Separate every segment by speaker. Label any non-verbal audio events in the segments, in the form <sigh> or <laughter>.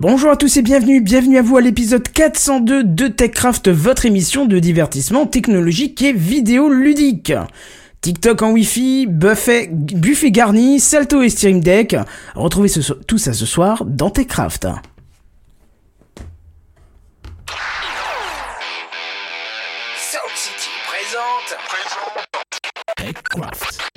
Speaker 1: Bonjour à tous et bienvenue, bienvenue à vous à l'épisode 402 de TechCraft, votre émission de divertissement technologique et vidéo ludique. TikTok en Wi-Fi, buffet, buffet garni, Salto et Stream Deck. Retrouvez tout ça ce soir dans TechCraft.
Speaker 2: South City présente.
Speaker 1: TechCraft.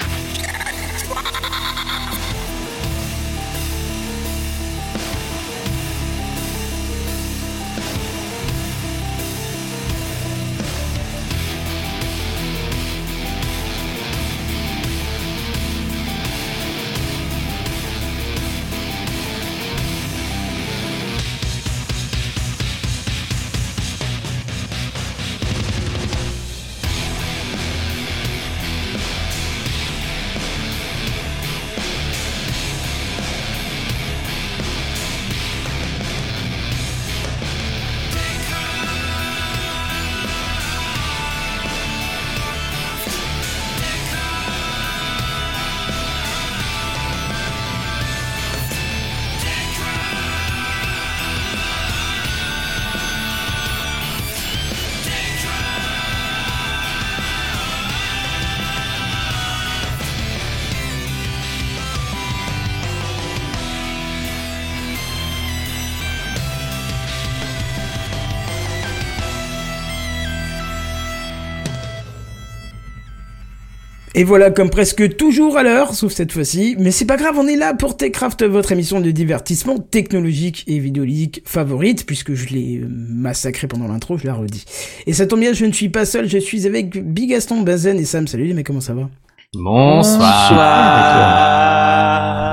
Speaker 1: Et voilà, comme presque toujours à l'heure, sauf cette fois-ci, mais c'est pas grave, on est là pour Techcraft, votre émission de divertissement technologique et vidéoludique favorite, puisque je l'ai euh, massacré pendant l'intro, je la redis. Et ça tombe bien, je ne suis pas seul, je suis avec Big Gaston, Bazen et Sam. Salut les mecs, comment ça va?
Speaker 3: Bonsoir.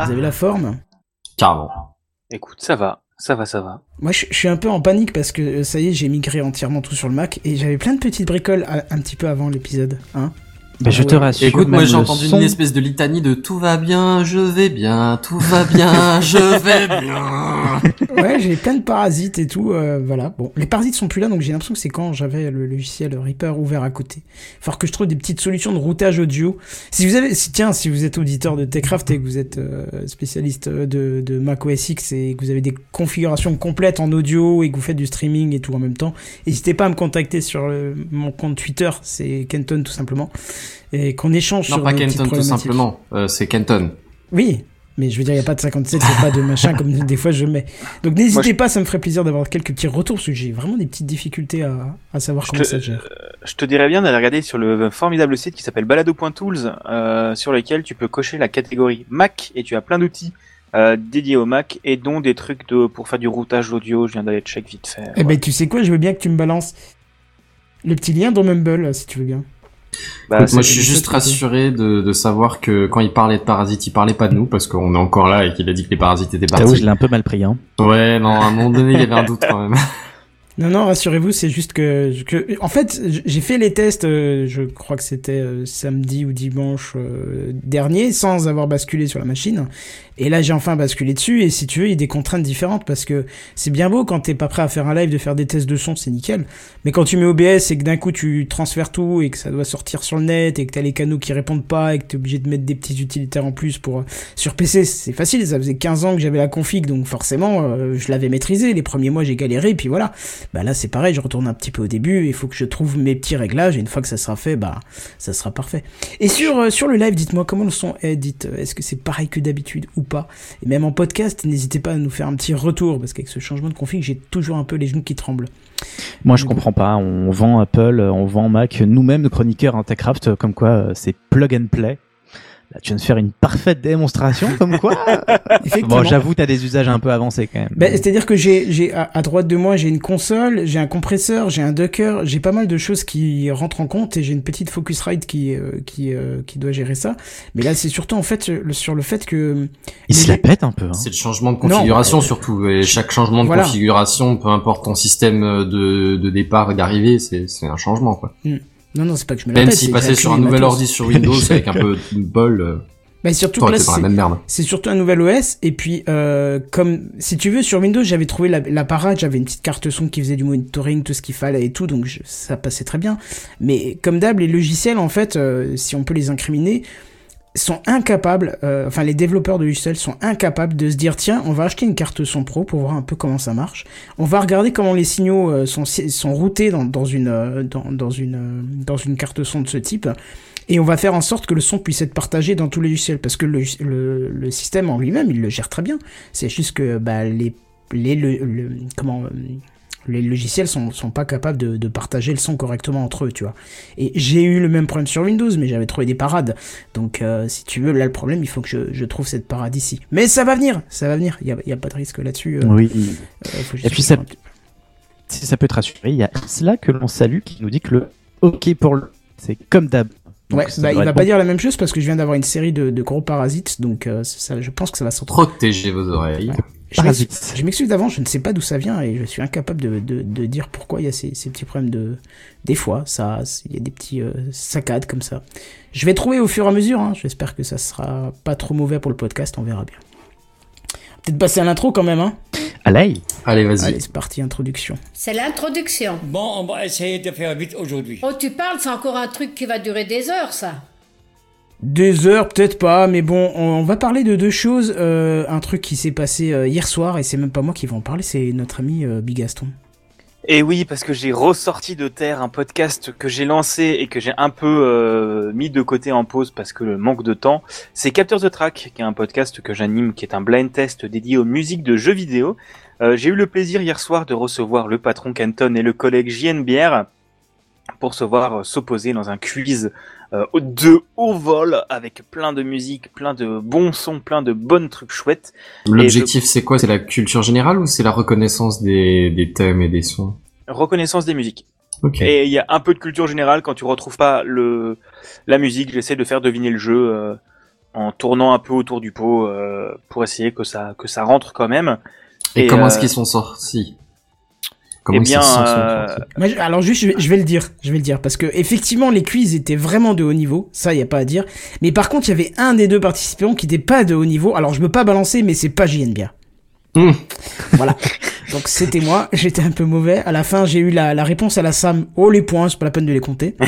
Speaker 1: Vous avez la forme?
Speaker 3: Carrément.
Speaker 4: Écoute, ça va, ça va, ça va.
Speaker 1: Moi, je, je suis un peu en panique parce que euh, ça y est, j'ai migré entièrement tout sur le Mac et j'avais plein de petites bricoles à- un petit peu avant l'épisode, hein?
Speaker 5: Bah, je te rassure.
Speaker 3: Écoute, moi j'ai entendu
Speaker 5: son-
Speaker 3: une espèce de litanie de tout va bien, je vais bien, tout va bien, je vais bien.
Speaker 1: Ouais, j'ai plein de parasites et tout, euh, voilà. Bon, les parasites sont plus là, donc j'ai l'impression que c'est quand j'avais le logiciel Reaper ouvert à côté. Faut que je trouve des petites solutions de routage audio. Si vous avez, si, tiens, si vous êtes auditeur de Techcraft et que vous êtes euh, spécialiste de, de Mac OS X et que vous avez des configurations complètes en audio et que vous faites du streaming et tout en même temps, n'hésitez pas à me contacter sur euh, mon compte Twitter, c'est Kenton tout simplement, et qu'on échange
Speaker 3: Non,
Speaker 1: sur
Speaker 3: pas
Speaker 1: nos
Speaker 3: Kenton tout simplement, euh, c'est Kenton.
Speaker 1: Oui, mais je veux dire, il n'y a pas de 57, c'est pas de machin comme <laughs> des fois je mets. Donc n'hésitez pas, ça me ferait plaisir d'avoir quelques petits retours, parce que j'ai vraiment des petites difficultés à, à savoir
Speaker 4: Je
Speaker 1: comment
Speaker 4: te-
Speaker 1: ça se gère.
Speaker 4: Je te dirais bien d'aller regarder sur le formidable site qui s'appelle balado.tools, euh, sur lequel tu peux cocher la catégorie Mac et tu as plein d'outils euh, dédiés au Mac et dont des trucs de pour faire du routage audio. Je viens d'aller check vite fait.
Speaker 1: Eh ben, tu sais quoi, je veux bien que tu me balances le petit lien dans Mumble, si tu veux bien.
Speaker 4: Bah,
Speaker 3: moi je suis juste rassuré de, de savoir que quand il parlait de parasites, il parlait pas de nous parce qu'on est encore là et qu'il a dit que les parasites étaient
Speaker 5: J'avoue, je
Speaker 3: partis.
Speaker 5: l'ai un peu mal pris, hein.
Speaker 3: Ouais, non, à un moment donné il y avait un doute quand même. <laughs>
Speaker 1: Non, non, rassurez-vous, c'est juste que, que... En fait, j'ai fait les tests, euh, je crois que c'était euh, samedi ou dimanche euh, dernier, sans avoir basculé sur la machine. Et là, j'ai enfin basculé dessus, et si tu veux, il y a des contraintes différentes, parce que c'est bien beau quand t'es pas prêt à faire un live de faire des tests de son, c'est nickel. Mais quand tu mets OBS et que d'un coup tu transfères tout, et que ça doit sortir sur le net, et que t'as les canaux qui répondent pas, et que t'es obligé de mettre des petits utilitaires en plus pour... Sur PC, c'est facile, ça faisait 15 ans que j'avais la config, donc forcément, je l'avais maîtrisé. Les premiers mois, j'ai galéré, puis voilà. Bah là c'est pareil, je retourne un petit peu au début, il faut que je trouve mes petits réglages et une fois que ça sera fait, bah ça sera parfait. Et sur euh, sur le live, dites-moi comment le son est, dites euh, est-ce que c'est pareil que d'habitude ou pas? Et même en podcast, n'hésitez pas à nous faire un petit retour parce qu'avec ce changement de config, j'ai toujours un peu les genoux qui tremblent.
Speaker 5: Moi, je comprends pas. On vend Apple, on vend Mac. Nous-mêmes, chroniqueurs en comme quoi euh, c'est plug and play. Là, tu viens de faire une parfaite démonstration, comme quoi. <laughs>
Speaker 1: Effectivement.
Speaker 5: bon, j'avoue, t'as des usages un peu avancés quand même.
Speaker 1: Ben, C'est-à-dire que j'ai, j'ai à, à droite de moi, j'ai une console, j'ai un compresseur, j'ai un Docker, j'ai pas mal de choses qui rentrent en compte et j'ai une petite Focusrite qui, euh, qui, euh, qui doit gérer ça. Mais là, c'est surtout en fait le- sur le fait que
Speaker 5: Il se la pète un peu. Hein.
Speaker 3: C'est le changement de configuration
Speaker 1: Non.
Speaker 3: surtout et chaque changement de
Speaker 1: Voilà.
Speaker 3: configuration, peu importe ton système de, de départ et d'arrivée, c'est c'est un changement quoi.
Speaker 1: Non, non, c'est pas que je me la
Speaker 3: Même
Speaker 1: pète,
Speaker 3: si
Speaker 1: c'est que
Speaker 3: passer
Speaker 1: j'ai
Speaker 3: sur un nouvel ordi sur Windows <laughs> avec un peu de bol, euh,
Speaker 1: Ben, surtout là, c'est, surtout un nouvel OS et puis euh, comme si tu veux sur Windows j'avais trouvé la, la parade j'avais une petite carte son qui faisait du monitoring tout ce qu'il fallait et tout donc je- ça passait très bien. Mais comme d'hab les logiciels en fait euh, si on peut les incriminer sont incapables, euh, enfin les développeurs de logiciels sont incapables de se dire tiens, on va acheter une carte son pro pour voir un peu comment ça marche. On va regarder comment les signaux euh, sont sont routés dans, dans une euh, dans, dans une dans une carte son de ce type. Et on va faire en sorte que le son puisse être partagé dans tous les logiciels parce que le, le, le système en lui-même il le gère très bien. C'est juste que bah, les les le, comment les logiciels sont, sont pas capables de, de partager le son correctement entre eux, tu vois. Et j'ai eu le même problème sur Windows, mais j'avais trouvé des parades. Donc, euh, si tu veux, là, le problème, il faut que je, je trouve cette parade ici. Mais ça va venir, ça va venir. Il y a, il y a pas de risque là-dessus. euh,
Speaker 5: Oui.
Speaker 1: euh, faut
Speaker 5: Et puis ça-. Si ça peut te rassurer, il y a cela que l'on salue qui nous dit que le OK pour le c'est comme d'hab. Donc,
Speaker 1: Ouais,
Speaker 5: ça
Speaker 1: bah, il va pas dire la même chose parce que je viens d'avoir une série de, de gros parasites, donc euh, ça, je pense que ça va se.
Speaker 3: Protégez vos oreilles.
Speaker 1: Je m'excuse d'avance, je ne sais pas d'où ça vient et je suis incapable de, de, de dire pourquoi il y a ces, ces petits problèmes de. Des fois, ça, il y a des petits euh, saccades comme ça. Je vais trouver au fur et à mesure, hein. j'espère que ça sera pas trop mauvais pour le podcast, on verra bien. Peut-être passer à l'intro quand même, hein.
Speaker 5: Allez,
Speaker 3: Allez, vas-y.
Speaker 1: Allez, c'est parti, introduction.
Speaker 6: C'est l'introduction.
Speaker 7: Bon, on va essayer de faire vite aujourd'hui.
Speaker 6: Oh, tu parles, c'est encore un truc qui va durer des heures, ça.
Speaker 1: Deux heures, peut-être pas, mais bon, on va parler de deux choses. Euh, un truc qui s'est passé euh, hier soir, et c'est même pas moi qui vais en parler, c'est notre ami euh, Bigaston.
Speaker 4: Et oui, parce que j'ai ressorti de terre un podcast que j'ai lancé et que j'ai un peu mis de côté en pause parce que le manque de temps. C'est Capture the Track, qui est un podcast que j'anime, qui est un blind test dédié aux musiques de jeux vidéo. J'ai eu le plaisir hier soir de recevoir le patron Canton et le collègue JN Bière pour se voir s'opposer dans un quiz de haut vol avec plein de musique, plein de bons sons, plein de bonnes trucs chouettes.
Speaker 3: L'objectif, c'est quoi? C'est la culture générale ou c'est la reconnaissance des, des thèmes et des sons?
Speaker 4: Reconnaissance des musiques.
Speaker 3: Ok.
Speaker 4: Et il y a un peu de culture générale quand tu retrouves pas le la musique. J'essaie de faire deviner le jeu euh, en tournant un peu autour du pot euh, pour essayer que ça que ça rentre quand même.
Speaker 3: Et,
Speaker 4: et,
Speaker 3: comment
Speaker 4: euh,
Speaker 3: est-ce qu'ils sont sortis? Comment
Speaker 4: eh bien, euh,
Speaker 1: Moi, alors juste, je vais, je vais le dire, je vais le dire, parce que effectivement, les quiz étaient vraiment de haut niveau, ça, y a pas à dire. Mais par contre, il y avait un des deux participants qui n'était pas de haut niveau. Alors, je veux pas balancer, mais c'est pas JN bien.
Speaker 3: Hum.
Speaker 1: Voilà. <laughs> Donc c'était moi, j'étais un peu mauvais. À la fin, j'ai eu la, la réponse à la Sam. Oh les points, c'est pas la peine de les compter. <laughs>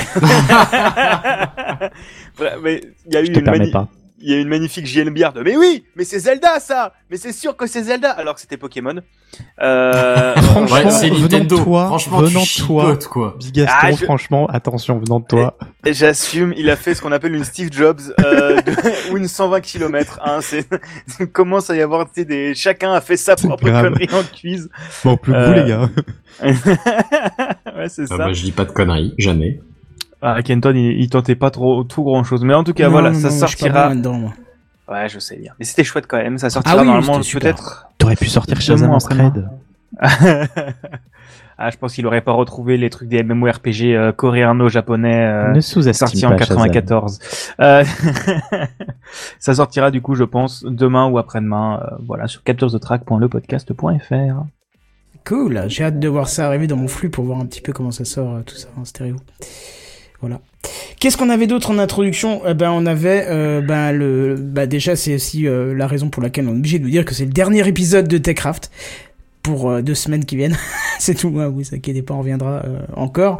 Speaker 4: voilà, mais il y a eu
Speaker 5: je te
Speaker 4: une
Speaker 5: permets
Speaker 4: mani-
Speaker 5: pas.
Speaker 4: Il y a une magnifique Biard de mais oui, mais c'est Zelda ça, mais c'est sûr que c'est Zelda alors que c'était Pokémon. <laughs> Euh,
Speaker 5: Franchement,
Speaker 3: Ouais, c'est
Speaker 5: venant de
Speaker 3: Nintendo.
Speaker 5: toi,
Speaker 3: Franchement,
Speaker 5: venant
Speaker 3: tu
Speaker 5: de toi.
Speaker 3: chipotes, quoi.
Speaker 5: Bigaston,
Speaker 4: Ah, je-
Speaker 5: franchement, attention, venant de toi.
Speaker 4: Et J'assume, il a fait ce qu'on appelle une Steve Jobs euh, de- <laughs> ou une 120 km. Hein, c'est il commence à y avoir tu sais, des chacun a fait sa propre connerie en quiz.
Speaker 5: Bon, plus que vous,
Speaker 4: Euh,
Speaker 5: les gars. <laughs>
Speaker 4: ouais, c'est
Speaker 3: Ah
Speaker 4: ça.
Speaker 3: bah, je dis pas de conneries, jamais.
Speaker 4: Ah, Kenton, il, il tentait pas trop tout grand chose, mais en tout cas
Speaker 1: Non,
Speaker 4: voilà,
Speaker 1: non,
Speaker 4: ça
Speaker 1: non, je
Speaker 4: sortira.
Speaker 1: moi.
Speaker 4: Ouais, je sais bien. Mais c'était chouette quand même. Ça sortira
Speaker 1: Ah oui,
Speaker 4: normalement peut-être.
Speaker 5: T'aurais pu sortir Shazam en thread.
Speaker 4: ah, je pense qu'il aurait pas retrouvé les trucs des MMORPG euh, coréano-japonais. euh,
Speaker 5: ne sous-estime
Speaker 4: sorti
Speaker 5: pas
Speaker 4: en
Speaker 5: Shazam.
Speaker 4: 94. Euh, <laughs> ça sortira du coup, je pense, demain ou après-demain, euh, voilà, sur capturethetrack.lepodcast.fr.
Speaker 1: Cool, j'ai hâte de voir ça arriver dans mon flux pour voir un petit peu comment ça sort, euh, tout ça en stéréo. Voilà. Qu'est-ce qu'on avait d'autre en introduction? Eh Ben, on avait, euh, ben le, bah déjà c'est aussi euh, la raison pour laquelle on est obligé de vous dire que c'est le dernier épisode de Techcraft pour euh, deux semaines qui viennent. <laughs> c'est tout. hein, ça inquiétez pas, on reviendra encore.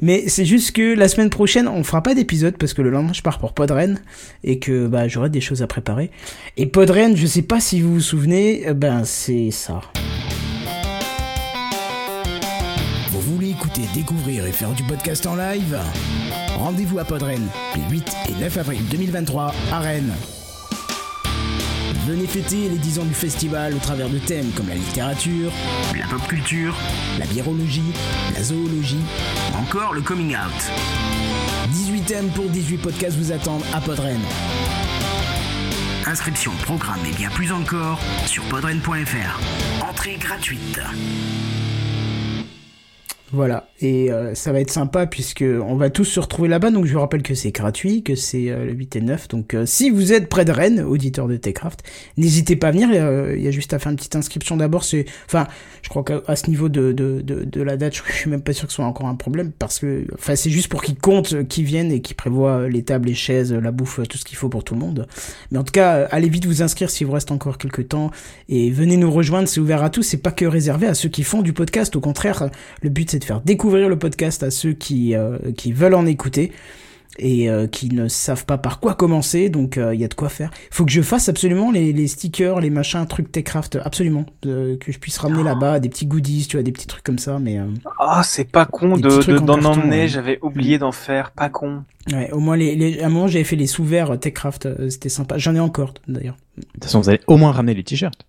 Speaker 1: Mais c'est juste que la semaine prochaine, on fera pas d'épisode parce que le lendemain je pars pour Podren et que bah j'aurai des choses à préparer. Et Podren, je sais pas si vous vous souvenez, ben c'est ça.
Speaker 2: Écouter, découvrir et faire du podcast en live Rendez-vous à Podren les 8 et 9 avril 2023 à Rennes. Venez fêter les 10 ans du festival au travers de thèmes comme la littérature, la pop culture, la biérologie, la zoologie, encore le coming out. 18 thèmes pour 18 podcasts vous attendent à Podren. Inscription, programme et bien plus encore sur podren.fr. Entrée gratuite.
Speaker 1: Voilà, et euh, ça va être sympa puisque on va tous se retrouver là-bas. Donc je vous rappelle que c'est gratuit, que c'est euh, le 8 et 9. Donc euh, si vous êtes près de Rennes, auditeur de Techcraft, n'hésitez pas à venir. euh, Il y a juste à faire une petite inscription d'abord. C'est, enfin, je crois qu'à ce niveau de, de, de, de la date, <laughs> je suis même pas sûr que ce soit encore un problème parce que, enfin, c'est juste pour qu'ils comptent, euh, qu'ils viennent et qu'ils prévoient euh, les tables, les chaises, euh, la bouffe, euh, tout ce qu'il faut pour tout le monde. Mais en tout cas, euh, allez vite vous inscrire s'il vous reste encore quelques temps et venez nous rejoindre. C'est ouvert à tous. C'est pas que réservé à ceux qui font du podcast. Au contraire, le but c'est de faire découvrir le podcast à ceux qui, euh, qui veulent en écouter. et euh, qui ne savent pas par quoi commencer, donc euh, il y a de quoi faire. Faut que je fasse absolument les, les stickers, les machins, trucs Techcraft, absolument, euh, que je puisse ramener là-bas, des petits goodies, tu vois, des petits trucs comme ça, mais euh,
Speaker 4: Ah, c'est pas con
Speaker 1: Des
Speaker 4: de, de-
Speaker 1: en
Speaker 4: d'en emmener,
Speaker 1: ouais.
Speaker 4: j'avais oublié d'en faire, pas con.
Speaker 1: ouais, au moins les, les à un moment j'avais fait les sous-verts Techcraft, euh, c'était sympa. J'en ai encore d'ailleurs.
Speaker 5: De toute façon, vous allez au moins ramener les t-shirts.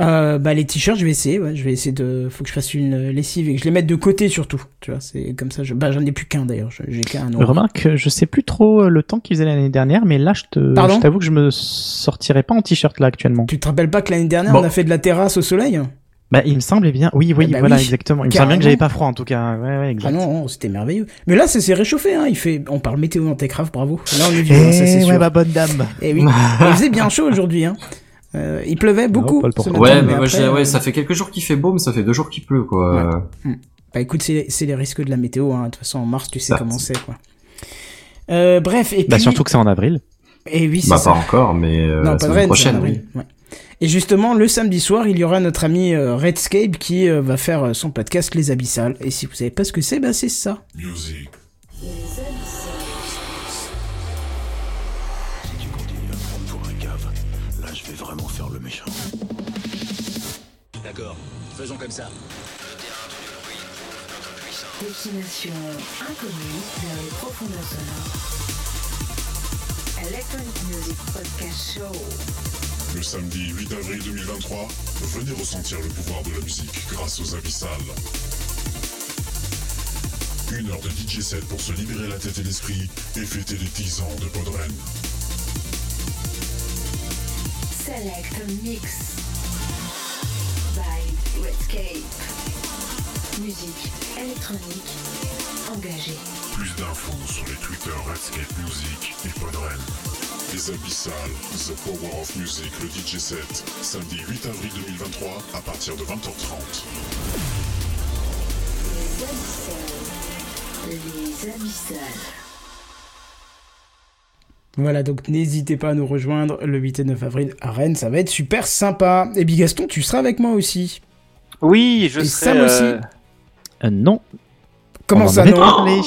Speaker 1: Euh, bah les t-shirts, je vais essayer. Ouais, je vais essayer de. Faut que je fasse une lessive et que je les mette de côté surtout. Tu vois, c'est comme ça. Je... Bah j'en ai plus qu'un d'ailleurs. J'ai qu'un.
Speaker 5: Remarque, je sais plus trop euh, le temps qu'ils faisaient l'année dernière, mais là, je te,
Speaker 1: Pardon
Speaker 5: je t'avoue que je me sortirais pas en t-shirt là actuellement.
Speaker 1: Tu te rappelles pas que l'année dernière
Speaker 5: Bon.
Speaker 1: on a fait de la terrasse au soleil
Speaker 5: Bah, il me semblait bien. Oui, oui,
Speaker 1: Eh bah
Speaker 5: voilà,
Speaker 1: oui,
Speaker 5: exactement. Il me semble bien que j'avais pas froid en tout cas. Ouais, ouais, exact.
Speaker 1: Ah non, non, c'était merveilleux. Mais là, ça s'est réchauffé. Hein. Il fait. On parle météo dans Techcraft, bravo. Là, on est vieux, hein, ça c'est
Speaker 5: Eh
Speaker 1: sûr.
Speaker 5: ouais, ma bonne dame.
Speaker 1: Et oui. Il faisait bien chaud aujourd'hui. Hein. Euh, il pleuvait beaucoup.
Speaker 5: pas le
Speaker 1: ce
Speaker 5: pourquoi.
Speaker 1: matin,
Speaker 3: Ouais,
Speaker 1: mais
Speaker 3: mais moi,
Speaker 1: après,
Speaker 3: j'ai- ouais,
Speaker 1: euh,
Speaker 3: ça fait quelques jours qu'il fait beau, mais ça fait deux jours qu'il pleut, quoi.
Speaker 1: Bah écoute, c'est c'est les risques de la météo. Hein. De toute façon, en mars, tu sais
Speaker 3: Ça,
Speaker 1: comment c'est quoi. Euh, bref, et puis.
Speaker 5: Bah, surtout que c'est en avril.
Speaker 1: Et oui, c'est
Speaker 3: Bah,
Speaker 1: ça.
Speaker 3: pas encore, mais euh,
Speaker 1: Non,
Speaker 3: la semaine
Speaker 1: Rennes,
Speaker 3: prochaine, oui.
Speaker 1: ouais. Et justement, le samedi soir, il y aura notre ami Redscape qui va faire son podcast Les Abyssales. Et si vous savez pas ce que c'est, bah c'est ça.
Speaker 8: Music.
Speaker 2: Faisons comme ça.
Speaker 9: Destination inconnue vers les profondeurs sonores. Electronic Music Podcast Show.
Speaker 8: Le samedi 8 avril 2023, venez ressentir le pouvoir de la musique grâce aux abyssales. Une heure de DJ set pour se libérer la tête et l'esprit et fêter les 10 ans de Podren.
Speaker 9: Select Mix. Redscape. Musique électronique engagée.
Speaker 8: Plus d'infos sur les Twitter Redscape Music et Podren. Les abyssales, The Power of Music, le DJ set, samedi 8 avril 2023 à partir de 20h30.
Speaker 9: Les abyssales. Les abyssales.
Speaker 1: Voilà, donc n'hésitez pas à nous rejoindre le 8 et 9 avril à Rennes, ça va être super sympa. Et puis Gaston, tu seras avec moi aussi.
Speaker 4: Oui, je
Speaker 1: Et
Speaker 4: sais.
Speaker 1: Sam aussi.
Speaker 4: euh,
Speaker 5: Euh, non.
Speaker 1: Comment
Speaker 5: On en
Speaker 1: ça
Speaker 5: avait
Speaker 1: non
Speaker 5: parlé.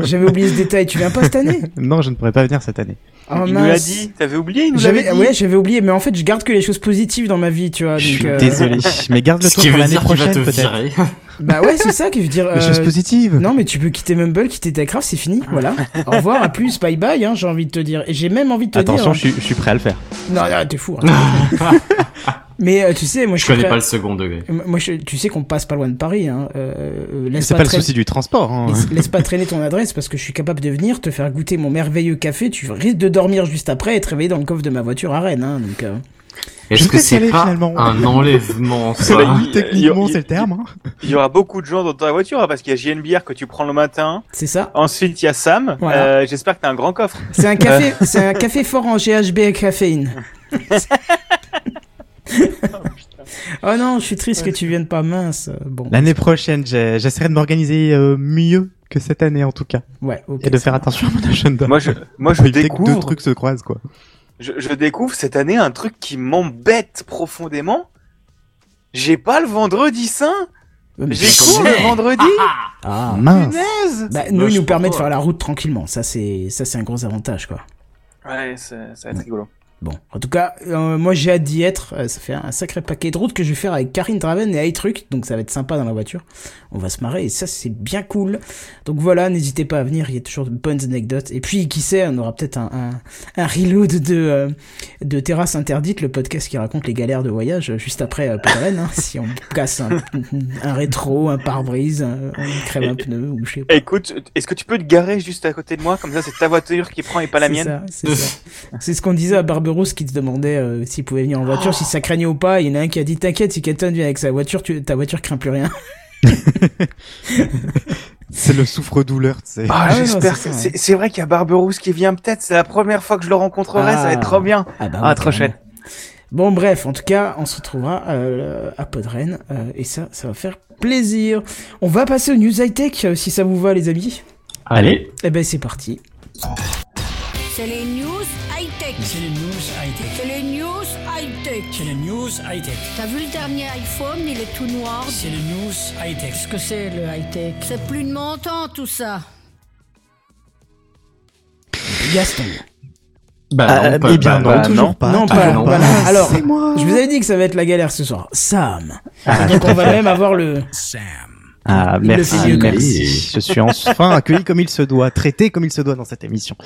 Speaker 1: J'avais oublié ce détail, tu viens pas cette année <laughs>
Speaker 5: non, je ne pourrais pas venir cette année.
Speaker 1: Oh,
Speaker 4: il nous l'a
Speaker 1: mince.
Speaker 4: dit. T'avais oublié, il nous l'avait
Speaker 1: J'avais,
Speaker 4: dit.
Speaker 1: ouais, j'avais oublié, mais en fait, je garde que les choses positives dans ma vie, tu vois.
Speaker 5: Je
Speaker 1: donc,
Speaker 5: suis
Speaker 1: euh,
Speaker 5: désolé. Mais garde-le
Speaker 3: Ce
Speaker 5: toi
Speaker 3: qui
Speaker 5: pour
Speaker 3: veut
Speaker 5: l'année
Speaker 3: dire qu'il va
Speaker 5: prochaine
Speaker 3: te
Speaker 5: peut-être.
Speaker 3: virer.
Speaker 1: Bah ouais, c'est ça que je veux dire.
Speaker 5: Les
Speaker 1: euh,
Speaker 5: choses positives.
Speaker 1: Non, mais tu peux quitter Mumble, quitter Techcraft, c'est fini. Voilà. Au revoir, à plus, bye bye, hein, j'ai envie de te dire. Et j'ai même envie de te
Speaker 5: Attention,
Speaker 1: dire.
Speaker 5: je suis, je suis prêt à le faire.
Speaker 1: Non, non, t'es fou. hein. <laughs> mais euh, tu sais, moi je
Speaker 3: Je
Speaker 1: suis
Speaker 3: connais
Speaker 1: prêt-
Speaker 3: pas le second degré.
Speaker 1: Moi, je- tu sais qu'on passe pas loin de Paris. Hein. Euh, euh, laisse
Speaker 5: C'est pas le
Speaker 1: traîner-
Speaker 5: souci du transport. Hein.
Speaker 1: Laisse, laisse pas traîner ton adresse parce que je suis capable de venir te faire goûter mon merveilleux café. Tu risques de dormir juste après et te réveiller dans le coffre de ma voiture à Rennes. Hein, donc, euh,
Speaker 3: Est-ce
Speaker 5: Je
Speaker 3: que c'est pas
Speaker 5: finalement.
Speaker 3: un enlèvement, <laughs> ça
Speaker 4: Cela dit,
Speaker 5: Techniquement,
Speaker 4: il-
Speaker 5: c'est le terme. hein.
Speaker 4: Il y aura beaucoup de gens dans ta voiture hein, parce qu'il y a JNBR que tu prends le matin.
Speaker 1: c'est ça.
Speaker 4: Ensuite, il y a Sam.
Speaker 1: Voilà.
Speaker 4: Euh, J'espère que t'as un grand coffre.
Speaker 1: C'est un café, c'est un café fort en GHB et caféine. <laughs> oh non, je suis triste que tu viennes pas mince. Bon.
Speaker 5: L'année prochaine, j'essaierai de m'organiser euh, mieux que cette année en tout cas.
Speaker 1: Ouais, ok.
Speaker 5: Et de faire attention à mon agenda.
Speaker 4: Moi, je, moi, je
Speaker 5: que
Speaker 4: découvre.
Speaker 5: deux trucs se croisent quoi.
Speaker 4: Je, je découvre cette année un truc qui m'embête profondément. J'ai pas le vendredi saint. J'ai cours le vendredi.
Speaker 1: Ah.
Speaker 5: Mince.
Speaker 4: Punaise.
Speaker 1: Bah,
Speaker 3: Bah,
Speaker 1: nous, il nous permet de faire la route tranquillement. Ça, c'est, ça, c'est un gros avantage, quoi.
Speaker 4: Ouais, ça ça va être rigolo.
Speaker 1: Bon, en tout cas, euh, moi j'ai hâte d'y être. Euh, ça fait un sacré paquet de routes que je vais faire avec Karine Draven et iTruc, donc ça va être sympa dans la voiture. On va se marrer et ça c'est bien cool. Donc voilà, n'hésitez pas à venir, il y a toujours de bonnes anecdotes. Et puis qui sait, on aura peut-être un, un, un reload de, euh, de Terrasse Interdite, le podcast qui raconte les galères de voyage euh, juste après Podren, hein, <laughs> si on casse un, un rétro, un pare-brise, on crève un pneu ou je sais pas.
Speaker 4: Écoute, est-ce que tu peux te garer juste à côté de moi? Comme ça, c'est ta voiture qui prend et pas la mienne.
Speaker 1: C'est ça. C'est ce qu'on disait à Qui te demandait euh, s'il pouvait venir en voiture, si ça craignait ou pas. Il y en a un qui a dit T'inquiète, si Kenton vient avec sa voiture, tu, ta voiture craint plus rien. <laughs>
Speaker 5: C'est le souffre-douleur, tu sais.
Speaker 4: Ah,
Speaker 1: Ah
Speaker 4: j'espère
Speaker 1: c'est
Speaker 4: que vrai qu'il y a Barberousse qui vient peut-être. C'est la première fois que je le rencontrerai. Ça va
Speaker 1: Ah.
Speaker 4: être trop bien.
Speaker 1: Ah, bah
Speaker 4: Ah,
Speaker 1: ouais,
Speaker 4: trop
Speaker 1: carrément.
Speaker 4: chouette.
Speaker 1: Bon, bref, en tout cas, on se retrouvera euh, à Podren euh, et ça, ça va faire plaisir. On va passer aux news high-tech euh, si ça vous va, les amis.
Speaker 3: Allez.
Speaker 1: Eh ben, c'est parti.
Speaker 6: C'est les news high-tech.
Speaker 2: C'est les news high-tech.
Speaker 6: C'est les news high-tech.
Speaker 2: C'est les news high-tech.
Speaker 6: T'as vu le dernier iPhone, il est tout noir.
Speaker 2: C'est les news high-tech.
Speaker 6: Qu'est-ce que c'est le high-tech? C'est plus de mon temps tout ça.
Speaker 1: Gaston.
Speaker 10: Bah,
Speaker 5: Ah,
Speaker 10: non, pas-
Speaker 5: eh bien,
Speaker 10: bah,
Speaker 5: non,
Speaker 10: bah,
Speaker 5: toujours
Speaker 10: non.
Speaker 5: pas.
Speaker 1: non,
Speaker 5: toujours
Speaker 1: pas.
Speaker 10: non.
Speaker 1: voilà. Alors, je vous avais dit que ça va être la galère ce soir. Sam.
Speaker 5: Ah,
Speaker 1: Donc on va même avoir le.
Speaker 5: Ah, merci, merci. Je suis enfin <laughs> accueilli comme il se doit, traité comme il se doit dans cette émission.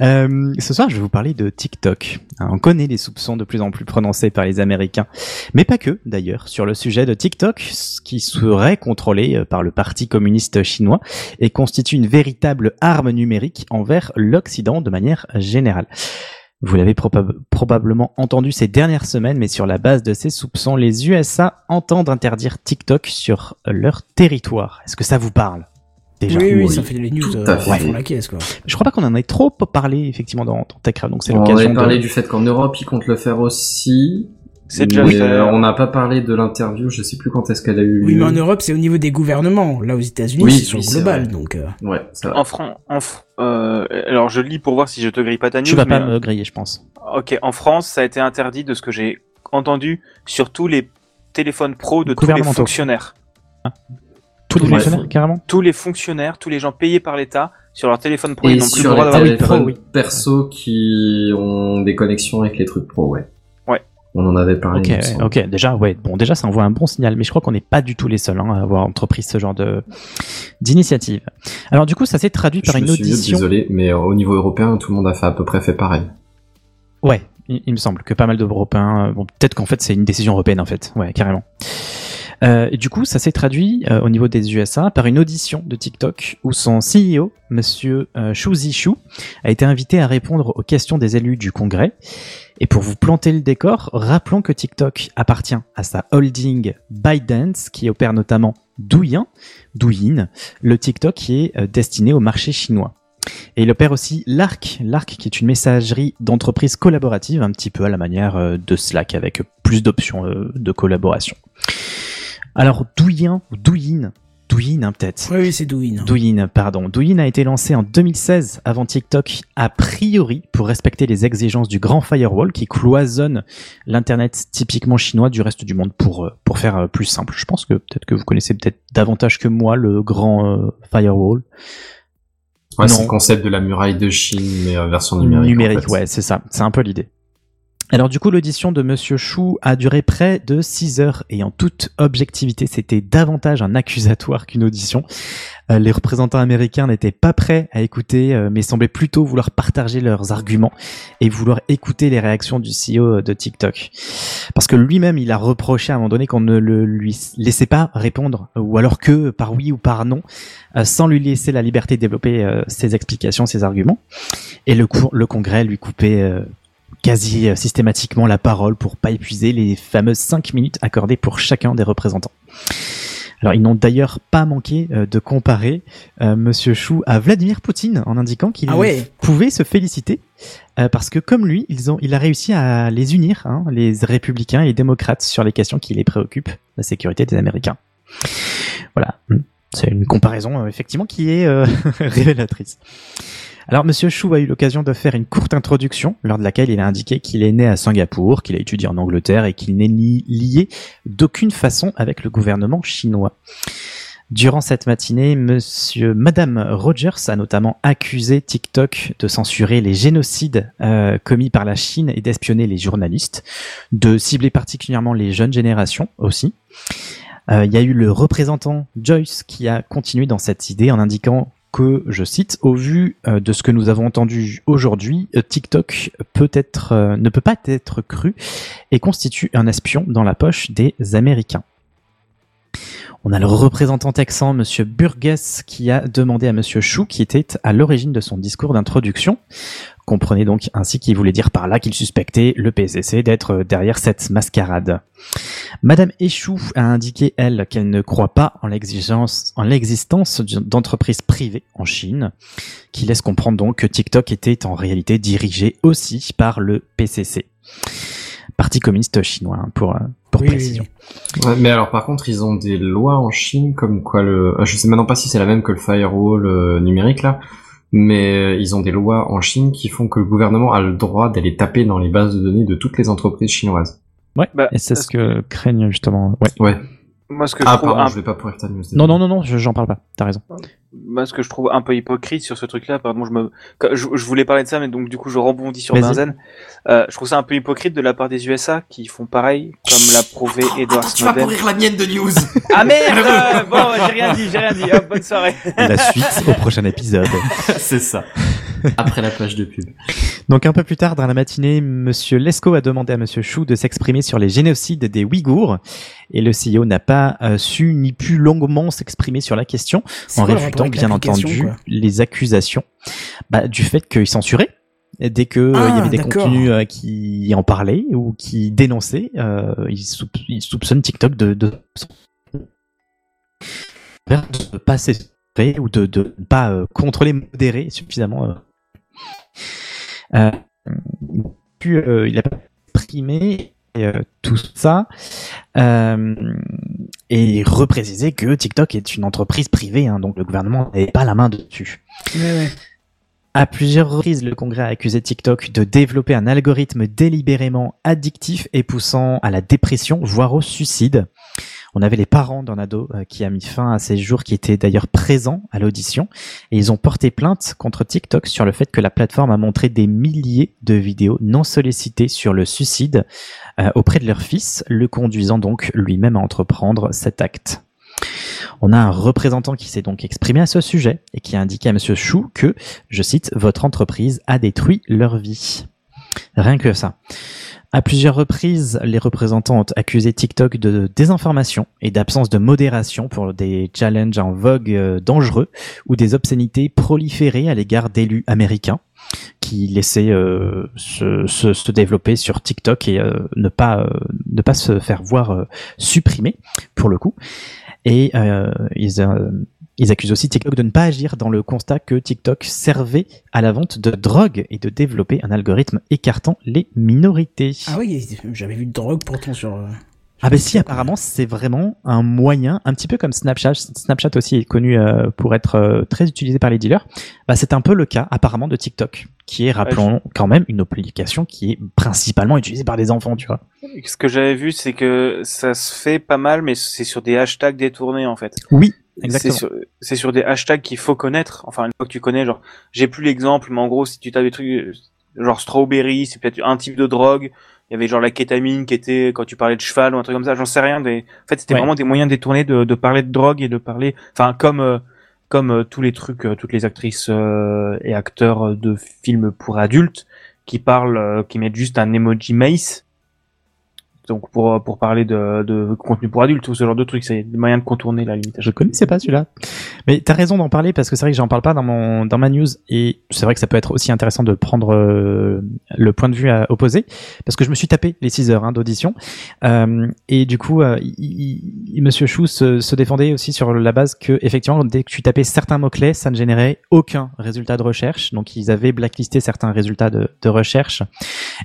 Speaker 5: Euh, ce soir, je vais vous parler de TikTok. On connaît les soupçons de plus en plus prononcés par les Américains, mais pas que d'ailleurs, sur le sujet de TikTok, ce qui serait contrôlé euh, par le Parti communiste chinois et constitue une véritable arme numérique envers l'Occident de manière générale. Vous l'avez probab- probablement entendu ces dernières semaines, mais sur la base de ces soupçons, les USA entendent interdire TikTok sur leur territoire. Est-ce que ça vous parle Déjà.
Speaker 1: Oui, oui,
Speaker 10: Oui.
Speaker 1: ça fait les news
Speaker 10: Tout
Speaker 1: euh,
Speaker 10: à
Speaker 1: qui
Speaker 10: fait.
Speaker 1: font la caisse, quoi.
Speaker 5: Je crois pas qu'on en ait trop parlé effectivement dans, dans TechCraft, donc c'est
Speaker 10: On
Speaker 5: l'occasion
Speaker 10: avait parlé
Speaker 5: de...
Speaker 10: du fait qu'en Europe, ils comptent le faire aussi.
Speaker 4: C'est déjà
Speaker 10: mais,
Speaker 4: fait.
Speaker 10: euh, on n'a pas parlé de l'interview, je sais plus quand est-ce qu'elle a eu lieu.
Speaker 1: Oui, mais en Europe, c'est au niveau des gouvernements. Là, aux États-Unis,
Speaker 10: Oui,
Speaker 1: c'est sur
Speaker 10: oui,
Speaker 1: global. Donc, euh,
Speaker 10: Ouais, ça va.
Speaker 4: En France, en Fr- euh, alors je lis pour voir si je te grille pas ta news.
Speaker 5: Tu vas pas me griller, je pense.
Speaker 4: euh, Ok, en France, ça a été interdit de ce que j'ai entendu sur tous les téléphones pro de tous les fonctionnaires.
Speaker 5: Tous les
Speaker 10: Ouais.
Speaker 5: fonctionnaires, carrément
Speaker 4: Tous les fonctionnaires, tous les gens payés par l'État sur leur téléphone pro,
Speaker 10: Et
Speaker 4: ils n'ont plus le
Speaker 10: sur
Speaker 4: droit
Speaker 10: les
Speaker 4: d'avoir.
Speaker 5: pro, oui.
Speaker 10: perso qui ont des connexions avec les trucs pro, ouais. On en avait parlé.
Speaker 5: Ok, ok, déjà, ouais, bon, déjà, ça envoie un bon signal, mais je crois qu'on n'est pas du tout les seuls hein, à avoir entrepris ce genre de d'initiative. Alors du coup, ça s'est traduit
Speaker 10: Je
Speaker 5: par
Speaker 10: me
Speaker 5: une
Speaker 10: suis
Speaker 5: audition.
Speaker 10: désolé, mais euh, au niveau européen, tout le monde a fait à peu près fait pareil.
Speaker 5: Ouais, il, il me semble que pas mal d'Européens. euh, Bon, peut-être qu'en fait c'est une décision européenne en fait. Ouais, carrément. Euh, et du coup, ça s'est traduit euh, au niveau des USA par une audition de TikTok où son CEO, Monsieur euh, Shu Zishu, a été invité à répondre aux questions des élus du Congrès. Et pour vous planter le décor, rappelons que TikTok appartient à sa holding ByteDance qui opère notamment Douyin, Douyin, le TikTok qui est destiné au marché chinois. Et il opère aussi Lark, Lark qui est une messagerie d'entreprise collaborative, un petit peu à la manière de Slack, avec plus d'options de collaboration. Alors Douyin, ou Douyin, Douyin hein, peut-être.
Speaker 1: oui, oui, c'est Douyin.
Speaker 5: Douyin, pardon. Douyin a été lancé en 2016 avant TikTok, a priori pour respecter les exigences du grand firewall qui cloisonne l'internet typiquement chinois du reste du monde pour euh, pour faire euh, plus simple. Je pense que peut-être que vous connaissez peut-être davantage que moi le grand euh, firewall.
Speaker 10: Ouais, c'est le concept de la muraille de Chine, mais euh, version numérique. en fait.
Speaker 5: ouais, c'est ça. C'est un peu l'idée. Alors du coup, l'audition de Monsieur Chou a duré près de 6 heures et en toute objectivité, c'était davantage un accusatoire qu'une audition. Euh, les représentants américains n'étaient pas prêts à écouter, euh, mais semblaient plutôt vouloir partager leurs arguments et vouloir écouter les réactions du CEO de TikTok. Parce que lui-même, il a reproché à un moment donné qu'on ne le lui laissait pas répondre, ou alors que par oui ou par non, euh, sans lui laisser la liberté de développer ses explications, ses arguments. Et le, le Congrès lui coupait quasi euh, systématiquement la parole pour pas épuiser les fameuses 5 minutes accordées pour chacun des représentants. Alors ils n'ont d'ailleurs pas manqué euh, de comparer euh, Monsieur Chou à Vladimir Poutine en indiquant qu'il
Speaker 1: Ah ouais.
Speaker 5: pouvait se féliciter euh, parce que comme lui, ils ont, il a réussi à les unir, hein, les républicains et les démocrates sur les questions qui les préoccupent, la sécurité des Américains. Voilà, Hmm. c'est une comparaison euh, effectivement qui est euh, <laughs> révélatrice. Alors, Monsieur Chou a eu l'occasion de faire une courte introduction, lors de laquelle il a indiqué qu'il est né à Singapour, qu'il a étudié en Angleterre et qu'il n'est ni lié d'aucune façon avec le gouvernement chinois. Durant cette matinée, Monsieur, Madame Rogers a notamment accusé TikTok de censurer les génocides euh, commis par la Chine et d'espionner les journalistes, de cibler particulièrement les jeunes générations aussi. Euh, Il y a eu le représentant Joyce qui a continué dans cette idée en indiquant que, je cite, au vu euh, de ce que nous avons entendu aujourd'hui, euh, TikTok peut être, euh, ne peut pas être cru et constitue un espion dans la poche des Américains. On a le représentant texan, Monsieur Burgess, qui a demandé à Monsieur Chou, qui était à l'origine de son discours d'introduction, comprenez donc ainsi qu'il voulait dire par là qu'il suspectait le PCC d'être derrière cette mascarade. Madame Échou a indiqué, elle, qu'elle ne croit pas en l'existence d'entreprises privées en Chine, qui laisse comprendre donc que TikTok était en réalité dirigé aussi par le PCC. Parti communiste chinois, hein, pour, euh, pour
Speaker 1: Oui, oui,
Speaker 5: précision.
Speaker 10: Ouais, mais alors par contre, ils ont des lois en Chine comme quoi le. euh, Je sais maintenant pas si c'est la même que le firewall euh, numérique là, mais ils ont des lois en Chine qui font que le gouvernement a le droit d'aller taper dans les bases de données de toutes les entreprises chinoises.
Speaker 5: Ouais,
Speaker 4: Bah,
Speaker 5: et c'est ce que craignent justement. Ouais.
Speaker 10: Ouais.
Speaker 4: Moi, ce que
Speaker 10: Ah,
Speaker 4: je trouve
Speaker 10: pardon,
Speaker 4: un-
Speaker 10: je vais pas ta news.
Speaker 5: Non, non, non, non, je- j'en parle pas. T'as raison.
Speaker 4: Moi, ce que je trouve un peu hypocrite sur ce truc-là, pardon, je me, je, je voulais parler de ça, mais donc du coup, je rebondis sur. Benzen. Euh, je trouve ça un peu hypocrite de la part des USA qui font pareil, comme l'a prouvé Edward
Speaker 3: Tu vas
Speaker 4: Snowden.
Speaker 3: pourrir la mienne de news. <laughs>
Speaker 4: Ah merde euh, Bon, j'ai rien dit, j'ai rien dit. Hop, bonne soirée.
Speaker 5: La suite au prochain épisode. <laughs>
Speaker 3: C'est ça. Après la page de pub.
Speaker 5: Donc un peu plus tard dans la matinée, Monsieur Lesko a demandé à Monsieur Chou de s'exprimer sur les génocides des Ouïghours et le CEO n'a pas euh, su ni pu longuement s'exprimer sur la question en réfutant bien entendu
Speaker 1: quoi
Speaker 5: les accusations bah, du fait qu'il censurait dès que euh, il y
Speaker 1: Ah,
Speaker 5: avait des contenus euh, qui en parlaient ou qui dénonçaient, euh, il, soup- il soupçonne TikTok de, de de pas censurer ou de de ne pas euh, contrôler, modérer suffisamment. puis, il a euh, tout ça euh, et reprécisé que TikTok est une entreprise privée, hein, donc le gouvernement n'avait pas la main dessus.
Speaker 1: Ouais, ouais.
Speaker 5: À plusieurs reprises, le Congrès a accusé TikTok de développer un algorithme délibérément addictif et poussant à la dépression, voire au suicide. On avait les parents d'un ado euh, qui a mis fin à ses jours, qui étaient d'ailleurs présents à l'audition, et ils ont porté plainte contre TikTok sur le fait que la plateforme a montré des milliers de vidéos non sollicitées sur le suicide euh, auprès de leur fils, le conduisant donc lui-même à entreprendre cet acte. On a un représentant qui s'est donc exprimé à ce sujet et qui a indiqué à Monsieur Chou que, je cite, votre entreprise a détruit leur vie. Rien que ça. À plusieurs reprises, les représentants ont accusé TikTok de désinformation et d'absence de modération pour des challenges en vogue euh, dangereux ou des obscénités proliférées à l'égard d'élus américains qui laissaient euh, se, se, se développer sur TikTok et euh, ne pas euh, ne pas se faire voir euh, supprimés pour le coup. Et euh, ils, ils accusent aussi TikTok de ne pas agir dans le constat que TikTok servait à la vente de drogue et de développer un algorithme écartant les minorités.
Speaker 1: Ah oui, j'avais vu de drogue pourtant sur. euh,
Speaker 5: Ah ben si, apparemment c'est vraiment un moyen, un petit peu comme Snapchat. Snapchat aussi est connu euh, pour être euh, très utilisé par les dealers. Bah c'est un peu le cas apparemment de TikTok, qui est, rappelons quand même, une application qui est principalement utilisée par des enfants, tu vois.
Speaker 4: Ce que j'avais vu, c'est que ça se fait pas mal, mais c'est sur des hashtags détournés en fait.
Speaker 5: Oui,
Speaker 4: C'est sur, c'est sur des hashtags qu'il faut connaître. Enfin, une fois que tu connais, genre, j'ai plus l'exemple, mais en gros, si tu tapes des trucs, euh, genre strawberry, c'est peut-être un type de drogue. Il y avait genre la kétamine qui était quand tu parlais de cheval ou un truc comme ça. J'en sais rien. Des... En fait, c'était
Speaker 5: Ouais.
Speaker 4: vraiment des moyens détournés de, de parler de drogue et de parler, enfin, comme euh, comme euh, tous les trucs, euh, toutes les actrices et acteurs de films pour adultes qui parlent, qui mettent juste un emoji mace. Donc pour pour parler de, de contenu pour adultes ou ce genre de trucs, c'est des moyens de contourner la limitation.
Speaker 5: Je connaissais pas celui-là. Mais t'as raison d'en parler parce que c'est vrai que j'en parle pas dans mon dans ma news et c'est vrai que ça peut être aussi intéressant de prendre euh, le point de vue à opposé parce que je me suis tapé les 6 heures hein, d'audition euh, et du coup euh, Monsieur Chou se, défendait aussi sur la base que effectivement dès que tu tapais certains mots clés ça ne générait aucun résultat de recherche donc ils avaient blacklisté certains résultats de, recherche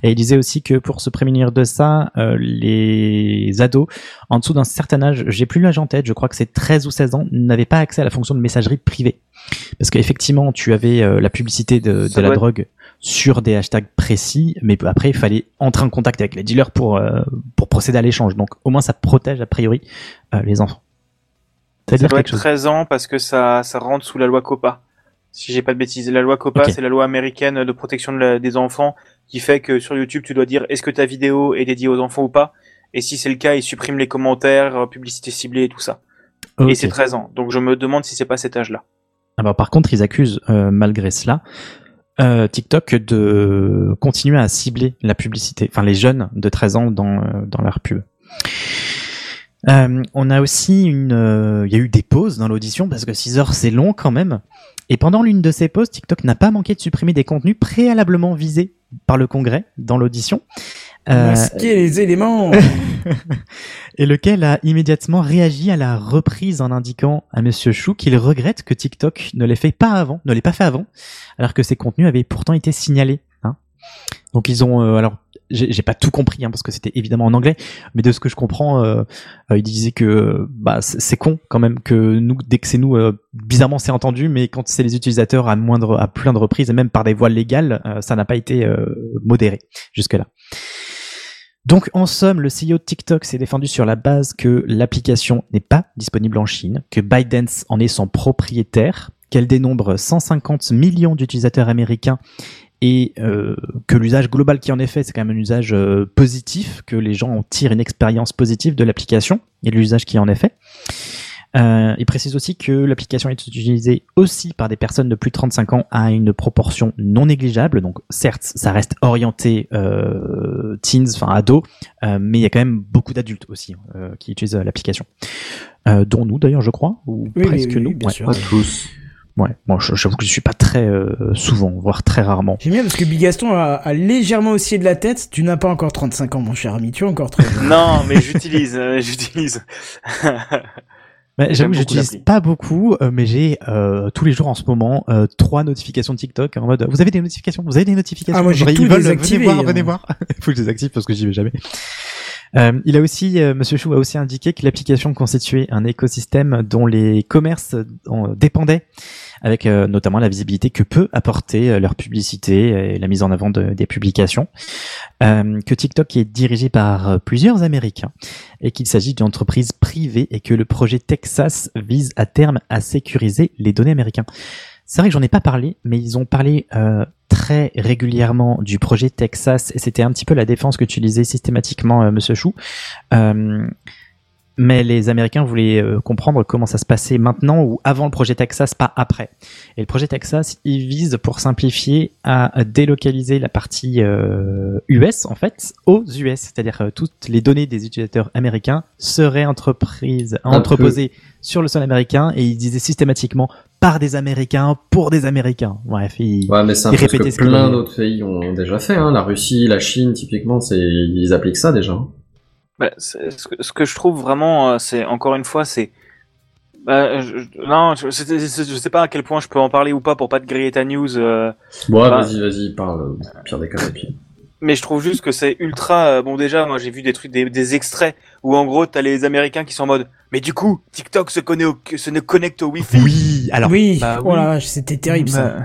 Speaker 5: et il disait aussi que pour se prémunir de ça euh, les ados en dessous d'un certain âge, j'ai plus l'âge en tête, je crois que c'est 13 ou 16 ans, n'avaient pas accès à la fonction de messagerie privée. Parce qu'effectivement, tu avais euh, la publicité de, la
Speaker 4: doit
Speaker 5: drogue sur des hashtags précis, mais après, il fallait entrer en contact avec les dealers pour, euh, pour procéder à l'échange. Donc, au moins, ça protège a priori euh, les enfants.
Speaker 4: Ça doit être
Speaker 5: chose
Speaker 4: 13 ans parce que ça, ça rentre sous la loi COPA. Si j'ai pas de bêtises, la loi COPA,
Speaker 5: Ok.
Speaker 4: c'est la loi américaine de protection de la- des enfants qui fait que sur YouTube, tu dois dire est-ce que ta vidéo est dédiée aux enfants ou pas. Et si c'est le cas, il supprime les commentaires, euh, publicité ciblée et tout ça. Et c'est 13 ans. Donc je me demande si c'est pas cet âge-là.
Speaker 5: Alors, par contre, ils accusent, euh, malgré cela, euh, TikTok de continuer à cibler la publicité, enfin les jeunes de 13 ans dans, dans leur pub. Euh, on a aussi une, il y a eu des pauses dans l'audition parce que 6 heures c'est long quand même. Et pendant l'une de ces pauses, TikTok n'a pas manqué de supprimer des contenus préalablement visés par le Congrès dans l'audition. Euh,
Speaker 1: Masquer les éléments. <laughs>
Speaker 5: et lequel a immédiatement réagi à la reprise en indiquant à Monsieur Chou qu'il regrette que TikTok ne l'ait fait pas avant, ne l'ait pas fait avant, alors que ces contenus avaient pourtant été signalés. Hein. Donc ils ont, euh, alors j'ai pas tout compris hein, parce que c'était évidemment en anglais, mais de ce que je comprends, euh, euh, il disait que bah c'est c'est con quand même que nous, dès que c'est nous, euh, bizarrement c'est entendu, mais quand c'est les utilisateurs à moindre, à plein de reprises et même par des voies légales, euh, ça n'a pas été euh, modéré jusque là. Donc en somme, le CEO de TikTok s'est défendu sur la base que l'application n'est pas disponible en Chine, que ByteDance en est son propriétaire, qu'elle dénombre 150 millions d'utilisateurs américains et euh, que l'usage global qui en est fait, c'est quand même un usage euh, positif, que les gens en tirent une expérience positive de l'application et de l'usage qui en est fait. Euh, il précise aussi que l'application est utilisée aussi par des personnes de plus de 35 ans à une proportion non négligeable. Donc certes, ça reste orienté euh, teens, enfin ados, euh, mais il y a quand même beaucoup d'adultes aussi euh, qui utilisent euh, l'application, euh, dont nous d'ailleurs, je crois, ou
Speaker 1: Oui,
Speaker 5: presque
Speaker 1: oui, oui,
Speaker 5: nous.
Speaker 1: bien
Speaker 5: Ouais.
Speaker 1: sûr.
Speaker 10: Pas tous.
Speaker 5: Ouais. Bon, je- j'avoue que je suis pas très euh, souvent, voire très rarement.
Speaker 1: J'aime bien parce que Bigaston a, a légèrement oscillé de la tête. Tu n'as pas encore 35 ans, mon cher ami. Tu es encore trop jeune.
Speaker 4: Non, mais j'utilise, euh, j'utilise. <laughs>
Speaker 5: Bah, J'avoue j'utilise pas beaucoup, euh, mais j'ai euh, tous les jours en ce moment euh, trois notifications de TikTok en mode vous avez des notifications, vous avez des notifications?
Speaker 1: Ah, moi, j'ai tout
Speaker 5: veulent,
Speaker 1: désactivé,
Speaker 5: Venez voir,
Speaker 1: hein.
Speaker 5: venez voir. Il <laughs> faut que je désactive parce que j'y vais jamais. Euh, il a aussi, euh, Monsieur Chou a aussi indiqué que l'application constituait un écosystème dont les commerces en dépendaient, avec euh, notamment la visibilité que peut apporter euh, leur publicité et la mise en avant de- des publications. Euh, que TikTok est dirigé par euh, plusieurs Américains et qu'il s'agit d'une entreprise privée et que le projet Texas vise à terme à sécuriser les données américaines. C'est vrai que j'en ai pas parlé, mais ils ont parlé euh, très régulièrement du projet Texas et c'était un petit peu la défense que tu lisais systématiquement, euh, Monsieur Chou. Euh, mais les Américains voulaient euh, comprendre comment ça se passait maintenant ou avant le projet Texas, pas après. Et le projet Texas, il vise, pour simplifier, à délocaliser la partie euh, US en fait aux US, c'est-à-dire euh, toutes les données des utilisateurs américains seraient entreprises,
Speaker 10: Un peu.
Speaker 5: entreposées sur le sol américain et ils disaient systématiquement par des Américains pour des Américains. Bref, ils,
Speaker 10: Ouais, mais c'est un
Speaker 5: ils
Speaker 10: peu ce que plein d'autres pays ont déjà fait. Hein. La Russie, la Chine, typiquement, c'est ils appliquent ça déjà.
Speaker 4: Bah, ce, que, ce que je trouve vraiment, euh, c'est encore une fois, c'est. Bah, je, je- non, je, je sais pas à quel point je peux en parler ou pas pour pas te griller ta news. euh,
Speaker 10: Bon,
Speaker 4: bah,
Speaker 10: vas-y, vas-y, parle. Pire des cas, et puis.
Speaker 4: Mais je trouve juste que c'est ultra. euh, bon, déjà, moi j'ai vu des trucs, des, des extraits où en gros t'as les Américains qui sont en mode. Mais du coup, TikTok se, connaît au, se ne connecte au Wi-Fi.
Speaker 5: Oui, alors.
Speaker 1: oui,
Speaker 4: bah
Speaker 1: oh
Speaker 4: oui.
Speaker 1: la vache, c'était terrible ça.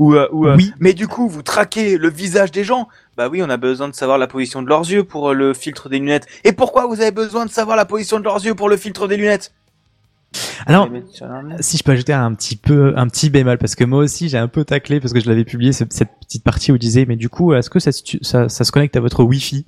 Speaker 4: Ou, euh, ou, euh,
Speaker 5: Oui.
Speaker 4: Mais du coup, vous traquez le visage des gens. Bah oui, on a besoin de savoir la position de leurs yeux pour euh, le filtre des lunettes. Et pourquoi vous avez besoin de savoir la position de leurs yeux pour le filtre des lunettes?
Speaker 5: Alors, si je peux ajouter un petit peu, un petit bémol, parce que moi aussi j'ai un peu taclé parce que je l'avais publié ce- cette petite partie où il disait, mais du coup, est-ce que ça, se- ça, ça se connecte à votre Wi-Fi?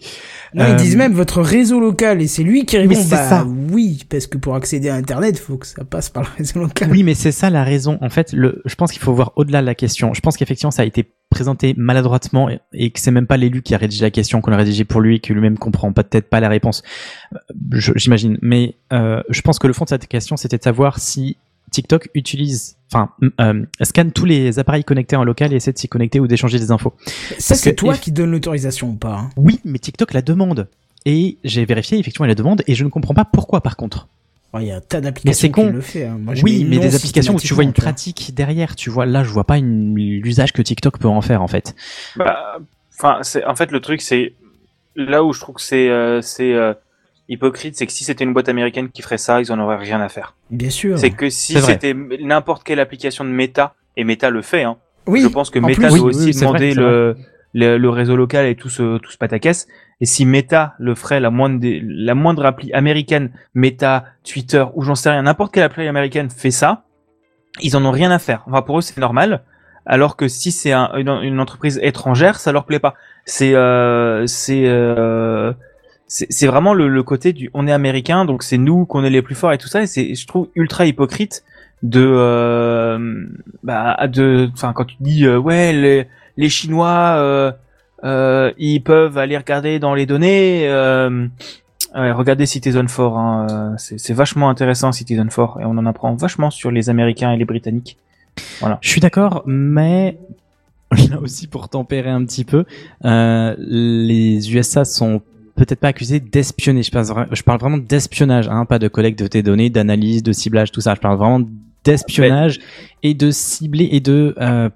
Speaker 1: Non,
Speaker 5: Euh,
Speaker 1: ils disent même votre réseau local et c'est lui qui répond
Speaker 5: Mais c'est
Speaker 1: bah
Speaker 5: ça.
Speaker 1: oui parce que pour accéder à internet faut que ça passe par le réseau local.
Speaker 5: Oui, mais c'est ça la raison. En fait, le, je pense qu'il faut voir au-delà de la question. Je pense qu'effectivement, ça a été présenté maladroitement et, que c'est même pas l'élu qui a rédigé la question, qu'on l'a rédigé pour lui et que lui-même comprend peut-être pas la réponse. Euh, J'imagine. Mais euh, je pense que le fond de cette question, c'était de savoir si TikTok utilise, enfin, euh, scanne tous les appareils connectés en local et essaie de s'y connecter ou d'échanger des infos.
Speaker 1: Ça c'est toi qui donne l'autorisation ou pas. hein?
Speaker 5: Oui, mais TikTok la demande. Et j'ai vérifié, effectivement, elle la demande et je ne comprends pas pourquoi par contre.
Speaker 1: Il y a un tas d'applications qui le fait. hein. Moi,
Speaker 5: oui, mais des applications où tu vois une pratique derrière. Tu vois, là, je vois pas une- l'usage que TikTok peut en faire en fait.
Speaker 4: Bah, enfin, c'est en fait le truc, c'est là où je trouve que c'est euh, c'est euh, hypocrite, c'est que si c'était une boîte américaine qui ferait ça, ils en auraient rien à faire.
Speaker 1: Bien sûr.
Speaker 4: C'est que si c'était n'importe quelle application de Meta, et Meta le fait, hein,
Speaker 1: Oui.
Speaker 4: je pense que Meta
Speaker 1: plus,
Speaker 4: doit
Speaker 5: oui,
Speaker 4: aussi
Speaker 5: oui, vrai,
Speaker 4: demander le le réseau local et tout ce tout ce pataquès. Et si Meta le ferait, la moindre appli américaine, Meta, Twitter ou j'en sais rien, n'importe quelle appli américaine fait ça, ils en ont rien à faire. Enfin pour eux c'est normal. Alors que si c'est un- une, entreprise étrangère, ça leur plaît pas. C'est euh, c'est euh, c'est vraiment le, côté du on est américain donc c'est nous qu'on est les plus forts et tout ça et c'est je trouve ultra hypocrite de euh, bah de enfin quand tu dis euh, ouais les les chinois euh, ils peuvent aller regarder dans les données euh, ouais, regardez Citizen 4 hein, euh, c'est vachement intéressant Citizen 4 et on en apprend vachement sur les américains et les britanniques
Speaker 5: Je suis d'accord, mais <laughs> là aussi pour tempérer un petit peu, euh, les USA sont peut-être pas accusés d'espionner. Je, je parle vraiment d'espionnage, hein, pas de collecte de tes données, d'analyse, de ciblage, tout ça. Je parle vraiment d'espionnage et de cibler et de, euh,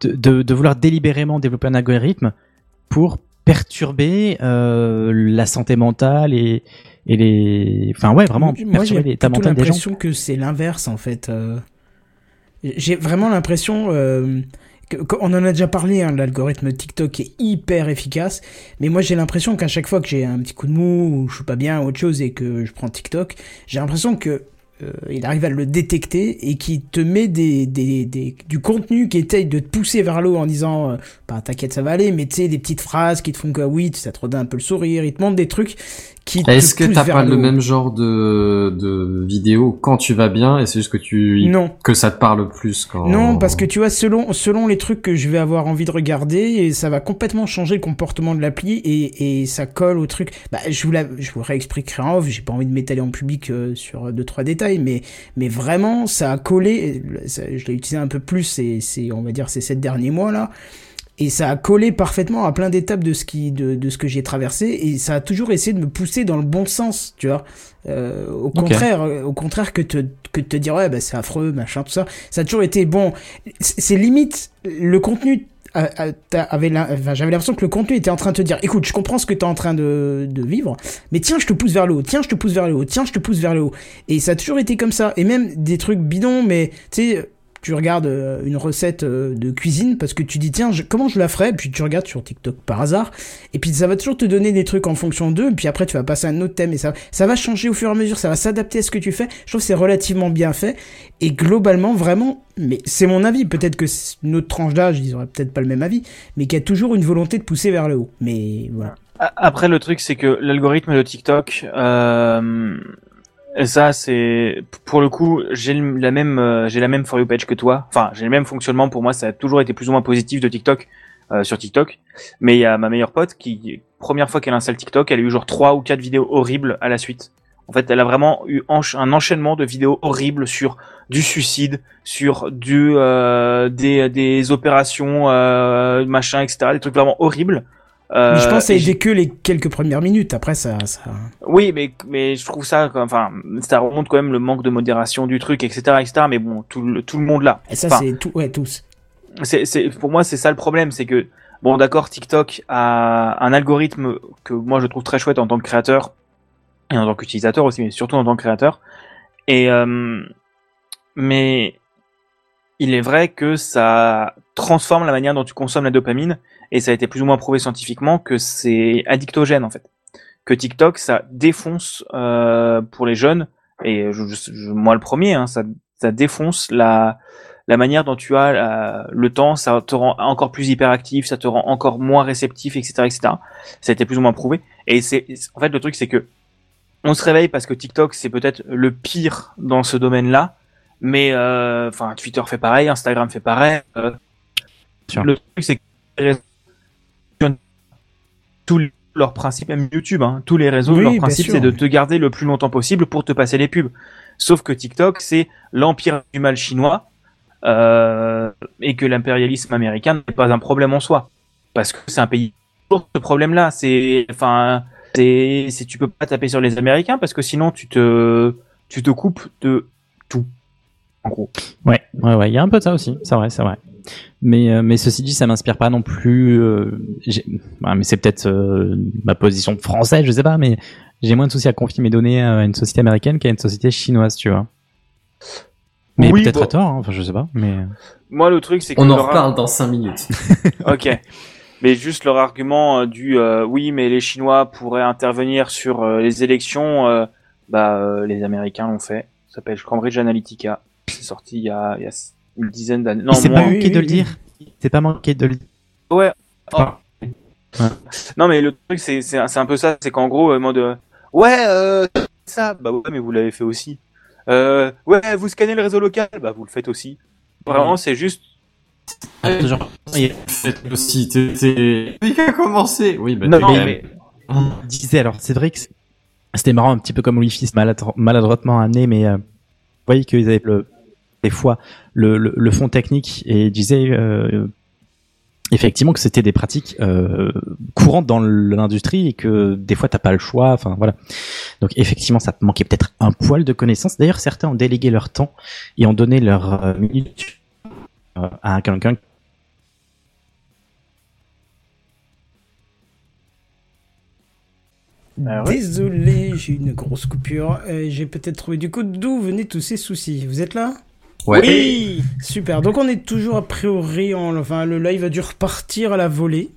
Speaker 5: de, de, de vouloir délibérément développer un algorithme pour perturber euh, la santé mentale et, et les, enfin ouais, vraiment
Speaker 1: Moi, j'ai
Speaker 5: perturber l'état mental des gens.
Speaker 1: l'impression que c'est l'inverse en fait. euh. J'ai vraiment l'impression euh, on en a déjà parlé, hein, l'algorithme TikTok est hyper efficace, mais moi j'ai l'impression qu'à chaque fois que j'ai un petit coup de mou ou je suis pas bien ou autre chose et que je prends TikTok, j'ai l'impression que euh, il arrive à le détecter et qui te met des, du contenu qui essaye de te pousser vers l'eau en disant euh, bah t'inquiète ça va aller mais tu sais des petites phrases qui te font que oui ça te redonne un peu le sourire il te montre des trucs qui
Speaker 10: Est-ce que t'as pas le même genre de, de vidéo quand tu vas bien et c'est juste que tu
Speaker 1: Non.
Speaker 10: que ça te parle plus quand
Speaker 1: Non, parce que tu vois, selon, selon les trucs que je vais avoir envie de regarder, et ça va complètement changer le comportement de l'appli et, et ça colle au truc. Bah, je vous, la, je vous réexpliquerai en off, j'ai pas envie de m'étaler en public euh, sur deux, trois détails, mais, mais vraiment, ça a collé, ça- je l'ai utilisé un peu plus, c'est, c'est, on va dire, ces sept derniers mois là. Et ça a collé parfaitement à plein d'étapes de ce qui, de, de ce que j'ai traversé, et ça a toujours essayé de me pousser dans le bon sens, tu vois. Euh, au contraire, euh, au contraire que te, que de te dire ouais bah c'est affreux machin tout ça, ça a toujours été bon. C'est limite le contenu. j'avais l'impression que le contenu était en train de te dire écoute je comprends ce que tu es en train de, de vivre mais tiens je te pousse vers le haut tiens je te pousse vers le haut tiens je te pousse vers le haut et ça a toujours été comme ça et même des trucs bidons mais tu sais tu regardes euh, une recette euh, de cuisine parce que tu dis tiens comment je la ferais? Puis tu regardes sur TikTok par hasard et puis ça va toujours te donner des trucs en fonction d'eux. Et puis après tu vas passer à un autre thème et ça ça va changer au fur et à mesure ça va s'adapter à ce que tu fais. Je trouve que c'est relativement bien fait et globalement vraiment mais c'est mon avis. Peut-être que autre tranche d'âge ils auraient peut-être pas le même avis mais qui a toujours une volonté de pousser vers le haut. Mais voilà.
Speaker 4: Après, le truc, c'est que l'algorithme de TikTok, euh, ça, c'est pour le coup, j'ai la même, euh, j'ai la même for you page que toi. Enfin, j'ai le même fonctionnement. Pour moi, ça a toujours été plus ou moins positif de TikTok euh, sur TikTok. Mais il y a ma meilleure pote qui, première fois qu'elle installe TikTok, elle a eu genre trois ou quatre vidéos horribles à la suite. En fait, elle a vraiment eu un enchaînement de vidéos horribles sur du suicide, sur du euh, des, des opérations, euh, machin, etc. Des trucs vraiment horribles.
Speaker 1: Mais je
Speaker 4: Euh,
Speaker 1: pense que
Speaker 4: j'ai-
Speaker 1: que les quelques premières minutes après ça ça
Speaker 4: oui, mais, mais je trouve ça, enfin, ça remonte quand même le manque de modération du truc, etc., etc., mais bon, tout le, tout le monde là.
Speaker 1: et ça
Speaker 4: Enfin,
Speaker 1: c'est tout ouais tous
Speaker 4: c'est, c'est, pour moi, c'est ça le problème, c'est que, bon, d'accord, TikTok a un algorithme que moi je trouve très chouette en tant que créateur, et en tant qu'utilisateur aussi, mais surtout en tant que créateur. Et, euh, mais il est vrai que ça transforme la manière dont tu consommes la dopamine, et ça a été plus ou moins prouvé scientifiquement que c'est addictogène en fait. Que TikTok, ça défonce euh, pour les jeunes, et je, je- moi le premier, hein, ça, ça défonce la, la manière dont tu as euh, le temps, ça te rend encore plus hyperactif, ça te rend encore moins réceptif, etc., etc. Ça a été plus ou moins prouvé. Et c'est, en fait, le truc, c'est que on se réveille parce que TikTok, c'est peut-être le pire dans ce domaine-là, mais euh, enfin, Twitter fait pareil, Instagram fait pareil. euh, le truc, c'est que tous leurs principes, même YouTube, hein, tous les réseaux,
Speaker 1: Oui,
Speaker 4: leur principe, c'est de te garder le plus longtemps possible pour te passer les pubs. Sauf que TikTok, c'est l'empire du mal chinois, euh, et que l'impérialisme américain n'est pas un problème en soi, parce que c'est un pays pour ce problème-là. C'est, enfin, c'est, tu peux pas taper sur les Américains parce que sinon tu te, tu te coupes de tout. En gros.
Speaker 5: Ouais, ouais, ouais, il y a un peu de ça aussi, c'est vrai, c'est vrai. Mais, euh, mais ceci dit, ça m'inspire pas non plus. euh, ouais, mais c'est peut-être euh, ma position française, je sais pas, mais j'ai moins de soucis à confier mes données à une société américaine qu'à une société chinoise, tu vois. Mais
Speaker 4: Oui,
Speaker 5: peut-être
Speaker 4: bon.
Speaker 5: à tort, hein, enfin, je sais pas, mais.
Speaker 4: Moi, le truc, c'est que
Speaker 10: On en
Speaker 4: leur
Speaker 10: reparle dans 5 minutes. <laughs>
Speaker 4: Ok. Mais juste leur argument euh, du euh, oui, mais les Chinois pourraient intervenir sur euh, les élections, euh, bah euh, les Américains l'ont fait. Ça s'appelle Cambridge Analytica. C'est sorti il y a, il y a une dizaine d'années. Non,
Speaker 5: Mais c'est pas manqué
Speaker 1: oui,
Speaker 5: de le
Speaker 1: oui.
Speaker 5: dire. C'est pas manqué de le dire.
Speaker 4: Ouais. Oh.
Speaker 5: Ouais.
Speaker 4: Non, mais le truc, c'est c'est un c'est un peu ça. C'est qu'en gros, mode euh, ouais, euh, ça, bah ouais, mais vous l'avez fait aussi. Euh, ouais, vous scannez le réseau local, bah vous le faites aussi. Vraiment, c'est juste.
Speaker 5: Genre,
Speaker 10: C'est aussi, t'es, a commencé Oui, bah,
Speaker 4: Non, non, mais-
Speaker 5: on disait, alors c'est vrai que c'est- c'était marrant, un petit peu comme Wi-Fi, maladroitement amené, mais euh, vous voyez qu'ils avaient le, des fois le, le, le fond technique et ils disaient euh, effectivement que c'était des pratiques euh, courantes dans l'industrie et que des fois t'as pas le choix, enfin voilà. Donc effectivement ça te manquait peut-être un poil de connaissances. D'ailleurs certains ont délégué leur temps et ont donné leur euh, minute euh, à quelqu'un
Speaker 4: Ah ouais.
Speaker 1: Désolé, j'ai une grosse coupure. Euh, j'ai peut-être trouvé du coup d'où venaient tous ces soucis. Vous êtes là?
Speaker 10: Ouais.
Speaker 1: Oui Super. Donc on est toujours a priori en... Enfin, le live a dû repartir à la volée.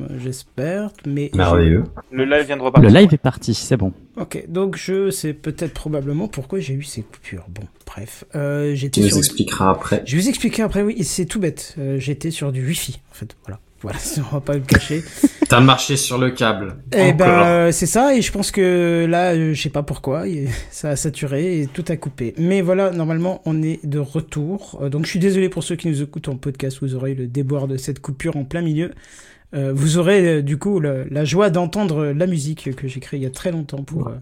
Speaker 1: Euh, J'espère, mais...
Speaker 10: Merveilleux.
Speaker 4: Le live vient de
Speaker 5: Le
Speaker 4: repartir.
Speaker 5: live est parti, c'est bon.
Speaker 1: Ok, donc je sais peut-être probablement pourquoi j'ai eu ces coupures. Bon, bref. Euh,
Speaker 10: Tu
Speaker 1: J'étais
Speaker 10: nous
Speaker 1: sur...
Speaker 10: expliqueras après.
Speaker 1: Je vais vous expliquer après, oui, c'est tout bête. Euh, J'étais sur du Wi-Fi, en fait. Voilà. Voilà, <laughs> on va pas le cacher.
Speaker 10: T'as marché sur le câble.
Speaker 1: Eh ben, c'est ça, et je pense que là, euh, je sais pas pourquoi, <laughs> ça a saturé et tout a coupé. Mais voilà, normalement, on est de retour. Euh, donc, je suis désolé pour ceux qui nous écoutent en podcast, vous aurez le déboire de cette coupure en plein milieu. Euh, vous aurez du coup la joie d'entendre la musique que j'ai créée il y a très longtemps pour. euh,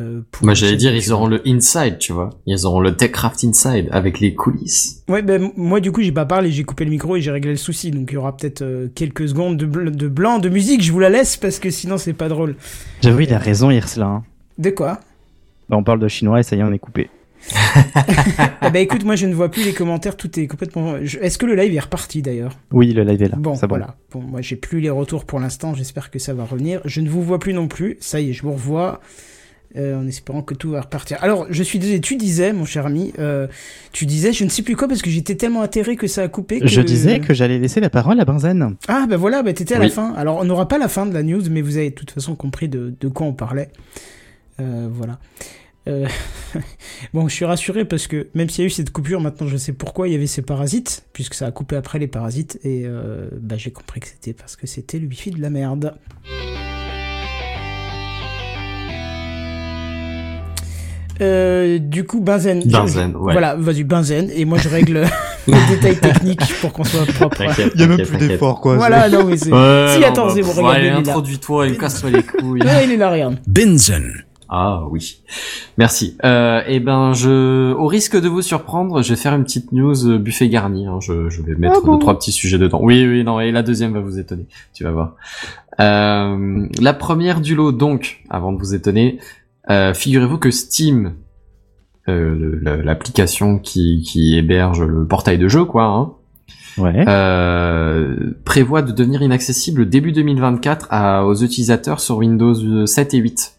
Speaker 1: euh, pour
Speaker 10: Moi, j'allais dire, ils auront le inside, tu vois. Ils auront le Techcraft inside avec les coulisses.
Speaker 1: Ouais, ben moi du coup j'ai pas parlé, j'ai coupé le micro et j'ai réglé le souci, donc il y aura peut-être euh, quelques secondes de, bl- de blanc de musique, je vous la laisse parce que sinon c'est pas drôle.
Speaker 5: J'avoue, il a raison, Irsla. hein.
Speaker 1: De quoi?
Speaker 5: Bah, on parle de chinois et ça y est, on est coupé.
Speaker 1: Ah <laughs> bah écoute, moi je ne vois plus les commentaires, tout est complètement... je- Est-ce que le live est reparti d'ailleurs?
Speaker 5: Oui, le live est là.
Speaker 1: Bon,
Speaker 5: bon.
Speaker 1: voilà. Bon, moi j'ai plus les retours pour l'instant, j'espère que ça va revenir. Je ne vous vois plus non plus, ça y est, je vous revois. Euh, en espérant que tout va repartir. Alors, je suis désolé, tu disais, mon cher ami, euh, tu disais, je ne sais plus quoi, parce que j'étais tellement atterré que ça a coupé. Que...
Speaker 5: Je disais que j'allais laisser la parole à Benzen.
Speaker 1: Ah, bah voilà, bah t'étais à la fin. Alors, on n'aura pas la fin de la news, mais vous avez de toute façon compris de, de quoi on parlait. Euh, voilà. Euh, <laughs> bon, je suis rassuré parce que même s'il y a eu cette coupure, maintenant je sais pourquoi il y avait ces parasites, puisque ça a coupé après les parasites, et euh, bah, j'ai compris que c'était parce que c'était le wifi de la merde. Euh, du coup, Benzen.
Speaker 10: Benzen, ouais.
Speaker 1: Voilà, vas-y, Benzen, et moi je règle <laughs> <laughs> les détails techniques pour qu'on soit propre.
Speaker 10: T'inquiète,
Speaker 5: Il y a même plus d'efforts, quoi.
Speaker 1: Voilà, non, mais c'est.
Speaker 10: Ouais,
Speaker 1: si,
Speaker 10: non,
Speaker 1: attends,
Speaker 10: bah,
Speaker 1: c'est bon,
Speaker 10: pff,
Speaker 1: regarde,
Speaker 10: allez,
Speaker 1: il
Speaker 10: introduis-toi et casse-toi les couilles.
Speaker 1: Ouais, il est là, regarde.
Speaker 2: Benzen.
Speaker 10: Ah oui, merci. Euh, eh ben, je, au risque de vous surprendre, je vais faire une petite news euh, buffet garni. hein. Je, je vais mettre
Speaker 5: Ah bon
Speaker 10: deux trois petits sujets dedans. Oui, oui, non. Et la deuxième va vous étonner. Tu vas voir. Euh, la première du lot, donc, avant de vous étonner, euh, figurez-vous que Steam, euh, l'application qui, qui héberge le portail de jeu, quoi, hein,
Speaker 5: Ouais.
Speaker 10: euh, prévoit de devenir inaccessible début 2024 à, aux utilisateurs sur Windows 7 et 8.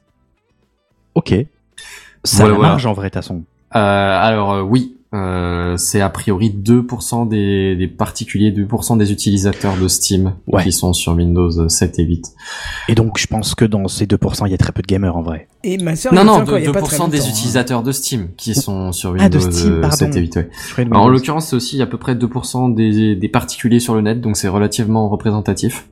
Speaker 5: Ok. Ça
Speaker 10: Voilà,
Speaker 5: a
Speaker 10: voilà.
Speaker 5: marge en vrai, façon.
Speaker 10: Euh, alors euh, oui, euh, c'est a priori 2% des, des particuliers, 2% des utilisateurs de Steam
Speaker 5: Ouais.
Speaker 10: qui sont sur Windows 7 et 8.
Speaker 5: Et donc, je pense que dans ces 2%, il y a très peu de gamers en vrai.
Speaker 1: Et ma soeur,
Speaker 10: Non, non,
Speaker 1: y a pas
Speaker 10: 2%
Speaker 1: très
Speaker 10: des
Speaker 1: hein.
Speaker 10: utilisateurs de Steam qui sont sur
Speaker 5: Ah, de
Speaker 10: Windows
Speaker 5: Steam,
Speaker 10: euh,
Speaker 5: pardon.
Speaker 10: 7 et 8. ouais. Alors, en
Speaker 5: Windows.
Speaker 10: l'occurrence, c'est aussi à peu près 2% des, des particuliers sur le net, donc c'est relativement représentatif.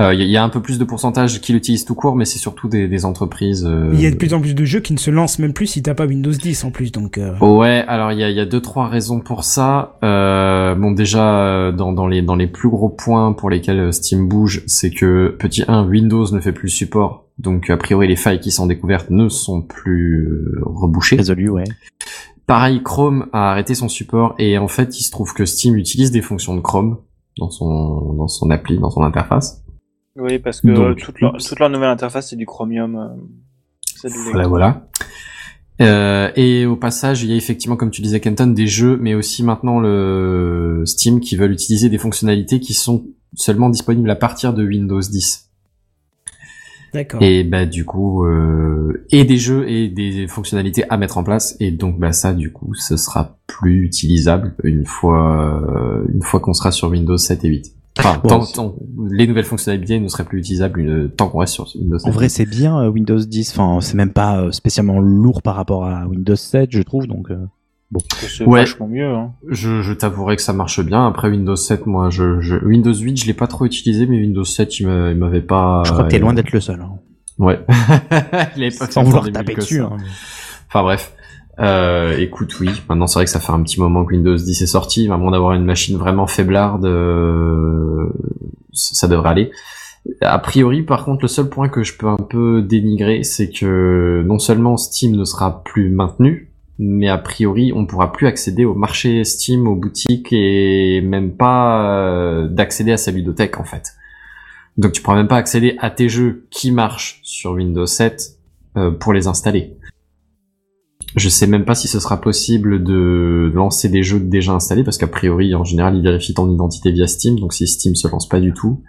Speaker 10: Euh, Il y, a- il y a un peu plus de pourcentage qui l'utilisent tout court, mais c'est surtout des, des entreprises. euh,
Speaker 1: Il y a de plus en plus de jeux qui ne se lancent même plus si t'as pas Windows 10 en plus, donc. euh,
Speaker 10: Ouais, alors il y a, y a deux trois raisons pour ça. Euh, bon, déjà euh, dans, dans les dans les plus gros points pour lesquels euh, Steam bouge, c'est que petit 1, Windows ne fait plus le support, donc a priori les failles qui sont découvertes ne sont plus euh, rebouchées.
Speaker 5: Résolu, ouais.
Speaker 10: Pareil, Chrome a arrêté son support et en fait il se trouve que Steam utilise des fonctions de Chrome dans son dans son appli, dans son interface.
Speaker 4: Oui, parce que
Speaker 10: Donc,
Speaker 4: toute, leur,
Speaker 10: oups.
Speaker 4: toute leur nouvelle interface, c'est du Chromium. euh,
Speaker 10: Voilà, voilà. Euh, et au passage, il y a effectivement, comme tu disais, Kenton, des jeux, mais aussi maintenant le Steam qui veulent utiliser des fonctionnalités qui sont seulement disponibles à partir de Windows 10.
Speaker 1: D'accord.
Speaker 10: Et bah du coup, euh, et des jeux et des fonctionnalités à mettre en place. Et donc bah ça, du coup, ce sera plus utilisable une fois euh, une fois qu'on sera sur Windows 7 et 8. Enfin,
Speaker 5: Bon,
Speaker 10: tant,
Speaker 5: c'est-
Speaker 10: tant- les nouvelles fonctionnalités ne seraient plus utilisables une- tant qu'on reste sur Windows 7.
Speaker 5: En vrai, c'est bien euh, Windows 10. Enfin, c'est même pas euh, spécialement lourd par rapport à Windows 7, je trouve. Donc, euh, bon.
Speaker 4: C'est
Speaker 10: Ouais.
Speaker 4: vachement mieux. Hein.
Speaker 10: Je, je t'avouerai que ça marche bien. Après Windows 7, moi, je, je Windows 8, je l'ai pas trop utilisé, mais Windows 7, il m'a- il m'avait pas.
Speaker 5: Je crois que t'es loin d'être le seul. hein.
Speaker 10: Ouais. il avait pas
Speaker 5: Sans vouloir taper dessus. hein.
Speaker 10: Enfin bref. Euh, écoute, oui. Maintenant, c'est vrai que ça fait un petit moment que Windows 10 est sorti. Moins d'avoir une machine vraiment faiblarde, euh, ça devrait aller. A priori, par contre, le seul point que je peux un peu dénigrer, c'est que non seulement Steam ne sera plus maintenu, mais a priori, on pourra plus accéder au marché Steam, aux boutiques et même pas euh, d'accéder à sa ludothèque en fait. Donc tu pourras même pas accéder à tes jeux qui marchent sur Windows 7 euh, pour les installer. Je sais même pas si ce sera possible de lancer des jeux déjà installés parce qu'a priori, en général, il vérifie ton identité via Steam. Donc si Steam se lance pas du tout,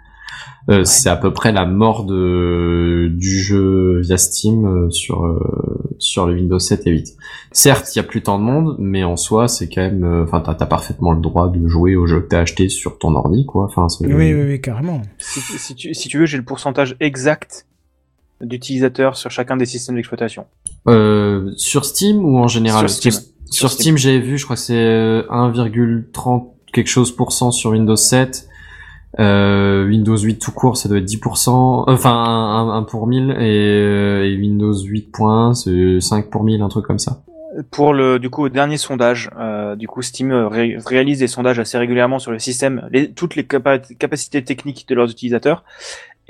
Speaker 10: euh, c'est à peu près la mort de du jeu via Steam euh, sur euh, sur le Windows 7 et 8. Certes, il y a plus tant de monde, mais en soi, c'est quand même, euh, enfin, t'as, t'as parfaitement le droit de jouer au jeu que t'as acheté sur ton ordi, quoi. Enfin,
Speaker 1: Oui, oui, oui, carrément.
Speaker 4: Si, si tu, si tu veux, j'ai le pourcentage exact d'utilisateurs sur chacun des systèmes d'exploitation.
Speaker 10: Euh, sur Steam ou en général
Speaker 4: Sur Steam.
Speaker 10: Sur,
Speaker 4: Sur
Speaker 10: sur
Speaker 4: Steam.
Speaker 10: Steam, j'avais vu, je crois que c'est euh, 1,30 quelque chose pour cent sur Windows 7. Euh, Windows 8 tout court, ça doit être 10%, euh, enfin un, un- un pour 1000 et, euh, et Windows 8.1 c'est 5 pour 1000, un truc comme ça.
Speaker 4: Pour le du coup au dernier sondage, euh, du coup Steam euh, ré- réalise des sondages assez régulièrement sur le système, les, toutes les capa- capacités techniques de leurs utilisateurs.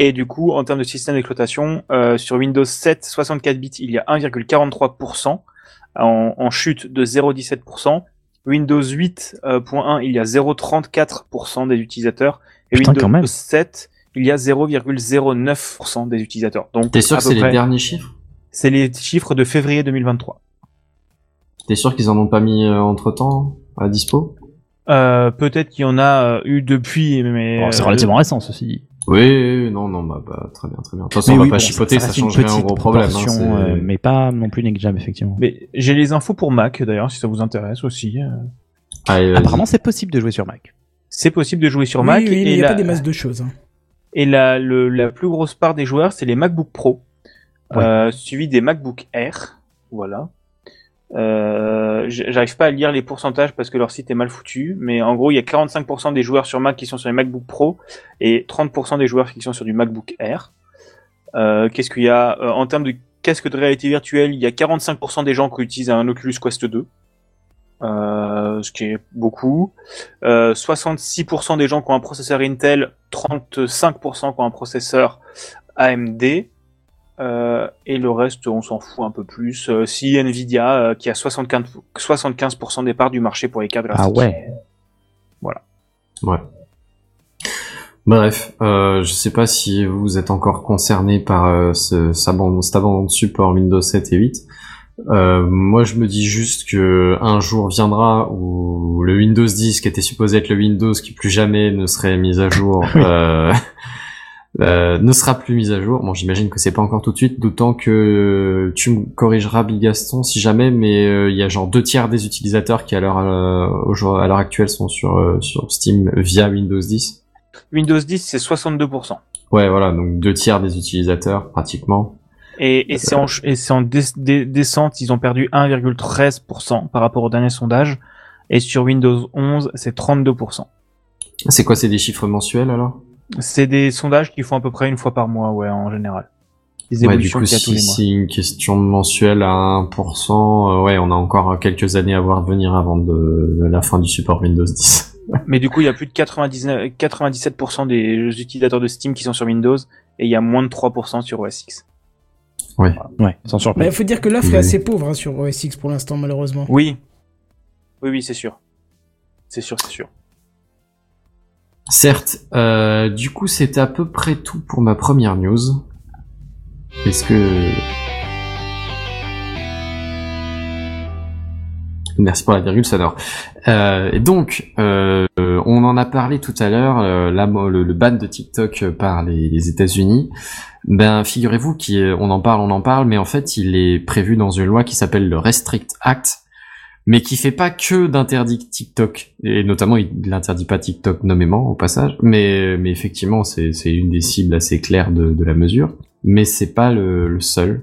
Speaker 4: Et du coup, en termes de système d'exploitation, euh, sur Windows 7 64 bits, il y a 1,43% en, en chute de 0,17%. Windows 8.1, il y a 0,34% des utilisateurs. Et
Speaker 5: Putain,
Speaker 4: Windows
Speaker 5: quand même.
Speaker 4: 7, il y a 0,09% des utilisateurs. Donc,
Speaker 10: T'es sûr que c'est les derniers chiffres?
Speaker 4: C'est les chiffres de février 2023.
Speaker 10: T'es sûr qu'ils en ont pas mis entre temps à dispo?
Speaker 4: Euh, peut-être qu'il y en a euh, eu depuis, mais
Speaker 5: Bon, c'est
Speaker 4: euh,
Speaker 5: relativement récent, ceci dit.
Speaker 10: Oui, non, non, bah, bah, très bien, très bien. De toute façon,
Speaker 5: Mais
Speaker 10: on va
Speaker 5: oui,
Speaker 10: pas
Speaker 5: bon,
Speaker 10: chipoter, ça,
Speaker 5: reste une
Speaker 10: changerait un
Speaker 5: petite
Speaker 10: gros problème. Hein,
Speaker 5: euh, mais pas non plus négligeable, effectivement.
Speaker 4: Mais j'ai les infos pour Mac d'ailleurs, si ça vous intéresse aussi. euh.
Speaker 10: Allez.
Speaker 5: Apparemment, c'est possible de jouer sur Mac.
Speaker 4: C'est possible de jouer sur
Speaker 1: oui,
Speaker 4: Mac.
Speaker 1: oui, mais
Speaker 4: et
Speaker 1: il n'y a
Speaker 4: la,
Speaker 1: pas des masses de choses. hein.
Speaker 4: et la, le- la plus grosse part des joueurs, c'est les MacBook Pro,
Speaker 5: Ouais.
Speaker 4: euh, suivi des MacBook Air. Voilà. Euh, J'arrive pas à lire les pourcentages parce que leur site est mal foutu, mais en gros, il y a 45% des joueurs sur Mac qui sont sur les MacBook Pro et 30% des joueurs qui sont sur du MacBook Air. Euh, Qu'est-ce qu'il y a Euh, en termes de casque de réalité virtuelle Il y a 45% des gens qui utilisent un Oculus Quest 2. Euh, ce qui est beaucoup. Euh, 66% des gens qui ont un processeur Intel, 35% qui ont un processeur AMD. Euh, et le reste, on s'en fout un peu plus. Euh, si Nvidia, euh, qui a 75%, 75% des parts du marché pour les cartes
Speaker 5: Ah
Speaker 4: graphiques.
Speaker 5: ouais.
Speaker 10: Ouais. Bref, euh, je sais pas si vous êtes encore concerné par euh, ce, cet abandon, de support Windows 7 et 8. Euh, moi, je me dis juste que un jour viendra où le Windows 10, qui était supposé être le Windows qui plus jamais ne serait mis à jour, <laughs> euh, ne sera plus mis à jour. Bon, j'imagine que c'est pas encore tout de suite, d'autant que tu me corrigeras, Big Gaston, si jamais, mais euh, il y a genre deux tiers des utilisateurs qui à l'heure euh, à l'heure actuelle sont sur sur Steam via Windows 10.
Speaker 4: Windows 10, c'est 62%.
Speaker 10: Ouais, voilà, donc deux tiers des utilisateurs pratiquement.
Speaker 4: Et, et c'est en, et dé- descente, ils ont perdu 1,13% par rapport au dernier sondage. Et sur Windows 11, c'est 32%.
Speaker 10: C'est quoi, c'est des chiffres mensuels alors?
Speaker 4: C'est des sondages qui font à peu près une fois par mois, ouais, en général. Les
Speaker 10: Ouais, du coup,
Speaker 4: qu'il y a tous
Speaker 10: si c'est une question mensuelle à 1%, euh, ouais, on a encore quelques années à voir venir avant de, de la fin du support Windows 10. <laughs>
Speaker 4: Mais du coup, il y a plus de 99, 97% des utilisateurs de Steam qui sont sur Windows et il y a moins de 3% sur OS X.
Speaker 10: Ouais.
Speaker 5: Ouais, sans
Speaker 1: Il
Speaker 5: surprise.
Speaker 1: faut dire que l'offre
Speaker 10: Oui.
Speaker 1: est assez pauvre hein, sur OS X pour l'instant, malheureusement.
Speaker 4: Oui. Oui, oui, c'est sûr. C'est sûr, c'est sûr.
Speaker 10: Certes, euh, du coup, c'est à peu près tout pour ma première news. Est-ce que... Merci pour la virgule sonore. Euh, donc, euh, on en a parlé tout à l'heure, euh, le, ban de TikTok par les États-Unis. Ben, figurez-vous qu'on en parle, on en parle, mais en fait, il est prévu dans une loi qui s'appelle le Restrict Act, mais qui fait pas que d'interdire TikTok, et notamment il n'interdit pas TikTok nommément au passage, mais, mais effectivement c'est c'est une des cibles assez claires de, de la mesure, mais c'est pas le, le seul,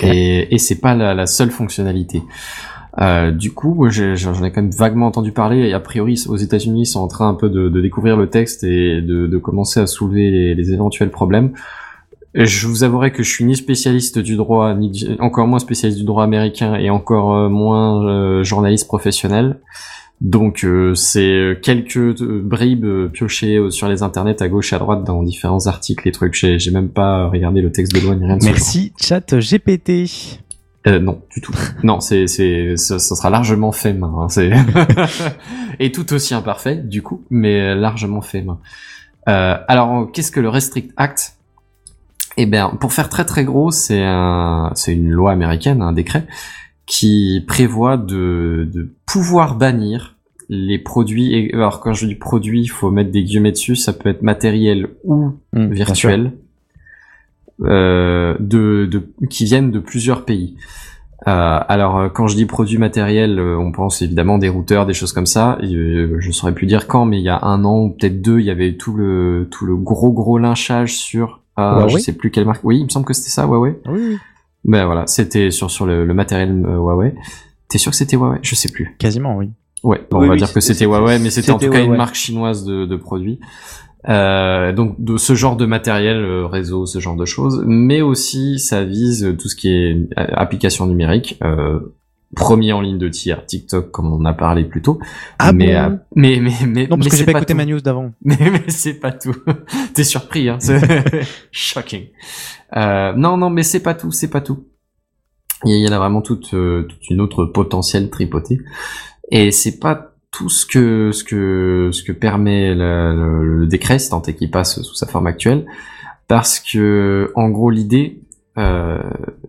Speaker 10: et, et c'est pas la, la seule fonctionnalité. Euh, du coup, j'en ai quand même vaguement entendu parler, et a priori aux États-Unis ils sont en train un peu de, de découvrir le texte et de, de commencer à soulever les, les éventuels problèmes. Je vous avouerai que je suis ni spécialiste du droit, ni du- encore moins spécialiste du droit américain et encore euh, moins euh, journaliste professionnel. Donc euh, c'est quelques euh, bribes euh, piochées sur les internets à gauche à droite dans différents articles et trucs. J'ai j'ai même pas regardé le texte de loi ni rien de ce.
Speaker 5: Merci, chat GPT.
Speaker 10: Euh, non, du tout. non, c'est, c'est, ça, ça sera largement fait main. hein, c'est <laughs> et tout aussi imparfait, du coup, mais largement fait main. Euh, alors, qu'est-ce que le Restrict Act? Eh bien, pour faire très très gros, c'est un, c'est une loi américaine, un décret qui prévoit de, de pouvoir bannir les produits. Et, alors, quand je dis produits, il faut mettre des guillemets dessus. Ça peut être matériel ou
Speaker 5: Mmh, sûr.
Speaker 10: virtuel. euh, de, de qui viennent de plusieurs pays. Euh, alors euh, quand je dis produits matériels, euh, on pense évidemment des routeurs, des choses comme ça. Et, euh, je saurais plus dire quand, mais il y a un an ou peut-être deux, il y avait tout le tout le gros gros lynchage sur euh,
Speaker 5: Huawei
Speaker 10: je sais plus quelle marque. Oui, il me semble que c'était ça, Huawei.
Speaker 5: Oui, oui.
Speaker 10: Ben voilà, c'était sur sur le, le matériel euh, Huawei. T'es sûr que c'était Huawei? Je sais plus.
Speaker 5: Quasiment, oui.
Speaker 10: Ouais, bon,
Speaker 4: Oui,
Speaker 10: on va
Speaker 4: oui,
Speaker 10: dire que
Speaker 4: c'était-
Speaker 10: Huawei, mais c'était en tout cas une marque chinoise de, de produits. Euh, donc de ce genre de matériel, euh, réseau, ce genre de choses, mais aussi ça vise tout ce qui est euh, application numérique. Euh, premier en ligne de tir, TikTok, comme on en a parlé plus tôt.
Speaker 5: Ah
Speaker 10: mais,
Speaker 5: bon
Speaker 10: euh, mais mais mais
Speaker 5: Non, parce
Speaker 10: mais
Speaker 5: que j'ai
Speaker 10: c'est
Speaker 5: pas écouté
Speaker 10: tout.
Speaker 5: ma news d'avant. <laughs>
Speaker 10: Mais, mais c'est pas tout. <laughs> T'es surpris, hein. C'est <laughs> shocking. Euh, non, non, mais c'est pas tout, c'est pas tout. Il y en a vraiment toute, euh, toute une autre potentielle tripotée. Et c'est pas tout ce que, ce que, ce que permet le, le- le décret, si tant est qu'il passe sous sa forme actuelle. Parce que, en gros, l'idée, euh,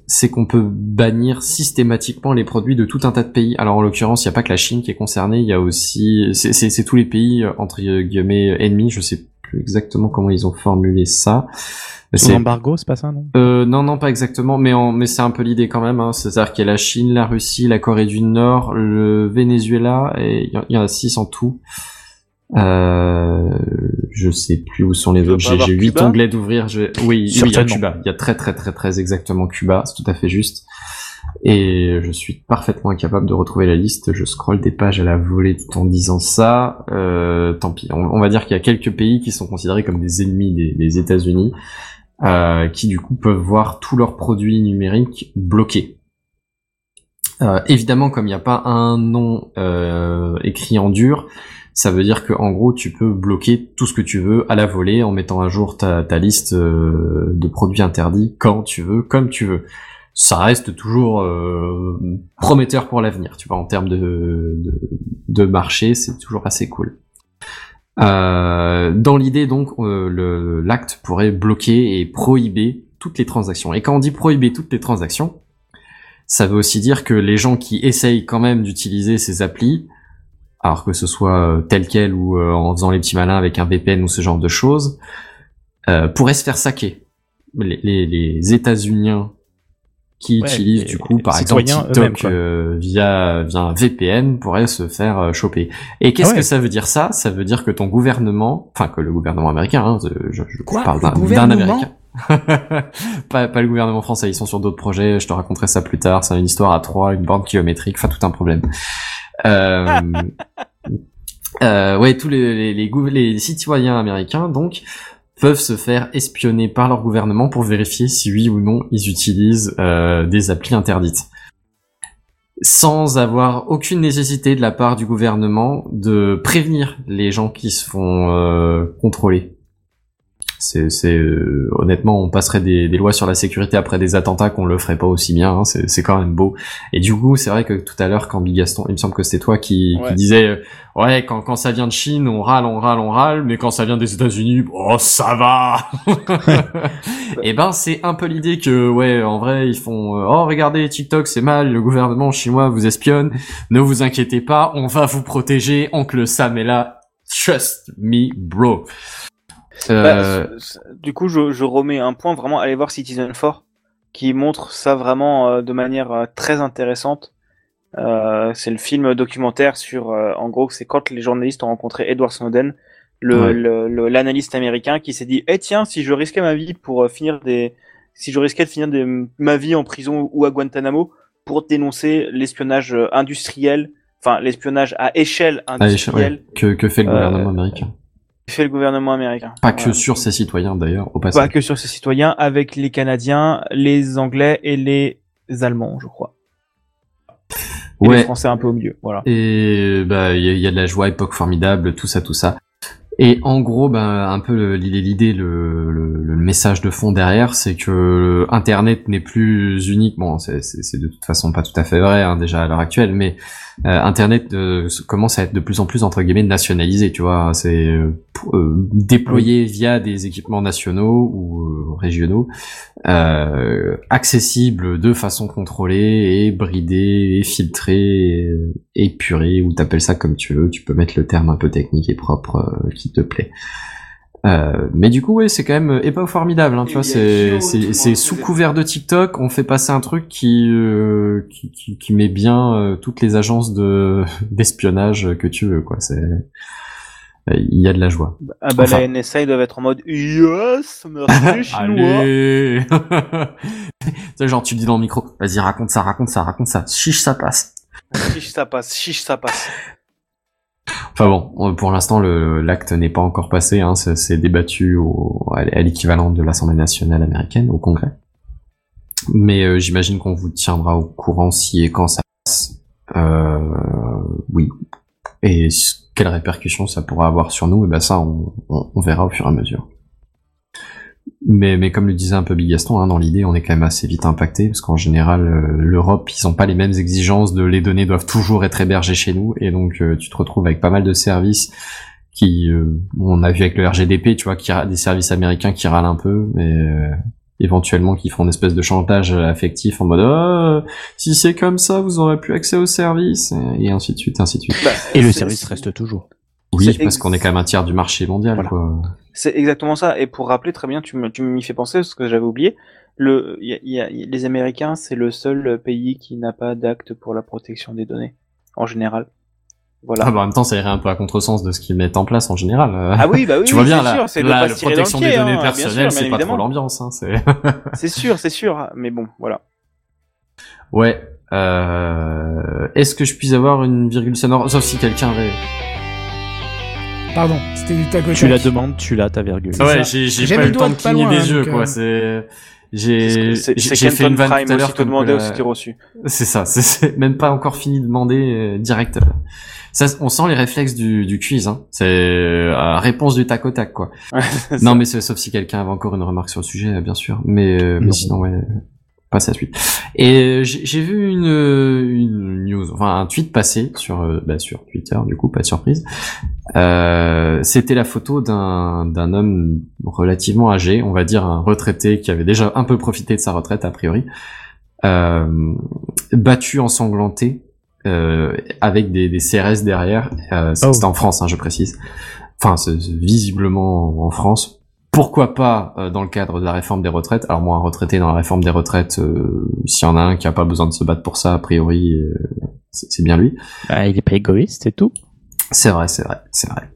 Speaker 10: c'est qu'on peut bannir systématiquement les produits de tout un tas de pays. Alors en l'occurrence, il n'y a pas que la Chine qui est concernée, il y a aussi, c'est- tous les pays euh, entre guillemets ennemis. Je sais plus exactement comment ils ont formulé ça. C'est-
Speaker 5: l'embargo, c'est pas ça, non?
Speaker 10: Euh, non, non, pas exactement, mais, en, mais c'est un peu l'idée quand même. Hein. C'est-à-dire qu'il y a la Chine, la Russie, la Corée du Nord, le Venezuela, et il y en a six en tout. Euh, je sais plus où sont les autres.
Speaker 4: pas
Speaker 10: J'ai huit onglets d'ouvrir. Je... Oui, oui, il y a. Cuba. Il y a très, très, très, très exactement Cuba. C'est tout à fait juste. Et je suis parfaitement incapable de retrouver la liste. Je scrolle des pages à la volée tout en disant ça. Euh, tant pis. On, on va dire qu'il y a quelques pays qui sont considérés comme des ennemis des, des États-Unis, euh, qui du coup peuvent voir tous leurs produits numériques bloqués. Euh, évidemment, comme il n'y a pas un nom euh, écrit en dur, ça veut dire que en gros, tu peux bloquer tout ce que tu veux à la volée en mettant à jour ta, ta liste euh, de produits interdits quand tu veux, comme tu veux. Ça reste toujours euh, prometteur pour l'avenir, tu vois, en termes de, de, de marché, c'est toujours assez cool. Euh, dans l'idée, donc, euh, l'acte pourrait bloquer et prohiber toutes les transactions. Et quand on dit prohiber toutes les transactions, ça veut aussi dire que les gens qui essayent quand même d'utiliser ces applis, alors que ce soit euh, tel quel ou euh, en faisant les petits malins avec un VPN ou ce genre de choses, euh, pourraient se faire saquer. Les, les, les États-Uniens qui
Speaker 5: Ouais,
Speaker 10: utilisent
Speaker 5: les
Speaker 10: du coup par exemple TikTok euh, via via un VPN pourraient se faire euh, choper. Et qu'est-ce
Speaker 5: Ah ouais.
Speaker 10: que ça veut dire ça? Ça veut dire que ton gouvernement, enfin que le gouvernement américain, hein, je, je
Speaker 1: Quoi?
Speaker 10: parle
Speaker 1: Le
Speaker 10: d'un américain. <laughs> pas, pas le gouvernement français, ils sont sur d'autres projets, je te raconterai ça plus tard, c'est une histoire à trois, une bande kilométrique, enfin tout un problème. Euh, <laughs> euh, ouais, tous les, citoyens américains, donc, peuvent se faire espionner par leur gouvernement pour vérifier si oui ou non ils utilisent euh, des applis interdites. Sans avoir aucune nécessité de la part du gouvernement de prévenir les gens qui se font euh, contrôler. C'est, c'est euh, honnêtement, on passerait des, des lois sur la sécurité après des attentats qu'on le ferait pas aussi bien. hein, c'est, c'est quand même beau. Et du coup, c'est vrai que tout à l'heure, quand Bigaston, il me semble que c'était toi qui,
Speaker 4: Ouais.
Speaker 10: qui disais, euh, ouais, quand, quand ça vient de Chine, on râle, on râle, on râle, mais quand ça vient des États-Unis, oh, ça va. <laughs> <laughs> Et ben, c'est un peu l'idée que, ouais, en vrai, ils font, euh, oh, regardez, TikTok, c'est mal, le gouvernement chinois vous espionne. Ne vous inquiétez pas, on va vous protéger. Oncle Sam est là. Trust me, bro. Euh,
Speaker 4: Bah, du coup, je, je remets un point vraiment. Allez voir Citizen 4 qui montre ça vraiment euh, de manière euh, très intéressante. Euh, c'est le film documentaire sur, euh, en gros, c'est quand les journalistes ont rencontré Edward Snowden, le
Speaker 10: Ouais.
Speaker 4: le- l'analyste américain qui s'est dit, eh tiens, si je risquais ma vie pour finir des, si je risquais de finir des, ma vie en prison ou à Guantanamo pour dénoncer l'espionnage industriel, enfin l'espionnage à échelle
Speaker 10: à l'échelle, ouais.
Speaker 4: industrielle,
Speaker 10: que, que fait le
Speaker 4: Euh,
Speaker 10: gouvernement américain
Speaker 4: fait le gouvernement américain.
Speaker 10: Pas que sur ses citoyens d'ailleurs, au
Speaker 4: Pas
Speaker 10: passage.
Speaker 4: que sur ses citoyens, avec les Canadiens, les Anglais et les Allemands, je crois. Et les
Speaker 10: Ouais.
Speaker 4: Français un peu au milieu, voilà.
Speaker 10: Et bah il y, a- il y a de la joie, époque formidable, tout ça, tout ça. Et en gros, ben un peu l'idée, l'idée, le, le, le message de fond derrière, c'est que Internet n'est plus unique. Bon, c'est de toute façon pas tout à fait vrai hein, déjà à l'heure actuelle, mais Internet euh, commence à être de plus en plus entre guillemets nationalisé. Tu vois, c'est euh, euh, déployé via des équipements nationaux ou euh, régionaux, euh, accessible de façon contrôlée et bridée et filtrée et, et purée ou t'appelles ça comme tu veux. Tu peux mettre le terme un peu technique et propre euh, qui te plaît. Euh, mais du coup, ouais, c'est quand même époque formidable. Hein, tu vois, c'est c'est c'est sous couvert de TikTok, on fait passer un truc qui euh, qui, qui, qui met bien euh, toutes les agences de <laughs> d'espionnage que tu veux. Quoi, c'est il y a de la joie.
Speaker 4: Ah bah
Speaker 10: Enfin.
Speaker 4: la NSA ils doivent être en mode yes, merci <laughs> chinois. <laughs>
Speaker 10: C'est genre tu dis dans le micro, vas-y raconte ça, raconte ça, raconte ça, chiche ça passe.
Speaker 4: Chiche ça passe, chiche ça passe.
Speaker 10: Enfin bon, euh, pour l'instant l'acte n'est pas encore passé, hein, c'est débattu à l'équivalent de l'Assemblée nationale américaine, au Congrès. Mais euh, j'imagine qu'on vous tiendra au courant si et quand ça passe. Euh, oui. Et quelles répercussions ça pourra avoir sur nous, et ben ça on verra au fur et à mesure. Mais, mais comme le disait un peu Big Gaston, hein, dans l'idée, on est quand même assez vite impacté, parce qu'en général, euh, l'Europe, ils ont pas les mêmes exigences de les données doivent toujours être hébergées chez nous, et donc euh, tu te retrouves avec pas mal de services qui, euh, on a vu avec le RGDP, tu vois, qui des services américains qui râlent un peu, mais euh, éventuellement qui font une espèce de chantage affectif en mode oh, si c'est comme ça, vous aurez plus accès aux services, et, et ainsi de suite, ainsi de suite.
Speaker 5: Et le service reste toujours.
Speaker 10: Oui, parce qu'on est quand même un tiers du marché mondial, quoi.
Speaker 4: C'est exactement ça. Et pour rappeler très bien, tu m'y fais penser parce que j'avais oublié. Le, y a- il y a- les Américains, c'est le seul pays qui n'a pas d'acte pour la protection des données en général. Voilà.
Speaker 10: Ah bah en même temps, ça irait un peu à contresens de ce qu'ils mettent en place en général.
Speaker 4: Ah oui, bah oui, <laughs>
Speaker 10: tu vois bien
Speaker 4: c'est
Speaker 10: la,
Speaker 4: sûr,
Speaker 10: la, la protection des données
Speaker 4: hein,
Speaker 10: personnelles, c'est pas trop l'ambiance. Hein, c'est <laughs>
Speaker 4: C'est sûr, c'est sûr. Mais bon, voilà.
Speaker 10: ouais. Euh... Est-ce que je puis avoir une virgule sonore, sauf si quelqu'un avait.
Speaker 1: Pardon, c'était du tac au
Speaker 5: Tu la demandes, tu l'as ta virgule.
Speaker 1: C'est
Speaker 10: Ouais,
Speaker 1: ça.
Speaker 10: j'ai pas eu
Speaker 1: le
Speaker 10: temps de cligner des yeux, quoi. C'est j'ai fait une vanne
Speaker 4: Prime
Speaker 10: tout à l'heure quoi
Speaker 4: aussi t'es reçu.
Speaker 10: C'est ça, c'est- même pas encore fini de demander euh, direct. Ça, on sent les réflexes du, du quiz, hein. C'est euh, réponse du tac au tac, quoi. <laughs> non, mais sauf si quelqu'un avait encore une remarque sur le sujet, bien sûr. Mais, euh, mais
Speaker 5: Non.
Speaker 10: sinon, ouais, passe à la suite. Et euh, j'ai vu une, une news, enfin un tweet passé sur, euh, bah, sur Twitter, du coup, pas de surprise. Euh, C'était la photo d'un homme relativement âgé, on va dire un retraité qui avait déjà un peu profité de sa retraite a priori, euh, battu ensanglanté euh, avec des, des CRS derrière. Euh,
Speaker 5: Oh.
Speaker 10: C'était en France, hein, je précise. Enfin, visiblement en France. Pourquoi pas euh, dans le cadre de la réforme des retraites Alors moi, un retraité dans la réforme des retraites, euh, s'il y en a un qui a pas besoin de se battre pour ça, a priori, euh, c'est bien lui.
Speaker 5: Ah, il est pas égoïste et tout.
Speaker 10: C'est vrai, c'est vrai, c'est vrai.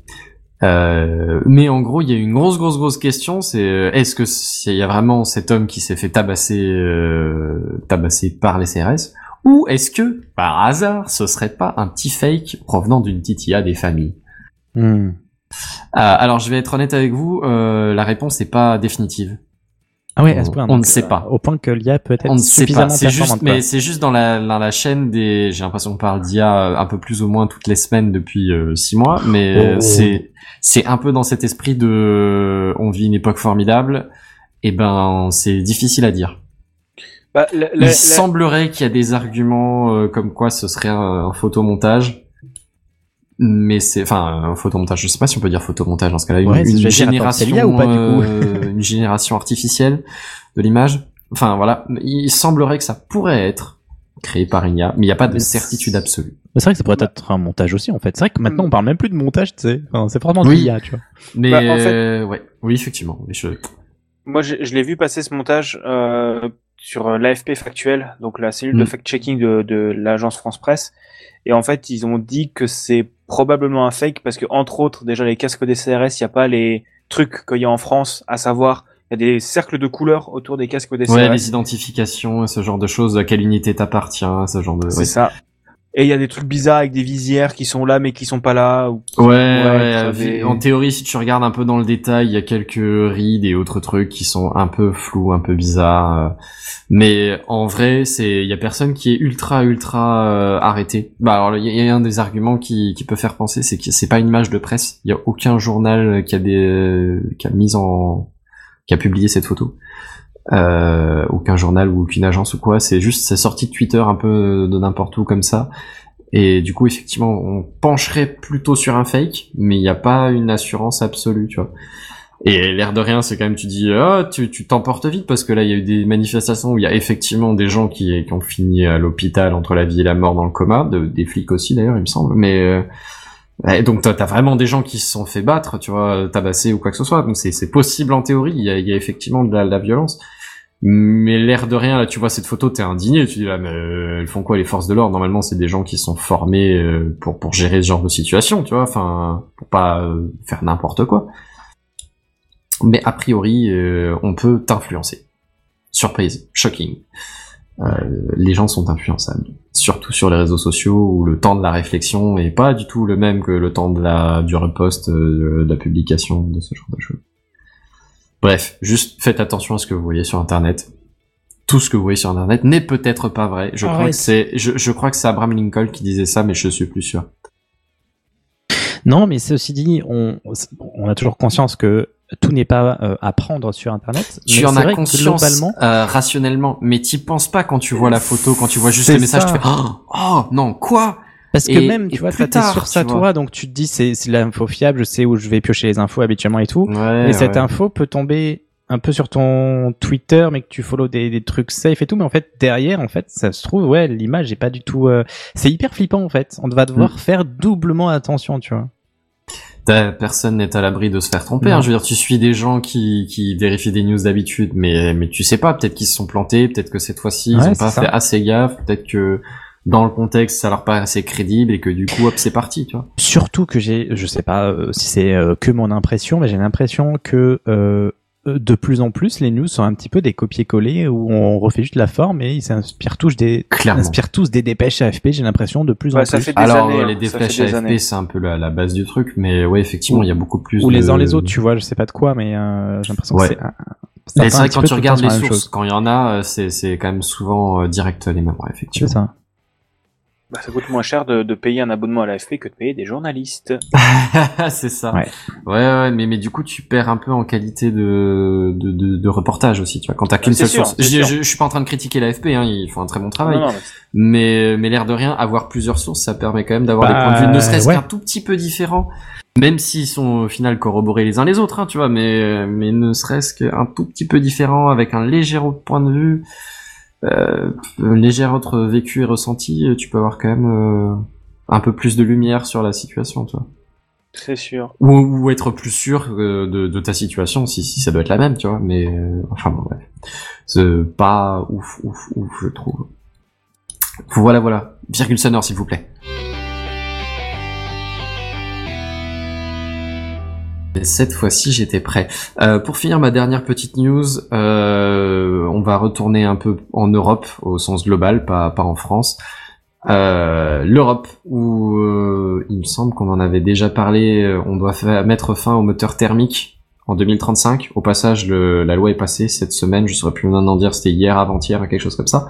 Speaker 10: Euh, mais en gros, il y a une grosse, grosse, grosse question. C'est euh, est-ce que s'il y a vraiment cet homme qui s'est fait tabasser, euh, tabasser par les CRS, ou est-ce que par hasard, ce serait pas un petit fake provenant d'une petite IA des familles?
Speaker 5: Hmm.
Speaker 10: Euh, Alors, je vais être honnête avec vous. euh, la réponse n'est pas définitive.
Speaker 5: Ah ouais, à ce
Speaker 10: On-
Speaker 5: point.
Speaker 10: on
Speaker 5: donc,
Speaker 10: ne sait
Speaker 5: euh,
Speaker 10: pas.
Speaker 5: Au point que l'IA peut être
Speaker 10: On ne sait pas. C'est juste, mais c'est juste dans la, dans la chaîne des. J'ai l'impression qu'on parle d'IA un peu plus ou moins toutes les semaines depuis euh, six mois, mais euh,
Speaker 5: Oh.
Speaker 10: c'est c'est un peu dans cet esprit de. On vit une époque formidable. Et ben, c'est difficile à dire.
Speaker 4: Bah,
Speaker 10: Il semblerait qu'il y a des arguments euh, comme quoi ce serait un, un photomontage. Mais c'est, enfin, un photomontage. Je sais pas si on peut dire photomontage dans ce cas-là. Une,
Speaker 5: Ouais,
Speaker 10: une.
Speaker 5: Attends,
Speaker 10: génération,
Speaker 5: l'IA ou pas, du coup
Speaker 10: euh, une génération artificielle de l'image. Enfin voilà, il semblerait que ça pourrait être créé par une IA, mais il n'y a pas de
Speaker 5: Mais
Speaker 10: certitude absolue.
Speaker 5: Mais C'est vrai que ça pourrait être un montage aussi en fait. C'est vrai que maintenant on parle même plus de montage, tu sais. Enfin, c'est forcément de
Speaker 10: Oui.
Speaker 5: l'IA, tu vois.
Speaker 10: Mais
Speaker 4: Bah, en fait-
Speaker 10: euh, ouais, oui effectivement. Mais je...
Speaker 4: Moi, je, je l'ai vu passer ce montage euh, sur l'AFP Factuel, donc la cellule de
Speaker 10: Mm.
Speaker 4: fact-checking de, de l'agence France Presse. Et en fait, ils ont dit que c'est probablement un fake parce que, entre autres, déjà les casques des CRS, il n'y a pas les trucs qu'il y a en France, à savoir, il y a des cercles de couleurs autour des casques des CRS.
Speaker 10: Ouais, les identifications, ce genre de choses, à quelle unité t'appartient, ce genre de.
Speaker 4: C'est
Speaker 10: ouais.
Speaker 4: ça. Et il y a des trucs bizarres avec des visières qui sont là mais qui sont pas là. Ou...
Speaker 10: Ouais, en théorie, si tu regardes un peu dans le détail, il y a quelques rides et autres trucs qui sont un peu flous, un peu bizarres. euh. Mais en vrai, c'est, il y a personne qui est ultra, ultra euh, arrêté. Bah alors, il y a- il y a un des arguments qui, qui peut faire penser, c'est que c'est pas une image de presse. Il y a aucun journal qui a des, qui a mis en, qui a publié cette photo. Euh, aucun journal ou aucune agence ou quoi. C'est juste, c'est sorti de Twitter un peu de n'importe où comme ça. Et du coup, effectivement, on pencherait plutôt sur un fake, mais il n'y a pas une assurance absolue, tu vois. Et l'air de rien, c'est quand même, tu dis, ah, tu t'emportes vite parce que là, il y a eu des manifestations où il y a effectivement des gens qui, qui ont fini à l'hôpital entre la vie et la mort dans le coma, de- des flics aussi d'ailleurs, il me semble. Mais euh, donc t'as t'as vraiment des gens qui se sont fait battre, tu vois, tabasser ou quoi que ce soit. Donc c'est possible en théorie. Il y a, y a effectivement de la violence. Mais l'air de rien, là, tu vois cette photo, t'es indigné. Tu dis là, mais euh, elles font quoi les forces de l'ordre? Normalement, c'est des gens qui sont formés euh, pour pour gérer ce genre de situation, tu vois. Enfin, pour pas euh, faire n'importe quoi. Mais a priori, euh, on peut t'influencer. Surprise, shocking. Les gens sont influençables, surtout sur les réseaux sociaux où le temps de la réflexion est pas du tout le même que le temps de la du repost, de la publication, de ce genre de choses. Bref, juste faites attention à ce que vous voyez sur Internet. Tout ce que vous voyez sur Internet n'est peut-être pas vrai. Je crois que c'est, je, je crois que c'est Abraham Lincoln qui disait ça, mais je suis plus sûr.
Speaker 5: Non, mais ceci dit, on, on a toujours conscience que tout n'est pas euh, à prendre sur Internet.
Speaker 10: Tu
Speaker 5: mais
Speaker 10: en
Speaker 5: c'est
Speaker 10: as conscience
Speaker 5: globalement.
Speaker 10: euh, rationnellement, mais t'y penses pas quand tu vois la photo, quand tu vois juste
Speaker 5: C'est
Speaker 10: le message,
Speaker 5: ça.
Speaker 10: tu fais oh, oh, non quoi?
Speaker 5: Parce que
Speaker 10: Et-
Speaker 5: même, tu vois, tes
Speaker 10: tard,
Speaker 5: à
Speaker 10: vois.
Speaker 5: toi, donc tu te dis c'est c'est l'info fiable, je sais où je vais piocher les infos habituellement et tout.
Speaker 10: Ouais,
Speaker 5: et cette info peut tomber un peu sur ton Twitter, mais que tu follow des, des trucs safe et tout, mais en fait derrière, en fait, ça se trouve, ouais, l'image est pas du tout. euh, C'est hyper flippant en fait. On va devoir
Speaker 10: Mm.
Speaker 5: faire doublement attention, tu vois.
Speaker 10: T'as- Personne n'est à l'abri de se faire tromper. Hein. Je veux dire, tu suis des gens qui, qui vérifient des news d'habitude, mais mais tu sais pas. Peut-être qu'ils se sont plantés. Peut-être que cette fois-ci ils
Speaker 5: Ouais,
Speaker 10: ont pas
Speaker 5: ça.
Speaker 10: fait assez gaffe. Peut-être que dans le contexte ça leur paraît assez crédible et que du coup hop c'est parti. Tu vois.
Speaker 5: Surtout que j'ai, je sais pas euh, si c'est euh, que mon impression, mais j'ai l'impression que euh, de plus en plus les news sont un petit peu des copier-coller où on refait juste la forme et ils s'inspirent tous des,
Speaker 10: Clairement.
Speaker 5: inspirent tous des dépêches AFP. J'ai l'impression de plus en
Speaker 4: ça
Speaker 5: plus.
Speaker 4: fait des
Speaker 10: Alors
Speaker 4: années, hein,
Speaker 10: les
Speaker 4: ça
Speaker 10: dépêches
Speaker 4: fait des
Speaker 10: AFP
Speaker 4: années.
Speaker 10: c'est un peu la, la base du truc, mais ouais effectivement il y a beaucoup plus.
Speaker 5: ou les uns les autres, tu vois, je sais pas de quoi, mais euh, j'ai l'impression
Speaker 10: Ouais.
Speaker 5: que c'est.
Speaker 10: c'est vrai quand tu regardes les sources,
Speaker 5: chose.
Speaker 10: quand il y en a, c'est c'est quand même souvent direct les mêmes, ouais,
Speaker 5: C'est
Speaker 10: effectivement.
Speaker 5: ça.
Speaker 4: Bah, ça coûte moins cher de, de payer un abonnement à l'AFP que de payer des journalistes. <laughs>
Speaker 10: c'est ça.
Speaker 5: Ouais.
Speaker 10: Ouais, ouais, mais, mais du coup, tu perds un peu en qualité de, de, de, de reportage aussi, tu vois. Quand t'as qu'une
Speaker 4: C'est
Speaker 10: seule
Speaker 4: sûr,
Speaker 10: source.
Speaker 4: c'est
Speaker 10: Je,
Speaker 4: sûr.
Speaker 10: je, je suis pas en train de critiquer l'AFP, hein, ils font un très bon travail.
Speaker 4: Non, non, mais
Speaker 10: Mais, mais l'air de rien, avoir plusieurs sources, ça permet quand même d'avoir
Speaker 5: Bah,
Speaker 10: des points de vue, ne serait-ce
Speaker 5: ouais.
Speaker 10: qu'un tout petit peu différents. Même s'ils sont au final corroborés les uns les autres, hein, tu vois, mais, mais ne serait-ce qu'un tout petit peu différent, avec un léger autre point de vue, euh, un léger autre vécu et ressenti, tu peux avoir quand même euh, un peu plus de lumière sur la situation, tu vois.
Speaker 4: c'est sûr.
Speaker 10: Ou, ou être plus sûr euh, de, de ta situation, si, si ça doit être la même, tu vois, mais euh, enfin bon, bref. C'est pas ouf, ouf, ouf, je trouve. Voilà, voilà. Virgule sonore, s'il vous plaît. Et cette fois-ci, j'étais prêt. Euh, pour finir ma dernière petite news, euh, on va retourner un peu en Europe au sens global, pas, pas en France. Euh, L'Europe, où euh, il me semble qu'on en avait déjà parlé, euh, on doit fa- mettre fin au moteur thermique en 2035. Au passage, le- la loi est passée cette semaine, je saurais plus maintenant dire c'était hier, avant-hier, quelque chose comme ça.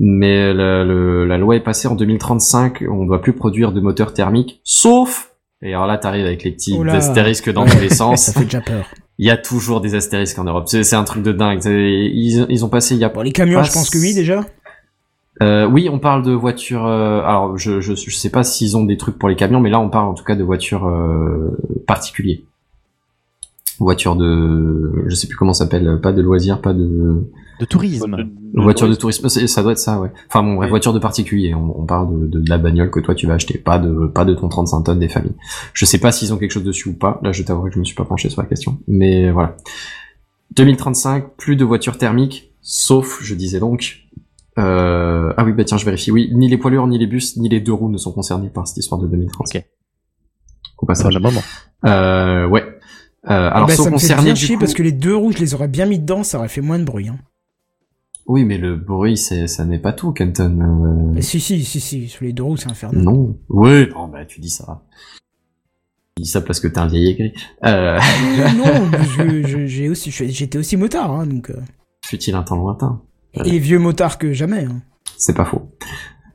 Speaker 10: Mais la, le- la loi est passée en 2035, on doit plus produire de moteur thermique, sauf et alors là, t'arrives avec les petits
Speaker 1: Oh là.
Speaker 10: astérisques dans
Speaker 1: Ouais.
Speaker 10: tous les sens. <laughs>
Speaker 1: Ça fait déjà peur.
Speaker 10: Il y a toujours des astérisques en Europe. C'est c'est un truc de dingue. Ils, ils ont passé il y a
Speaker 1: Bon, les camions,
Speaker 10: pas
Speaker 1: je pense que oui, déjà.
Speaker 10: euh, oui, on parle de voitures. euh, alors, je, je je sais pas s'ils ont des trucs pour les camions, mais là, on parle en tout cas de voitures euh, particuliers. Voitures de, je sais plus comment ça s'appelle, pas de loisirs, pas de
Speaker 5: De tourisme.
Speaker 10: voiture de tourisme. Ça doit être ça, ouais. Enfin bon, bref, voiture de particulier. On, on parle de, de, de la bagnole que toi tu vas acheter, pas de pas de ton 35 tonnes des familles. Je sais pas s'ils ont quelque chose dessus ou pas. Là, je t'avouerai que je me suis pas penché sur la question, mais voilà. 2035, plus de voitures thermiques, sauf, je disais donc, euh... ah oui, bah tiens, je vérifie. Oui, ni les poids lourds, ni les bus, ni les deux roues ne sont concernés par cette histoire de 2035.
Speaker 5: Ok.
Speaker 10: Au passage.
Speaker 5: Pour le moment.
Speaker 10: Euh, ouais. Euh, alors,
Speaker 1: Eh ben,
Speaker 10: sont
Speaker 1: ça me fait bien chier
Speaker 10: coup-
Speaker 1: parce que les deux roues, je les aurais bien mis dedans, ça aurait fait moins de bruit. Hein.
Speaker 10: Oui, mais le bruit, c'est, ça n'est pas tout, Kenton. Euh,
Speaker 1: si, si, si, si, sur les deux roues, c'est infernal.
Speaker 10: Non. Ouais, non, bah, tu dis ça. Tu dis ça parce que t'es un vieil aigri. Euh,
Speaker 1: non, <laughs> je- je- j'ai aussi, j'étais aussi motard, hein, donc. euh,
Speaker 10: fut-il un temps lointain.
Speaker 1: Et vieux motard que jamais. hein.
Speaker 10: C'est pas faux.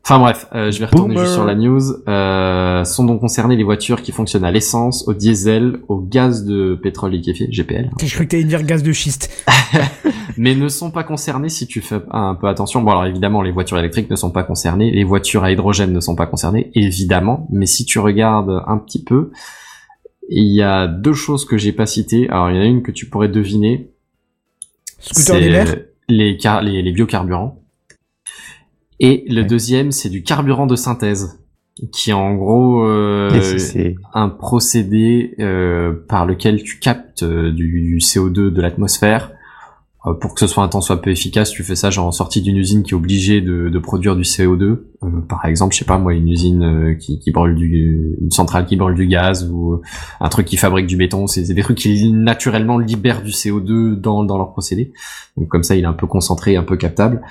Speaker 10: Enfin bref, euh, je vais retourner
Speaker 5: Boomer.
Speaker 10: juste sur la news. Euh, sont donc concernées les voitures qui fonctionnent à l'essence, au diesel, au gaz de pétrole liquéfié, GPL,
Speaker 1: Je crois que t'allais dire gaz de schiste. <laughs>
Speaker 10: mais ne sont pas concernées si tu fais un peu attention. Bon alors évidemment les voitures électriques ne sont pas concernées, les voitures à hydrogène ne sont pas concernées, évidemment, mais si tu regardes un petit peu, il y a deux choses que j'ai pas citées. Alors il y en a une que tu pourrais deviner,
Speaker 1: Scooter
Speaker 10: les, car- les, les biocarburants. Et le deuxième, c'est du carburant de synthèse. qui est en gros euh, un procédé euh, par lequel tu captes euh, du, du CO2 de l'atmosphère. Euh, pour que ce soit un temps soit peu efficace, tu fais ça genre en sortie d'une usine qui est obligée de, de produire du CO2. Euh, par exemple, je sais pas moi, une usine qui, qui brûle du, une centrale qui brûle du gaz ou un truc qui fabrique du béton. C'est c'est des trucs qui naturellement libèrent du CO2 dans, dans leur procédé. Donc comme ça, il est un peu concentré, un peu captable.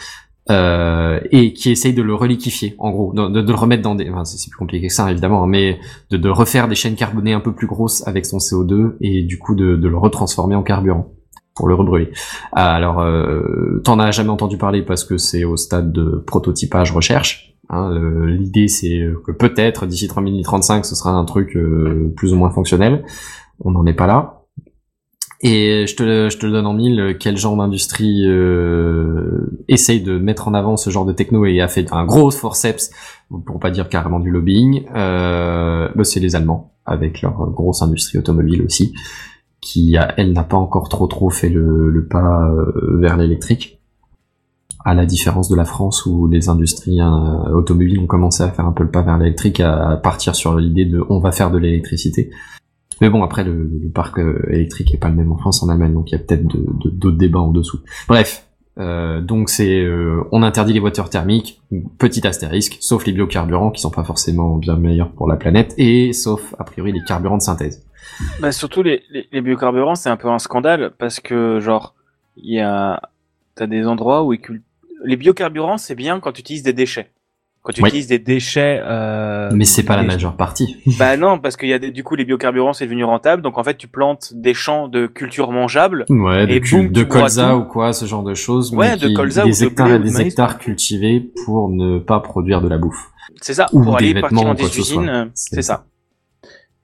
Speaker 10: Euh, et qui essaye de le reliquifier, en gros, de, le remettre dans des, enfin, c'est plus compliqué que ça évidemment, hein, mais de, de refaire des chaînes carbonées un peu plus grosses avec son CO2 et du coup de, de le retransformer en carburant pour le rebrûler. Ah, Alors, euh, t'en as jamais entendu parler parce que c'est au stade de prototypage recherche. hein, euh, L'idée c'est que peut-être d'ici 3035 ce sera un truc euh, plus ou moins fonctionnel. On n'en est pas là. Et je te, je te le donne en mille, quel genre d'industrie euh, essaye de mettre en avant ce genre de techno et a fait un gros forceps, pour pas dire carrément du lobbying, euh, bah, c'est les Allemands, avec leur grosse industrie automobile aussi, qui, elle, n'a pas encore trop trop fait le, le pas euh, vers l'électrique, à la différence de la France où les industries euh, automobiles ont commencé à faire un peu le pas vers l'électrique, à partir sur l'idée de on va faire de l'électricité. Mais bon, après, le, parc euh, électrique est pas le même en France, en Allemagne, donc il y a peut-être d'autres débats en dessous. Bref, euh, donc c'est, euh, on interdit les voitures thermiques, petit astérisque, sauf les biocarburants qui sont pas forcément bien meilleurs pour la planète, et sauf a priori les carburants de synthèse.
Speaker 4: Bah, surtout les, biocarburants, c'est un peu un scandale parce que genre il y a t'as des endroits où les biocarburants c'est bien quand tu utilises des déchets. Quand tu
Speaker 10: Oui.
Speaker 4: utilises des déchets. Euh,
Speaker 10: Mais c'est pas la
Speaker 4: des-
Speaker 10: majeure partie. <laughs>
Speaker 4: Bah non, parce qu'il y a des, du coup les biocarburants c'est devenu rentable, donc en fait tu plantes des champs de cultures mangeables.
Speaker 10: Ouais, de,
Speaker 4: et
Speaker 10: cul-
Speaker 4: boum,
Speaker 10: de colza ou quoi, ce genre de choses.
Speaker 4: Ouais,
Speaker 10: mais
Speaker 4: de
Speaker 10: qui-
Speaker 4: colza
Speaker 10: des
Speaker 4: ou de
Speaker 10: hectares
Speaker 4: blé
Speaker 10: et
Speaker 4: de
Speaker 10: des
Speaker 4: maïs,
Speaker 10: hectares cultivés pour ne pas produire de la bouffe.
Speaker 4: C'est ça,
Speaker 10: Ou
Speaker 4: pour
Speaker 10: des
Speaker 4: aller partir dans des usines,
Speaker 10: C'est
Speaker 4: ça.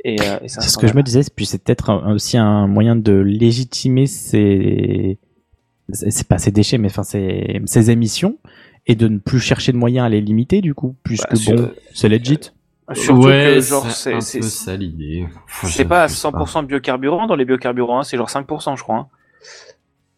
Speaker 4: Et, euh, et
Speaker 5: C'est ce que je me disais, puis c'est peut-être aussi un moyen de légitimer ces, c'est c'est pas ces déchets, mais enfin ces, ces émissions et de ne plus chercher de moyens à les limiter du coup, puisque
Speaker 4: Bah, sur-
Speaker 5: bon, c'est legit.
Speaker 4: Surtout
Speaker 10: ouais,
Speaker 4: que genre
Speaker 10: c'est
Speaker 4: c'est
Speaker 10: un
Speaker 4: c'est
Speaker 10: peu ça l'idée. Enfin,
Speaker 4: c'est
Speaker 10: je-
Speaker 4: pas à
Speaker 10: je sais
Speaker 4: 100% de biocarburant dans les biocarburants, hein, c'est genre 5% je crois. Hein.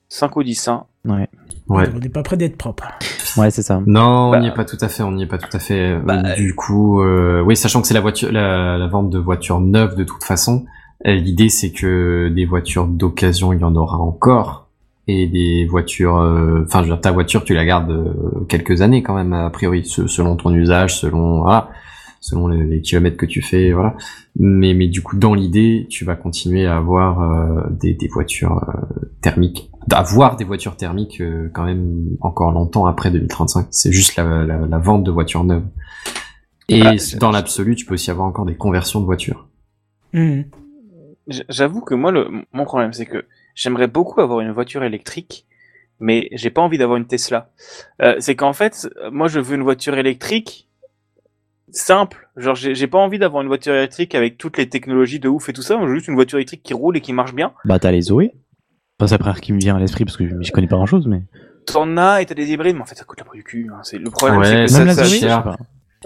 Speaker 4: 5 ou 10 hein.
Speaker 5: Ouais.
Speaker 10: Ouais.
Speaker 1: On n'est pas près d'être propre.
Speaker 5: Ouais, c'est ça.
Speaker 10: Non,
Speaker 4: Bah,
Speaker 10: on n'y est pas tout à fait, on n'y est pas tout à fait. Euh,
Speaker 4: Bah,
Speaker 10: du coup, euh, oui, sachant que c'est la voiture, la, la vente de voitures neuves de toute façon. euh, L'idée, c'est que des voitures d'occasion, il y en aura encore, et des voitures, euh, enfin, je veux dire, ta voiture, tu la gardes euh, quelques années quand même, a priori, se- selon ton usage, selon voilà, selon les, les kilomètres que tu fais, voilà. Mais, mais du coup, dans l'idée, tu vas continuer à avoir euh, des, des voitures euh, thermiques, d'avoir des voitures thermiques euh, quand même encore longtemps après 2035. C'est juste la, la, la vente de voitures neuves. Et
Speaker 4: c'est-
Speaker 10: dans l'absolu, tu peux aussi avoir encore des conversions de voitures.
Speaker 4: J- J'avoue que moi, le, mon problème, c'est que j'aimerais beaucoup avoir une voiture électrique, mais j'ai pas envie d'avoir une Tesla. Euh, c'est qu'en fait, moi, je veux une voiture électrique simple. Genre, j'ai pas envie d'avoir une voiture électrique avec toutes les technologies de ouf et tout ça. Moi, je veux juste une voiture électrique qui roule et qui marche bien.
Speaker 5: Bah t'as les Zoé. Enfin, c'est la première qui me vient à l'esprit parce que je, je connais pas grand chose, mais.
Speaker 4: T'en as et t'as des hybrides, mais en fait, ça coûte la peau du cul. Hein. C'est le problème,
Speaker 10: Ouais,
Speaker 4: c'est que
Speaker 10: même
Speaker 4: ça,
Speaker 10: la
Speaker 4: ça,
Speaker 10: Zoé,
Speaker 4: ça-
Speaker 10: cher.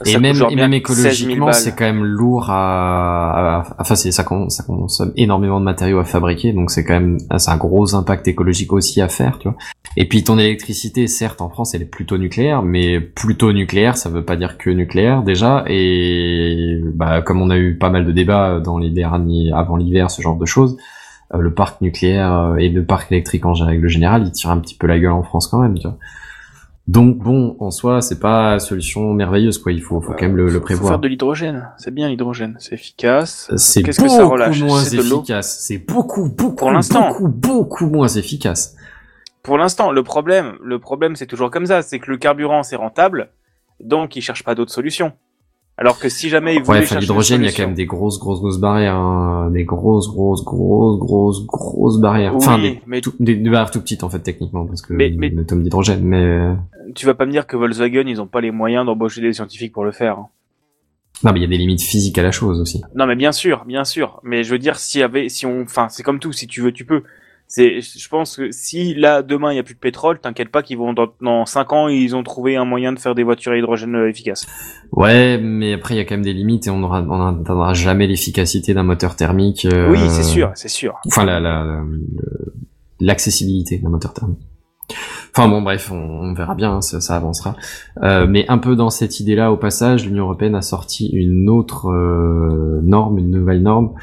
Speaker 10: Et même, et même
Speaker 4: 16 000
Speaker 10: écologiquement, c'est quand même lourd à, à- enfin, c'est, ça, con- ça consomme énormément de matériaux à fabriquer, donc c'est quand même, c'est un gros impact écologique aussi à faire, tu vois. Et puis ton électricité, certes, en France, elle est plutôt nucléaire, mais plutôt nucléaire, ça veut pas dire que nucléaire, déjà, et, bah, comme on a eu pas mal de débats dans les derniers, avant l'hiver, ce genre de choses, euh, le parc nucléaire euh, et le parc électrique en règle générale, il tire un petit peu la gueule en France quand même, tu vois. Donc bon, en soi, c'est pas solution merveilleuse quoi. Il faut, faut quand même le, le
Speaker 4: Faut
Speaker 10: prévoir.
Speaker 4: faire de l'hydrogène. C'est bien l'hydrogène. C'est efficace.
Speaker 10: C'est beaucoup
Speaker 4: que ça relâche?
Speaker 10: moins efficace. C'est beaucoup, beaucoup,
Speaker 4: Pour l'instant.
Speaker 10: beaucoup, beaucoup moins efficace.
Speaker 4: Pour l'instant, le problème, le problème, c'est toujours comme ça, c'est que le carburant c'est rentable, donc ils cherchent pas d'autres solutions. Alors que si jamais ils
Speaker 10: Ouais,
Speaker 4: voulaient
Speaker 10: enfin,
Speaker 4: chercher
Speaker 10: l'hydrogène, il y a quand même des grosses, grosses, grosses barrières, hein. des grosses, grosses, grosses, grosses, grosses barrières. enfin,
Speaker 4: Oui,
Speaker 10: des,
Speaker 4: mais-
Speaker 10: tout- des, des barrières tout petites en fait techniquement, parce que
Speaker 4: Mais- mais-
Speaker 10: le tome d'hydrogène. Mais euh,
Speaker 4: tu vas pas me dire que Volkswagen ils ont pas les moyens d'embaucher des scientifiques pour le faire. hein.
Speaker 10: non, mais il y a des limites physiques à la chose aussi.
Speaker 4: Non mais bien sûr, bien sûr. Mais je veux dire, s'il y avait, si on, enfin, c'est comme tout, si tu veux, tu peux. C'est, je pense que si là demain il y a plus de pétrole, t'inquiète pas qu'ils vont dans, dans 5 ans ils ont trouvé un moyen de faire des voitures à hydrogène euh, efficaces.
Speaker 10: Ouais, mais après il y a quand même des limites et on aura, on n'atteindra jamais l'efficacité d'un moteur thermique. euh,
Speaker 4: Oui, c'est sûr, c'est sûr.
Speaker 10: Enfin, la, la, la- le- l'accessibilité d'un moteur thermique. Enfin bon, bref, on, on verra bien, hein, ça, ça avancera. Euh, mais un peu dans cette idée-là, au passage, l'Union européenne a sorti une autre euh, norme, une nouvelle norme,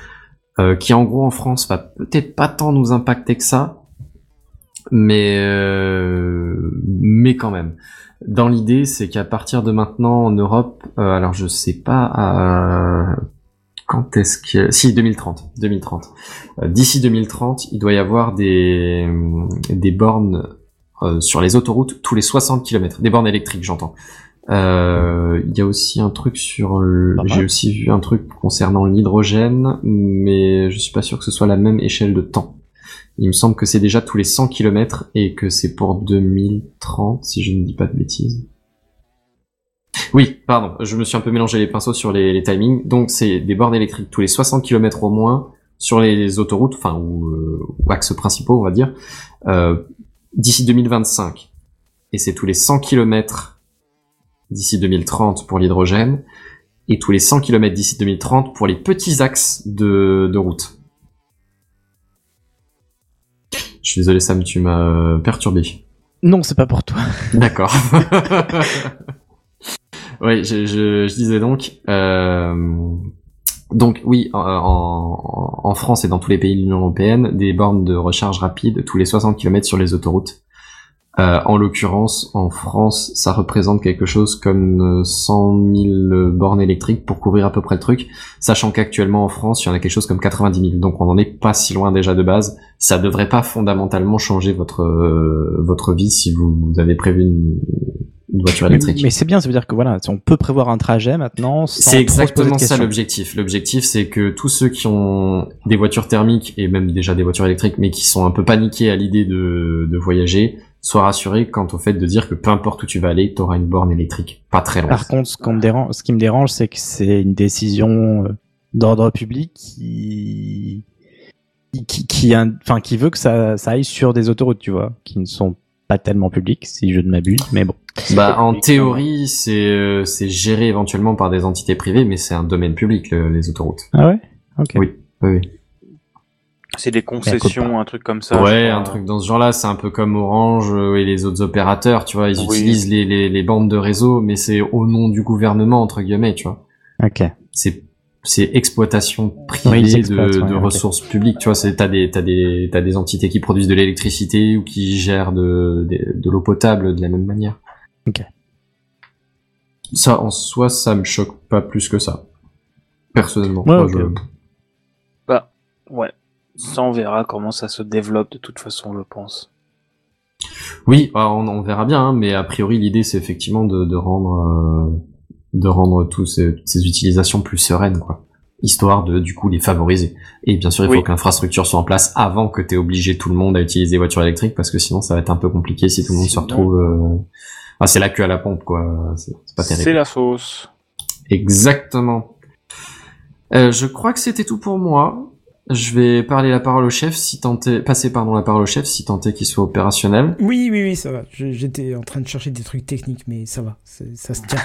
Speaker 10: euh, qui en gros en France va peut-être pas tant nous impacter que ça, mais euh, quand même. Dans l'idée, c'est qu'à partir de maintenant en Europe, euh, alors je sais pas quand est-ce que si 2030, 2030. Euh, D'ici 2030, il doit y avoir des des bornes sur les autoroutes tous les 60 km, des bornes électriques, j'entends. Euh, Il y a aussi un truc sur, le- j'ai aussi vu un truc concernant l'hydrogène, mais je suis pas sûr que ce soit la même échelle de temps. Il me semble que c'est déjà tous les 100 km et que c'est pour 2030, si je ne dis pas de bêtises. Oui, pardon, je me suis un peu mélangé les pinceaux sur les, les timings. Donc c'est des bornes électriques tous les 60 km au moins sur les autoroutes, enfin ou, euh, ou axes principaux, on va dire, euh, d'ici 2025. Et c'est tous les 100 km d'ici 2030 pour l'hydrogène et tous les 100 km d'ici 2030 pour les petits axes de, de route. Je suis désolé Sam, tu m'as perturbé.
Speaker 5: Non, c'est pas pour toi.
Speaker 10: D'accord. <laughs> <laughs> oui, je, je, je disais donc. euh, donc oui, en, en, en France et dans tous les pays de l'Union européenne, des bornes de recharge rapide tous les 60 km sur les autoroutes. Euh, en l'occurrence, en France, ça représente quelque chose comme euh, 100 000 bornes électriques pour couvrir à peu près le truc, sachant qu'actuellement en France, il y en a quelque chose comme 90 000. Donc on n'en est pas si loin déjà de base. Ça devrait pas fondamentalement changer votre euh, votre vie si vous, avez prévu une, une voiture électrique.
Speaker 5: Mais c'est bien, ça veut dire que voilà, on peut prévoir un trajet maintenant.
Speaker 10: C'est exactement ça l'objectif. L'objectif, c'est que tous ceux qui ont des voitures thermiques et même déjà des voitures électriques, mais qui sont un peu paniqués à l'idée de, de voyager, soient rassurés quant au fait de dire que peu importe où tu vas aller, tu auras une borne électrique pas très loin.
Speaker 5: Par contre, ce, qu'on me dérange, ce qui me dérange, c'est que c'est une décision euh, d'ordre public qui qui qui, in- enfin qui veut que ça, ça aille sur des autoroutes, tu vois, qui ne sont pas tellement publiques, si je ne m'abuse, mais bon.
Speaker 10: Bah, en théorie, c'est euh, c'est géré éventuellement par des entités privées, mais c'est un domaine public, le- les autoroutes.
Speaker 5: Ah ouais? Ok.
Speaker 10: Oui, oui, oui.
Speaker 4: C'est des concessions, un truc comme ça.
Speaker 10: ouais, un truc dans ce genre-là, c'est un peu comme Orange euh, et les autres opérateurs, tu vois, ils
Speaker 4: Oui.
Speaker 10: utilisent les, les, les bandes de réseau, mais c'est au nom du gouvernement, entre guillemets, tu vois.
Speaker 5: Ok.
Speaker 10: C'est c'est exploitation privée de,
Speaker 5: ouais,
Speaker 10: ressources publiques, tu vois, c'est t'as des t'as des t'as des entités qui produisent de l'électricité ou qui gèrent de de, de l'eau potable de la même manière.
Speaker 5: Ok.
Speaker 10: Ça en soi, ça me choque pas plus que ça. Personnellement,
Speaker 5: Ouais,
Speaker 10: Moi,
Speaker 5: ok.
Speaker 10: je-
Speaker 4: Bah, ouais. Ça, on verra comment ça se développe de toute façon, je pense.
Speaker 10: Oui, bah, on, on verra bien, hein, mais a priori l'idée c'est effectivement de, de rendre euh, de rendre tous ces, ces utilisations plus sereines, quoi, histoire de du coup les favoriser. Et bien sûr, il faut que l'infrastructure soit en place avant que tu obligé tout le monde à utiliser des voitures électriques, parce que sinon ça va être un peu compliqué si tout le monde se retrouve. Euh... Ah, c'est la queue à la pompe, quoi. C'est c'est pas terrible.
Speaker 4: C'est la sauce.
Speaker 10: Exactement. Euh, je crois que c'était tout pour moi. Je vais parler la parole au chef, si est, passer pardon la parole au chef, si est qu'il soit opérationnel.
Speaker 1: Oui, oui, oui, ça va. J'étais en train de chercher des trucs techniques, mais ça va. Ça se tient.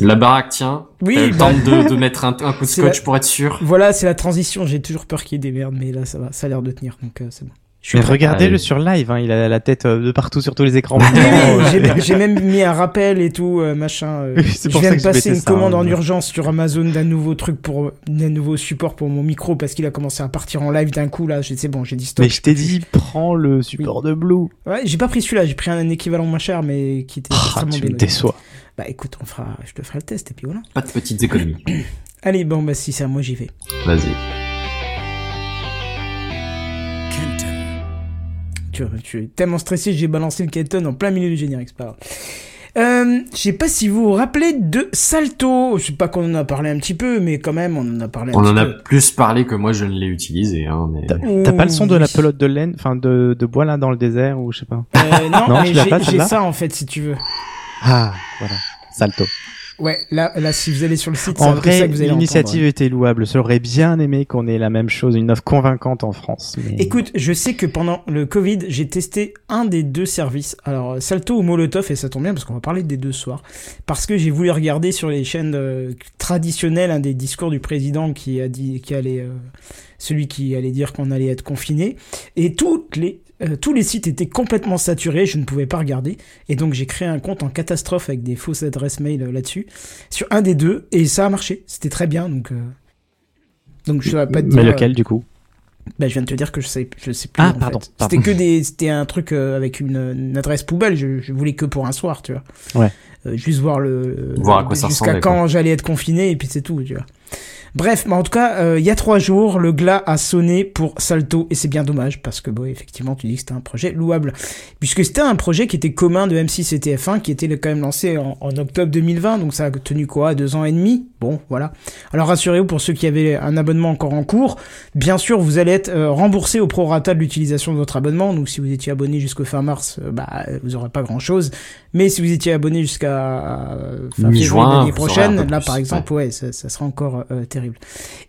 Speaker 10: La baraque tient.
Speaker 1: Oui,
Speaker 10: T'as eu le
Speaker 1: bah-
Speaker 10: temps de, de <laughs> mettre un, un coup de scotch
Speaker 1: la-
Speaker 10: pour être sûr.
Speaker 1: Voilà, c'est la transition. J'ai toujours peur qu'il y ait des merdes, mais là, ça va. Ça a l'air de tenir, donc euh, c'est bon. Je suis
Speaker 5: regardez-le
Speaker 10: Allez.
Speaker 5: sur live, hein, il a la tête euh, de partout sur tous les écrans. <laughs>
Speaker 1: J'ai- même mis un rappel et tout, euh, machin. euh, je
Speaker 5: pour
Speaker 1: viens
Speaker 5: ça
Speaker 1: de
Speaker 5: que je
Speaker 1: passer une
Speaker 5: ça,
Speaker 1: commande
Speaker 5: hein.
Speaker 1: en urgence sur Amazon d'un nouveau truc pour d'un nouveau support pour mon micro parce qu'il a commencé à partir en live d'un coup là. C'est bon, j'ai dit stop.
Speaker 5: Mais je t'ai dit, prends le support de Blue.
Speaker 1: Ouais, j'ai pas pris celui-là, j'ai pris un équivalent moins cher mais qui était
Speaker 5: Ah,
Speaker 1: extrêmement
Speaker 5: tu
Speaker 1: bien.
Speaker 5: me déçois.
Speaker 1: Bah écoute, on fera, je te ferai le test et puis voilà.
Speaker 10: Pas de petites économies.
Speaker 1: Allez, bon bah si c'est à moi j'y vais.
Speaker 10: Vas-y.
Speaker 1: Tu, tu es tellement stressé, j'ai balancé le Kenton en plein milieu du générique, c'est pas grave. Euh, je sais pas si vous vous rappelez de Salto. Je sais pas qu'on en a parlé un petit peu, mais quand même, on en a parlé un
Speaker 10: On
Speaker 1: petit
Speaker 10: en a
Speaker 1: peu.
Speaker 10: plus parlé que moi je ne l'ai utilisé. Hein, mais...
Speaker 5: T'as pas le son de la
Speaker 1: Oui.
Speaker 5: pelote de laine, enfin de, de bois là dans le désert ou je sais pas.
Speaker 1: Euh, non,
Speaker 5: Non,
Speaker 1: j'ai- ça en fait, si tu veux.
Speaker 5: Ah, voilà. Salto.
Speaker 1: Ouais, là, là, si vous allez sur le site,
Speaker 5: En vrai,
Speaker 1: que vous allez
Speaker 5: l'initiative était louable. J'aurais bien aimé qu'on ait la même chose, une offre convaincante en France. mais-
Speaker 1: Écoute, je sais que pendant le Covid, j'ai testé un des deux services. Alors, Salto ou Molotov, et ça tombe bien parce qu'on va parler des deux ce soir. Parce que j'ai voulu regarder sur les chaînes euh, traditionnelles un des discours du président qui a dit, qui allait, euh, celui qui allait dire qu'on allait être confiné. Et toutes les Euh, tous les sites étaient complètement saturés, je ne pouvais pas regarder. Et donc j'ai créé un compte en catastrophe avec des fausses adresses mail euh, là-dessus, sur un des deux, et ça a marché. C'était très bien, donc... euh, Donc je saurais pas te
Speaker 5: Mais
Speaker 1: dire,
Speaker 5: lequel, du coup?
Speaker 1: Bah, je viens de te dire que je sais, je sais plus.
Speaker 5: Ah,
Speaker 1: en
Speaker 5: pardon.
Speaker 1: C'était que des, c'était un truc euh, avec une, une adresse poubelle. Je, je voulais que pour un soir, tu vois.
Speaker 5: Ouais.
Speaker 1: Euh, juste voir le.
Speaker 10: Voir à quoi ça
Speaker 1: Jusqu'à quand j'allais être confiné et puis c'est tout, tu vois. Bref, mais en tout cas, euh, il y a trois jours, le glas a sonné pour Salto et c'est bien dommage parce que bon, effectivement, tu dis que c'était un projet louable puisque c'était un projet qui était commun de M6 et TF1 qui était quand même lancé en, octobre 2020, donc ça a tenu quoi, deux ans et demi? Bon, voilà. Alors rassurez-vous pour ceux qui avaient un abonnement encore en cours, bien sûr, vous allez être euh, remboursé au prorata de l'utilisation de votre abonnement. Donc si vous étiez abonné jusqu'au fin mars, euh, bah vous aurez pas grand-chose. Mais si vous étiez abonné jusqu'à euh, fin
Speaker 10: Mi-juin,
Speaker 1: l'année prochaine, là par exemple, ouais, ça, ça sera encore euh, terrible.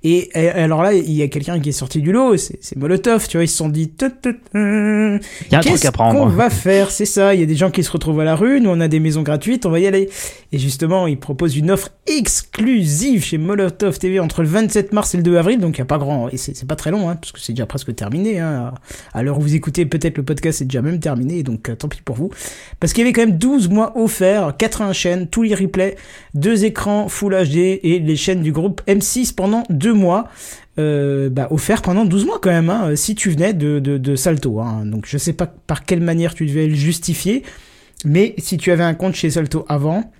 Speaker 1: Et, et alors là, il y a quelqu'un qui est sorti du lot, c'est Molotov, tu vois, ils se sont dit, Tut, tut,
Speaker 5: Il y a un truc
Speaker 1: qu'est-ce qu'on va faire? C'est ça, il y a des gens qui se retrouvent à la rue, nous on a des maisons gratuites, on va y aller. Et justement, ils proposent une offre exclusive chez Molotov TV entre le 27 mars et le 2 avril, donc il y a pas grand, et c'est c'est pas très long, hein, parce que c'est déjà presque terminé. Hein. À l'heure où vous écoutez, peut-être le podcast est déjà même terminé, donc euh, tant pis pour vous. Parce qu'il y avait quand même 12 mois offerts, 80 chaînes, tous les replays, deux écrans Full HD et les chaînes du groupe M6 pendant deux mois. Euh, bah, offert pendant 12 mois quand même, hein, si tu venais de, de, de Salto. Hein. Donc je sais pas par quelle manière tu devais le justifier, mais si tu avais un compte chez Salto avant,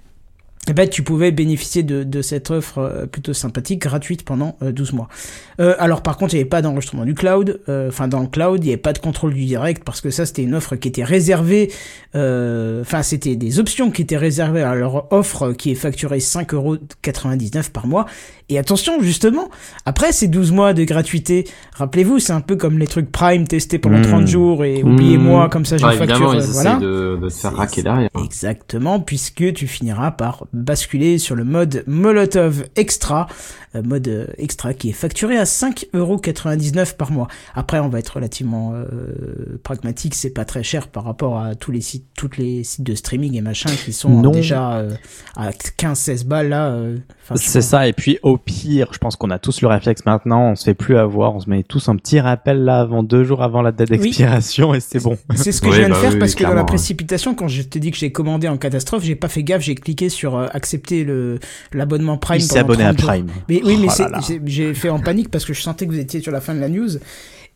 Speaker 1: eh ben, tu pouvais bénéficier de, de cette offre euh, plutôt sympathique, gratuite pendant euh, 12 mois. Euh, alors par contre, il n'y avait pas d'enregistrement du cloud, euh, enfin dans le cloud, il n'y avait pas de contrôle du direct, parce que ça c'était une offre qui était réservée, euh, enfin c'était des options qui étaient réservées à leur offre qui est facturée 5,99€ par mois. Et attention, justement, après ces 12 mois de gratuité, rappelez-vous, c'est un peu comme les trucs Prime testés pendant
Speaker 5: Mmh.
Speaker 1: 30 jours et oubliez-moi,
Speaker 10: Mmh.
Speaker 1: comme ça je
Speaker 10: Ah,
Speaker 1: facture, euh,
Speaker 10: ils
Speaker 1: voilà.
Speaker 10: essayent de, de te faire raquer derrière.
Speaker 1: Exactement, puisque tu finiras par basculer sur le mode Molotov Extra, mode euh, extra qui est facturé à 5,99€ par mois. Après, on va être relativement euh, pragmatique, c'est pas très cher par rapport à tous les sites, toutes les sites de streaming et machin qui sont
Speaker 5: Non.
Speaker 1: déjà euh, à 15-16 balles là. euh,
Speaker 5: C'est ça, et puis au pire, je pense qu'on a tous le réflexe maintenant, on se fait plus avoir, on se met tous un petit rappel là avant deux jours avant la date
Speaker 1: Oui.
Speaker 5: d'expiration et c'est bon.
Speaker 1: C'est ce que <laughs>
Speaker 10: Oui,
Speaker 1: je viens de
Speaker 10: bah
Speaker 1: faire
Speaker 10: oui,
Speaker 1: parce que dans la précipitation, quand je te dis que j'ai commandé en catastrophe, j'ai pas fait gaffe, j'ai cliqué sur euh, accepter le l'abonnement Prime.
Speaker 5: Il s'est abonné à
Speaker 1: 30 jours.
Speaker 5: Prime.
Speaker 1: Mais oui,
Speaker 5: Oh
Speaker 1: mais c'est- j'ai fait en panique parce que je sentais que vous étiez sur la fin de la news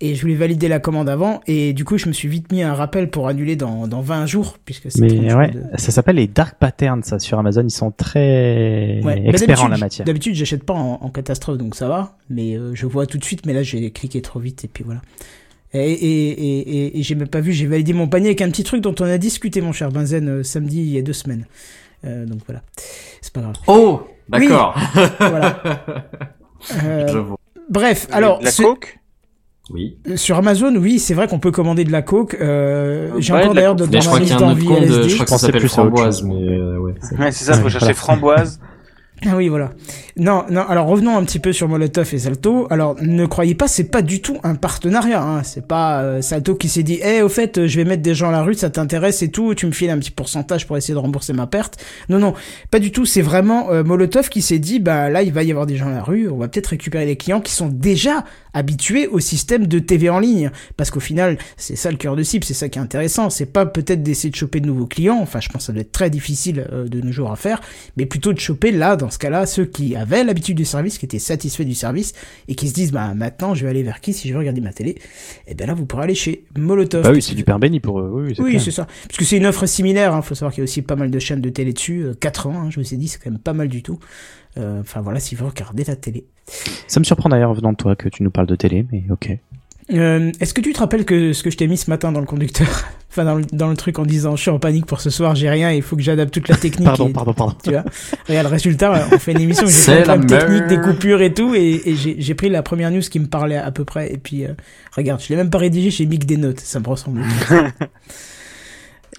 Speaker 1: et je voulais valider la commande avant et du coup je me suis vite mis un rappel pour annuler dans, dans 20 jours puisque c'est 30
Speaker 5: Mais ouais,
Speaker 1: de-
Speaker 5: ça s'appelle les dark patterns, ça, sur Amazon, ils sont très
Speaker 1: Ouais. Bah,
Speaker 5: experts en la matière.
Speaker 1: D'habitude, j'achète pas en, en catastrophe, donc ça va. Mais euh, je vois tout de suite, mais là, j'ai cliqué trop vite, et puis voilà. Et, et, et, et, et j'ai même pas vu, j'ai validé mon panier avec un petit truc dont on a discuté, mon cher Benzen, euh, samedi, il y a deux semaines. Euh, donc voilà. C'est pas grave.
Speaker 10: Oh, d'accord.
Speaker 1: Voilà. <laughs> Euh,
Speaker 10: Je vois.
Speaker 1: bref, alors.
Speaker 4: La
Speaker 1: ce-
Speaker 4: coke?
Speaker 10: Oui.
Speaker 1: Sur Amazon, oui, c'est vrai qu'on peut commander de la coke. Euh, j'ai
Speaker 4: Ouais,
Speaker 1: encore
Speaker 4: de la
Speaker 1: d'ailleurs
Speaker 4: coke.
Speaker 1: dans
Speaker 10: Mais je
Speaker 1: ma
Speaker 10: crois qu'il y
Speaker 1: liste
Speaker 10: a un autre
Speaker 1: d'envie
Speaker 10: compte, de-
Speaker 1: LSD.
Speaker 10: je crois que ça
Speaker 5: pensais
Speaker 10: s'appelle framboise, mais euh, ouais. c'est-
Speaker 4: Ouais, c'est ça, faut
Speaker 5: Ouais,
Speaker 4: chercher framboise. <laughs>
Speaker 1: Ah oui, voilà. Non, non. Alors revenons un petit peu sur Molotov et Salto. Alors ne croyez pas, c'est pas du tout un partenariat. Hein. C'est pas euh, Salto qui s'est dit, eh, au fait, je vais mettre des gens à la rue, ça t'intéresse et tout. Tu me files un petit pourcentage pour essayer de rembourser ma perte. Non, non, pas du tout. C'est vraiment euh, Molotov qui s'est dit, bah là, il va y avoir des gens à la rue. On va peut-être récupérer des clients qui sont déjà habitués au système de TV en ligne. Parce qu'au final, c'est ça le cœur de cible, c'est ça qui est intéressant. C'est pas peut-être d'essayer de choper de nouveaux clients. Enfin, je pense que ça doit être très difficile euh, de nos jours à faire, mais plutôt de choper là, dans ce cas-là, ceux qui avaient l'habitude du service, qui étaient satisfaits du service et qui se disent, bah maintenant, je vais aller vers qui si je veux regarder ma télé? Et ben là, vous pourrez aller chez Molotov.
Speaker 5: Bah oui, c'est du pain béni pour eux. Oui, c'est
Speaker 1: Oui, ça. Parce que c'est une offre similaire. Il faut savoir qu'il y a aussi pas mal de chaînes de télé dessus. euh, 4 ans, hein, je vous ai dit, c'est quand même pas mal du tout. Euh, Enfin voilà, si vous regardez la télé.
Speaker 5: Ça me surprend d'ailleurs venant de toi que tu nous parles de télé, mais ok.
Speaker 1: Euh, Est-ce que tu te rappelles que ce que je t'ai mis ce matin dans le conducteur <laughs> Enfin, dans le, dans le truc en disant je suis en panique pour ce soir, j'ai rien, il faut que j'adapte toute la <laughs> technique.
Speaker 5: Pardon,
Speaker 1: et-
Speaker 5: pardon, pardon.
Speaker 1: Tu vois Regarde, le résultat, on fait une émission où j'ai fait
Speaker 10: la
Speaker 1: de techniques, des coupures et tout, et, et j'ai pris la première news qui me parlait à peu près, et puis euh, regarde, je l'ai même pas rédigé, j'ai mis que des notes, ça me ressemble. <laughs>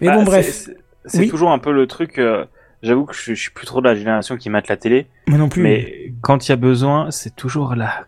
Speaker 1: Mais
Speaker 4: Bah,
Speaker 1: bon,
Speaker 4: c'est-
Speaker 1: bref,
Speaker 4: c'est- C'est
Speaker 1: Oui.
Speaker 4: toujours un peu le truc. euh, J'avoue que je, je suis plus trop de la génération qui mate la télé,
Speaker 1: moi non plus.
Speaker 4: mais quand il y a besoin, c'est toujours la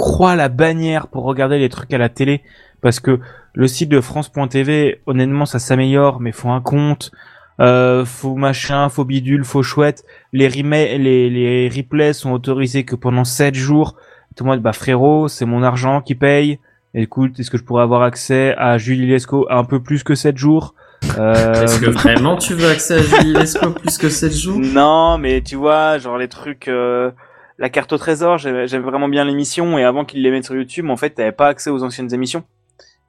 Speaker 4: croix, la bannière pour regarder les trucs à la télé, parce que le site de France.tv, honnêtement, ça s'améliore, mais faut un compte, euh, faut machin, faut bidule, faut chouette. Les les, les replays sont autorisés que pendant 7 jours. Tout le monde, bah frérot, c'est mon argent qui paye. Écoute, est-ce que je pourrais avoir accès à Julie Lescaut un peu plus que 7 jours? Euh...
Speaker 10: Est-ce que vraiment tu veux accès à Julie Lescaut plus que 7 jours?
Speaker 4: Non, mais tu vois, genre les trucs, euh, la carte au trésor, j'aimais j'aimais vraiment bien l'émission et avant qu'ils les mettent sur YouTube, en fait, t'avais pas accès aux anciennes émissions.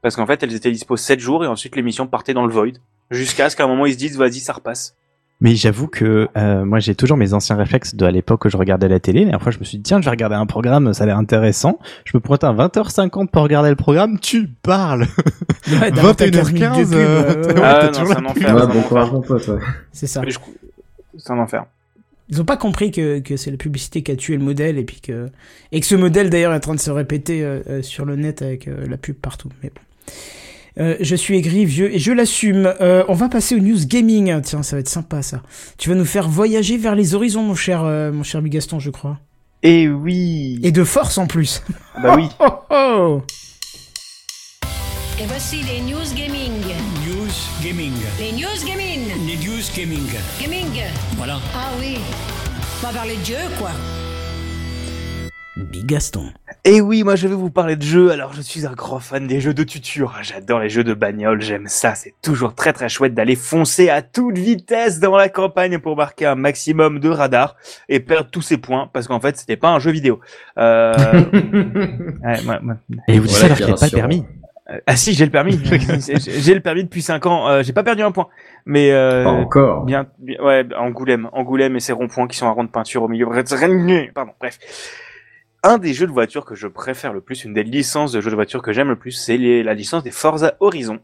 Speaker 4: Parce qu'en fait, elles étaient dispo 7 jours et ensuite l'émission partait dans le void. Jusqu'à ce qu'à un moment ils se disent, vas-y, ça repasse.
Speaker 5: Mais j'avoue que euh, moi j'ai toujours mes anciens réflexes de à l'époque où je regardais la télé. Et après je me suis dit tiens je vais regarder un programme, ça a l'air intéressant. Je me pointe à 20h50 pour regarder le programme. Tu parles.
Speaker 1: Ouais, d'avoir ta
Speaker 5: 21h15.
Speaker 1: 15 minutes de pub,
Speaker 5: euh,
Speaker 1: ouais, ouais,
Speaker 5: t'as-
Speaker 1: ouais.
Speaker 4: Ah, non,
Speaker 5: toujours
Speaker 4: c'est
Speaker 5: la
Speaker 4: un
Speaker 5: pub.
Speaker 4: enfer.
Speaker 10: Ouais,
Speaker 4: ça
Speaker 10: bon
Speaker 4: m'en
Speaker 10: courage
Speaker 4: fait.
Speaker 10: mon pote, ouais.
Speaker 1: C'est ça.
Speaker 4: C'est un enfer.
Speaker 1: Ils ont pas compris que, que c'est la publicité qui a tué le modèle et puis que et que ce modèle d'ailleurs est en train de se répéter euh, euh, sur le net avec euh, la pub partout. Mais bon. Euh, je suis aigri, vieux, et je l'assume. Euh, on va passer aux news gaming. Tiens, ça va être sympa ça. Tu vas nous faire voyager vers les horizons, mon cher, euh, mon cher Bigaston, je crois.
Speaker 4: Et oui.
Speaker 1: Et de force en plus.
Speaker 4: Bah oui. <laughs>
Speaker 1: Oh oh
Speaker 6: Et voici les news gaming.
Speaker 7: News Gaming.
Speaker 6: Les news gaming.
Speaker 7: Les News Gaming.
Speaker 6: Gaming.
Speaker 7: Voilà.
Speaker 6: Ah oui. On va parler de jeu, quoi.
Speaker 1: Bigaston.
Speaker 4: Et oui, moi je vais vous parler de jeux. Alors je suis un grand fan des jeux de tuture. J'adore les jeux de bagnole, j'aime ça. C'est toujours très très chouette d'aller foncer à toute vitesse dans la campagne pour marquer un maximum de radar et perdre tous ses points parce qu'en fait c'était pas un jeu vidéo. Euh... <laughs> ouais,
Speaker 5: Et vous dites ça
Speaker 10: Voilà
Speaker 5: alors qu'il n'y a
Speaker 10: qui
Speaker 5: pas le permis.
Speaker 4: Euh, Ah si, j'ai le permis. <laughs> J'ai- le permis depuis 5 ans. Euh, j'ai pas perdu un point. Mais euh,
Speaker 10: Pas encore.
Speaker 4: Bien, bien- ouais, Angoulême, Angoulême et ses ronds-points qui sont à rond de peinture au milieu. Pardon, bref. Un des jeux de voiture que je préfère le plus, une des licences de jeux de voiture que j'aime le plus, c'est les- la licence des Forza Horizon.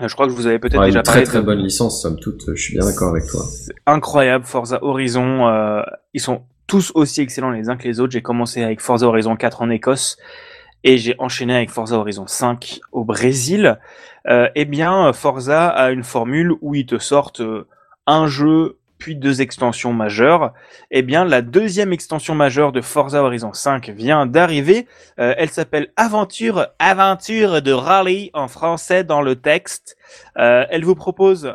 Speaker 4: Je crois que je vous avais peut-être
Speaker 10: Ouais,
Speaker 4: déjà
Speaker 10: une
Speaker 4: parlé.
Speaker 10: très très
Speaker 4: de-
Speaker 10: bonne licence, somme toute, je suis bien d'accord avec toi.
Speaker 4: C'est incroyable, Forza Horizon. euh, ils sont tous aussi excellents les uns que les autres. J'ai commencé avec Forza Horizon 4 en Écosse et j'ai enchaîné avec Forza Horizon 5 au Brésil. Euh, eh bien, Forza a une formule où ils te sortent euh, un jeu puis deux extensions majeures. Eh bien, la deuxième extension majeure de Forza Horizon 5 vient d'arriver. Euh, elle s'appelle Aventure, Aventure de Rallye en français dans le texte. Euh, elle vous propose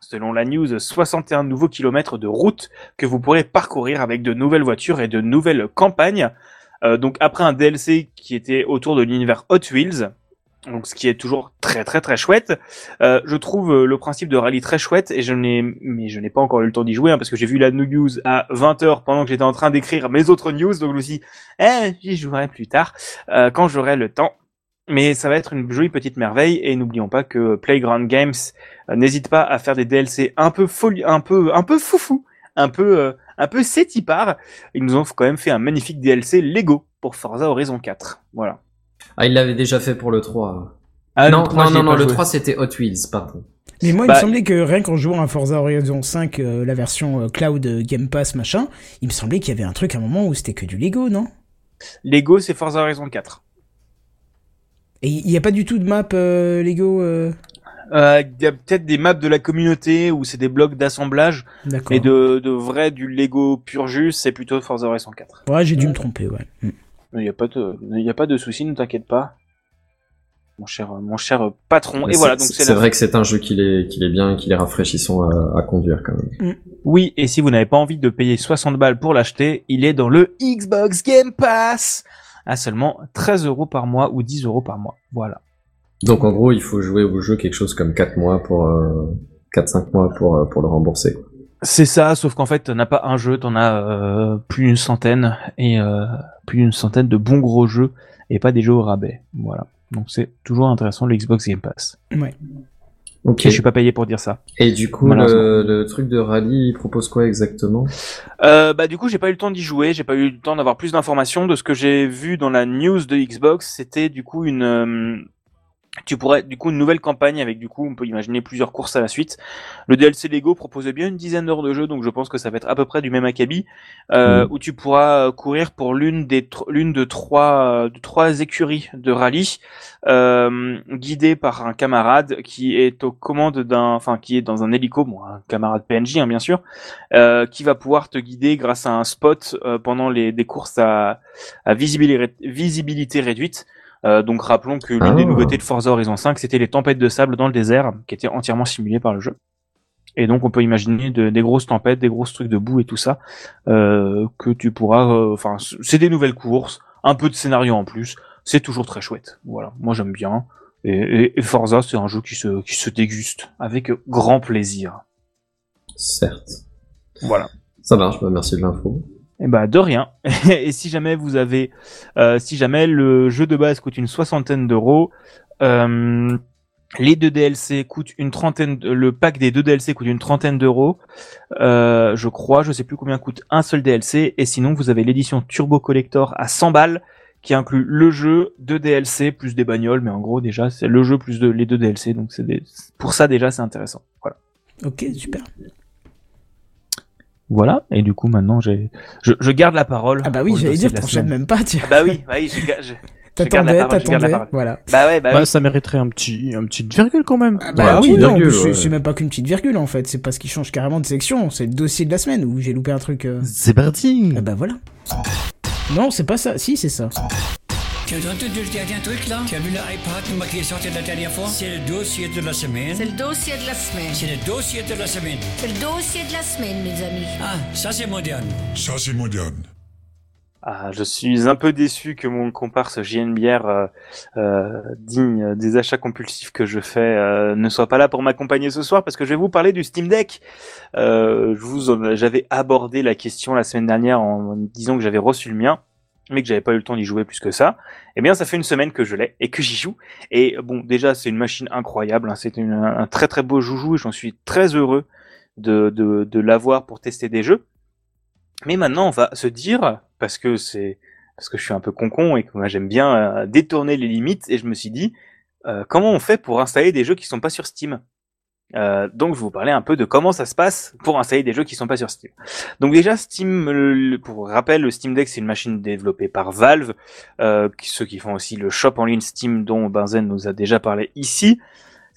Speaker 4: selon la news, 61 nouveaux kilomètres de route que vous pourrez parcourir avec de nouvelles voitures et de nouvelles campagnes. Euh, donc après un DLC qui était autour de l'univers Hot Wheels, donc ce qui est toujours très très très chouette. Euh, je trouve euh, le principe de rallye très chouette et je n'ai mais je n'ai pas encore eu le temps d'y jouer hein, parce que j'ai vu la news à 20h pendant que j'étais en train d'écrire mes autres news donc je me suis dit, eh j'y jouerai plus tard euh, quand j'aurai le temps. Mais ça va être une jolie petite merveille et n'oublions pas que Playground Games euh, n'hésite pas à faire des DLC un peu folie, un peu un peu foufou, un peu euh, un peu sétipar. Ils nous ont quand même fait un magnifique DLC Lego pour Forza Horizon 4. Voilà.
Speaker 10: Ah, il l'avait déjà fait pour le 3.
Speaker 4: Ah, le
Speaker 10: non,
Speaker 4: 3,
Speaker 10: non, non, le
Speaker 4: joué.
Speaker 10: 3 c'était Hot Wheels, pardon.
Speaker 1: Mais moi, il
Speaker 4: Bah,
Speaker 1: me semblait que rien qu'en jouant à Forza Horizon 5, euh, la version euh, cloud euh, Game Pass machin, il me semblait qu'il y avait un truc à un moment où c'était que du Lego, non?
Speaker 4: Lego, c'est Forza Horizon 4.
Speaker 1: Et il n'y a pas du tout de map euh, Lego euh,
Speaker 4: Euh, Il y a peut-être des maps de la communauté où c'est des blocs d'assemblage,
Speaker 1: D'accord.
Speaker 4: mais de, de vrai du Lego pur jus, c'est plutôt Forza Horizon 4.
Speaker 1: Ouais, j'ai dû me tromper, ouais. Mm.
Speaker 4: Il n'y a pas de, il y a pas de souci, ne t'inquiète pas. Mon cher, mon cher patron.
Speaker 10: Mais
Speaker 4: Et voilà,
Speaker 10: c'est-
Speaker 4: donc c'est
Speaker 10: C'est
Speaker 4: la
Speaker 10: vrai que c'est un jeu qu'il est, qu'il est bien, qu'il est rafraîchissant à, à conduire quand même.
Speaker 4: Oui, et si vous n'avez pas envie de payer 60 balles pour l'acheter, il est dans le Xbox Game Pass à seulement 13 euros par mois ou 10 euros par mois. Voilà.
Speaker 10: Donc en gros, il faut jouer au jeu quelque chose comme 4 mois pour, euh, 4-5 mois pour, euh, pour le rembourser.
Speaker 4: C'est ça, sauf qu'en fait, t'en as pas un jeu, t'en as euh, plus d'une centaine et euh, plus d'une centaine de bons gros jeux et pas des jeux au rabais. Voilà. Donc c'est toujours intéressant le Xbox Game Pass.
Speaker 1: Ouais.
Speaker 10: Ok.
Speaker 4: Et je suis pas payé pour dire ça.
Speaker 10: Et du coup, le truc de rallye, il propose quoi exactement?
Speaker 4: Euh, bah du coup j'ai pas eu le temps d'y jouer, j'ai pas eu le temps d'avoir plus d'informations de ce que j'ai vu dans la news de Xbox. C'était du coup une, euh, tu pourrais du coup une nouvelle campagne avec du coup on peut imaginer plusieurs courses à la suite. Le DLC Lego proposait bien une dizaine d'heures de jeu, donc je pense que ça va être à peu près du même acabit euh,
Speaker 10: Mhm.
Speaker 4: où tu pourras euh, courir pour l'une des l'une de trois de trois écuries de rallye euh, guidé par un camarade qui est aux commandes d'un enfin qui est dans un hélico, bon un camarade PNJ hein, bien sûr euh, qui va pouvoir te guider grâce à un spot euh, pendant les des courses à, à visibilité, visibilité réduite. Euh, donc rappelons que l'une des
Speaker 10: Ah.
Speaker 4: nouveautés de Forza Horizon 5, c'était les tempêtes de sable dans le désert, qui étaient entièrement simulées par le jeu. Et donc on peut imaginer de- des grosses tempêtes, des grosses trucs de boue et tout ça, euh, que tu pourras... euh, Enfin, c'est des nouvelles courses, un peu de scénario en plus. c'est toujours très chouette. Voilà, moi j'aime bien. Et, et- et Forza, c'est un jeu qui se, qui se déguste avec grand plaisir.
Speaker 10: Certes.
Speaker 4: Voilà.
Speaker 10: Ça marche, bah, merci de l'info.
Speaker 4: Eh ben de rien. <laughs> Et si jamais vous avez, euh, si jamais le jeu de base coûte une soixantaine d'euros, euh, les deux DLC coûtent une trentaine, le pack des deux DLC coûte une trentaine d'euros, euh, je crois, je sais plus combien coûte un seul DLC, et sinon vous avez l'édition Turbo Collector à 100 balles qui inclut le jeu, deux DLC plus des bagnoles, mais en gros déjà c'est le jeu plus de, les deux DLC, donc c'est pour ça déjà c'est intéressant. Voilà.
Speaker 1: Ok, super.
Speaker 4: Voilà. Et du coup maintenant j'ai, je, je garde la parole.
Speaker 1: Ah bah oui, j'allais dire, t'enchaînes
Speaker 4: semaine.
Speaker 1: même pas, tiens.
Speaker 4: Bah oui, bah oui, je, je,
Speaker 1: T'attendais, t'attendais, voilà.
Speaker 4: Bah ouais, bah
Speaker 5: Bah,
Speaker 4: oui.
Speaker 5: ça mériterait un petit, un petite virgule quand même.
Speaker 1: Ah bah oui, non,
Speaker 10: ouais.
Speaker 1: c'est même pas qu'une petite virgule en fait, c'est parce qu'il change carrément de section, c'est le dossier de la semaine où j'ai loupé un truc. euh.
Speaker 5: C'est parti.
Speaker 1: Ah bah voilà. Non, c'est pas ça, si, c'est ça.
Speaker 7: Tu as entendu le dernier truc là Tu as vu l'iPad qui est sorti la dernière fois C'est le dossier de la semaine.
Speaker 6: C'est le dossier de la semaine.
Speaker 7: C'est le dossier de la semaine.
Speaker 6: C'est le dossier de la semaine, mes amis.
Speaker 7: Ah, ça c'est moderne.
Speaker 8: Ça, c'est moderne.
Speaker 4: Ah, je suis un peu déçu que mon comparse JNBR, euh, euh, digne des achats compulsifs que je fais, euh, ne soit pas là pour m'accompagner ce soir parce que je vais vous parler du Steam Deck. Euh, je vous, en- j'avais abordé la question la semaine dernière en disant que j'avais reçu le mien, mais que j'avais pas eu le temps d'y jouer plus que ça. Eh bien, ça fait une semaine que je l'ai et que j'y joue. Et bon, déjà, c'est une machine incroyable. hein. C'est un très très beau joujou et j'en suis très heureux de, de, de l'avoir pour tester des jeux. Mais maintenant, on va se dire, parce que c'est parce que je suis un peu concon et que moi j'aime bien euh, détourner les limites, et je me suis dit, euh, comment on fait pour installer des jeux qui sont pas sur Steam? Euh, Donc, je vais vous parler un peu de comment ça se passe pour installer des jeux qui sont pas sur Steam. Donc déjà, Steam, pour rappel, le Steam Deck c'est une machine développée par Valve, euh, ceux qui font aussi le shop en ligne Steam dont Benzen nous a déjà parlé ici.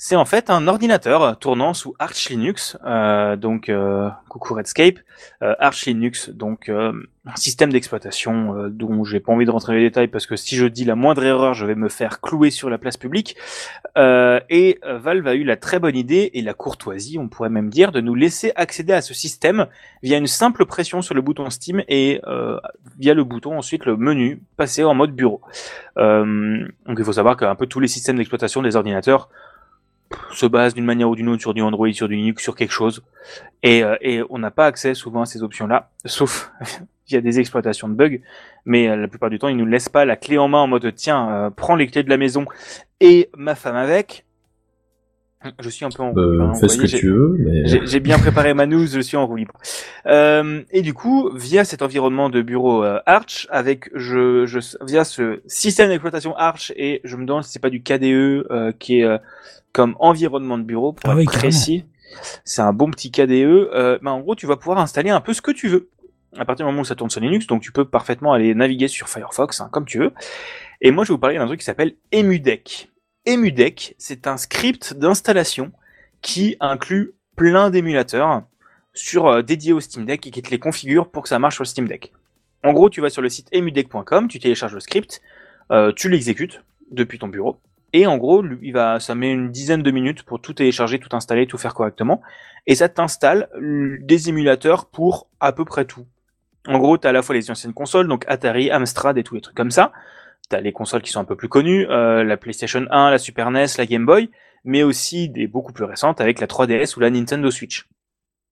Speaker 4: C'est en fait un ordinateur tournant sous Arch Linux, euh, donc euh, coucou Redscape, euh, Arch Linux, donc euh, un système d'exploitation euh, dont j'ai pas envie de rentrer dans les détails parce que si je dis la moindre erreur, je vais me faire clouer sur la place publique. Euh, et Valve a eu la très bonne idée et la courtoisie, on pourrait même dire, de nous laisser accéder à ce système via une simple pression sur le bouton Steam et via le bouton ensuite le menu passer en mode bureau. Donc il faut savoir qu'un peu tous les systèmes d'exploitation des ordinateurs se basent d'une manière ou d'une autre sur du Android, sur du Linux, sur quelque chose. Et, euh, et on n'a pas accès souvent à ces options-là, sauf <laughs> via des exploitations de bugs. Mais euh, la plupart du temps, ils nous laissent pas la clé en main en mode tiens, euh, prends les clés de la maison et ma femme avec. Je suis un peu en roue
Speaker 10: fais ce que tu veux, mais
Speaker 4: j'ai bien préparé ma news, je suis en roue libre. Et du coup, via cet environnement de bureau Arch, avec je, je via ce système d'exploitation Arch, et je me demande si c'est pas du KDE qui est comme environnement de bureau pour
Speaker 1: Ah
Speaker 4: être
Speaker 1: oui,
Speaker 4: précis. C'est un bon petit KDE. Euh, bah, en gros, tu vas pouvoir installer un peu ce que tu veux à partir du moment où ça tourne sur Linux, donc tu peux parfaitement aller naviguer sur Firefox, hein, comme tu veux. Et moi, je vais vous parler d'un truc qui s'appelle EmuDeck. EmuDeck, c'est un script d'installation qui inclut plein d'émulateurs sur euh, dédiés au Steam Deck et qui te les configure pour que ça marche sur le Steam Deck. En gros, tu vas sur le site emudeck.com, tu télécharges le script, euh, tu l'exécutes depuis ton bureau, et en gros, lui, il va, ça met une dizaine de minutes pour tout télécharger, tout installer, tout faire correctement, et ça t'installe des émulateurs pour à peu près tout. En gros, tu as à la fois les anciennes consoles, donc Atari, Amstrad et tous les trucs comme ça. Tu as les consoles qui sont un peu plus connues, euh, la PlayStation 1, la Super NES, la Game Boy, mais aussi des beaucoup plus récentes avec la 3DS ou la Nintendo Switch.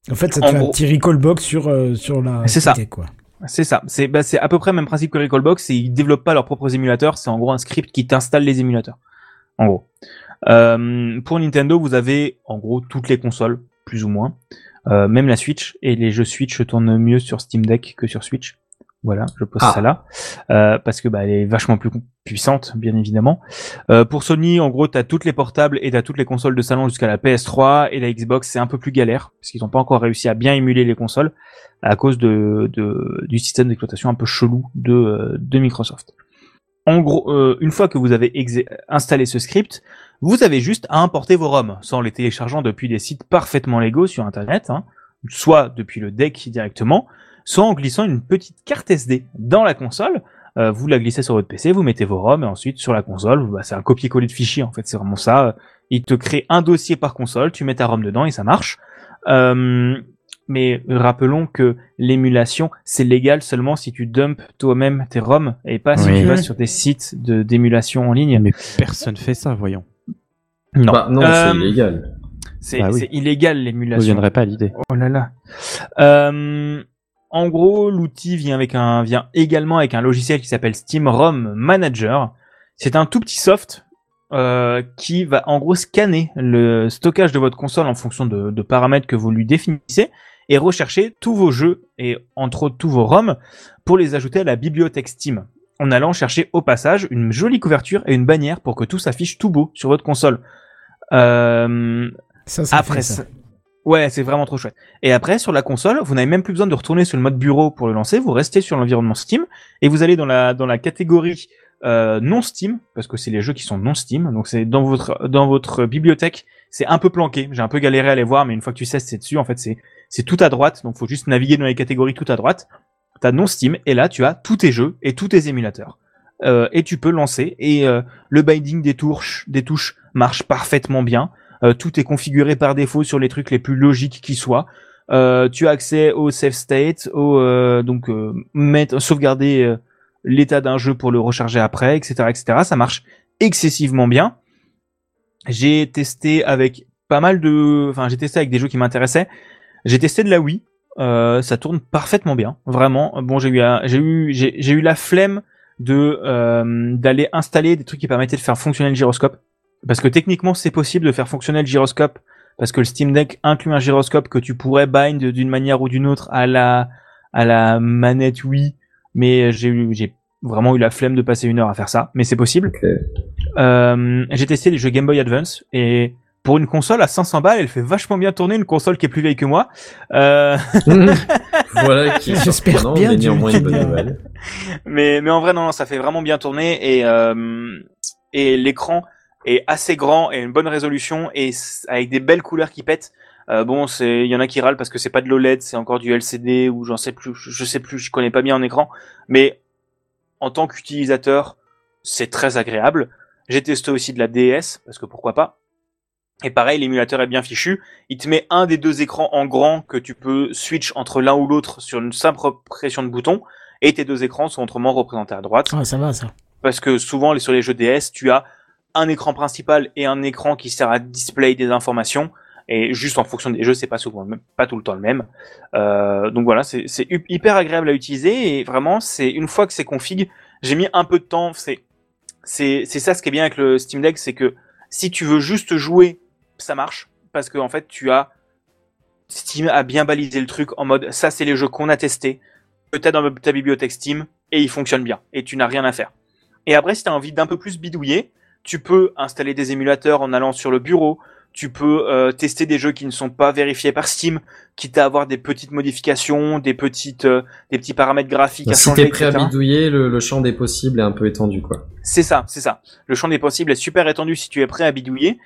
Speaker 1: En fait, ça te
Speaker 4: En
Speaker 1: fait un petit recall box sur, euh, sur la.
Speaker 4: C'est ça.
Speaker 1: Quoi.
Speaker 4: C'est ça. C'est bah, c'est à peu près le même principe que Recallbox. C'est ils développent pas leurs propres émulateurs. C'est en gros un script qui t'installe les émulateurs. En gros. Euh, pour Nintendo, vous avez en gros toutes les consoles, plus ou moins, Euh, même la Switch. Et les jeux Switch tournent mieux sur Steam Deck que sur Switch. Voilà, je pose
Speaker 10: Ah.
Speaker 4: ça là Euh, parce que bah, elle est vachement plus puissante, bien évidemment. Euh, pour Sony, en gros, t'as toutes les portables et t'as toutes les consoles de salon jusqu'à la PS3 et la Xbox. C'est un peu plus galère parce qu'ils n'ont pas encore réussi à bien émuler les consoles à cause de, de du système d'exploitation un peu chelou de, de Microsoft. En gros, euh, une fois que vous avez installé ce script, vous avez juste à importer vos ROM, sans les téléchargeant depuis des sites parfaitement légaux sur Internet, hein, soit depuis le deck directement, soit en glissant une petite carte SD dans la console. Euh, vous la glissez sur votre PC, vous mettez vos ROM, et ensuite sur la console, bah, c'est un copier-coller de fichiers, en fait, c'est vraiment ça. Il te crée un dossier par console, tu mets ta ROM dedans et ça marche. Euh, Mais rappelons que l'émulation, c'est légal seulement si tu dumps toi-même tes ROM et pas si
Speaker 5: Oui.
Speaker 4: tu vas sur des sites de d'émulation en ligne.
Speaker 5: Mais personne fait ça, voyons.
Speaker 4: Non,
Speaker 10: Bah, non,
Speaker 4: Euh,
Speaker 10: c'est illégal.
Speaker 4: c'est
Speaker 5: Bah oui.
Speaker 4: c'est illégal
Speaker 5: Je ne
Speaker 4: l'émulation.
Speaker 5: viendrai pas à l'idée.
Speaker 4: Oh là là. Euh, en gros, l'outil vient avec un vient également avec un logiciel qui s'appelle Steam ROM Manager. C'est un tout petit soft euh, qui va en gros scanner le stockage de votre console en fonction de, de paramètres que vous lui définissez et rechercher tous vos jeux et entre autres tous vos ROM pour les ajouter à la bibliothèque Steam en allant chercher au passage une jolie couverture et une bannière pour que tout s'affiche tout beau sur votre console. Euh,
Speaker 1: Ça, ça
Speaker 4: après
Speaker 1: fait ça.
Speaker 4: Ouais, c'est vraiment trop chouette. Et après, sur la console, vous n'avez même plus besoin de retourner sur le mode bureau pour le lancer. Vous restez sur l'environnement Steam et vous allez dans la dans la catégorie euh, non Steam parce que c'est les jeux qui sont non Steam. Donc c'est dans votre dans votre bibliothèque. C'est un peu planqué. J'ai un peu galéré à les voir, mais une fois que tu sais c'est dessus, en fait c'est c'est tout à droite. Donc faut juste naviguer dans les catégories tout à droite. T'as non Steam et là tu as tous tes jeux et tous tes émulateurs. Euh, et tu peux lancer et euh, le binding des touches des touches marche parfaitement bien. Euh, tout est configuré par défaut sur les trucs les plus logiques qui soient. Tu as accès au save state, au donc mettre sauvegarder l'état d'un jeu pour le recharger après, etc., etc. Ça marche excessivement bien. J'ai testé avec pas mal de, enfin j'ai testé avec des jeux qui m'intéressaient. J'ai testé de la Wii. Euh, ça tourne parfaitement bien, vraiment. Bon, j'ai eu, j'ai eu, j'ai j'ai eu la flemme de euh, d'aller installer des trucs qui permettaient de faire fonctionner le gyroscope, parce que techniquement c'est possible de faire fonctionner le gyroscope, parce que le Steam Deck inclut un gyroscope que tu pourrais bind d'une manière ou d'une autre à la à la manette Wii, mais j'ai eu, j'ai vraiment eu la flemme de passer une heure à faire ça, mais c'est possible. Euh, j'ai testé les jeux Game Boy Advance et pour une console à 500 balles, elle fait vachement bien tourner une console qui est plus vieille que moi. Euh... <laughs>
Speaker 10: voilà qui
Speaker 1: J'espère bien,
Speaker 10: mais néanmoins une bonne nouvelle. <laughs>
Speaker 4: mais mais en vrai non, non, ça fait vraiment bien tourner et euh, et l'écran est assez grand et une bonne résolution et avec des belles couleurs qui pètent. Euh, bon, c'est il y en a qui râlent parce que c'est pas de l'OLED, c'est encore du LCD ou j'en sais plus, je je sais plus, je connais pas bien en écran, mais en tant qu'utilisateur, c'est très agréable. J'ai testé aussi de la DS parce que pourquoi pas. Et pareil, l'émulateur est bien fichu. Il te met un des deux écrans en grand que tu peux switch entre l'un ou l'autre sur une simple pression de bouton. Et tes deux écrans sont autrement représentés à droite.
Speaker 1: Ah, ça va, ça.
Speaker 4: Parce que souvent, sur les jeux DS, tu as un écran principal et un écran qui sert à display des informations. Et juste en fonction des jeux, c'est pas souvent, pas tout le temps le même. Euh, donc voilà, c'est hyper agréable à utiliser et vraiment, c'est une fois que c'est config, j'ai mis un peu de temps. C'est c'est c'est ça ce qui est bien avec le Steam Deck, c'est que si tu veux juste jouer, ça marche parce que en fait, tu as Steam a bien balisé le truc en mode ça, c'est les jeux qu'on a testés, que t'as dans ta bibliothèque Steam et ils fonctionnent bien et tu n'as rien à faire. Et après, si tu as envie d'un peu plus bidouiller, tu peux installer des émulateurs en allant sur le bureau. Tu peux euh, tester des jeux qui ne sont pas vérifiés par Steam, quitte à avoir des petites modifications, des petites, euh, des petits paramètres graphiques à
Speaker 10: Si
Speaker 4: changer,
Speaker 10: t'es prêt à bidouiller, le, le champ des possibles est un peu étendu, quoi.
Speaker 4: C'est ça, c'est ça. Le champ des possibles est super étendu si tu es prêt à bidouiller.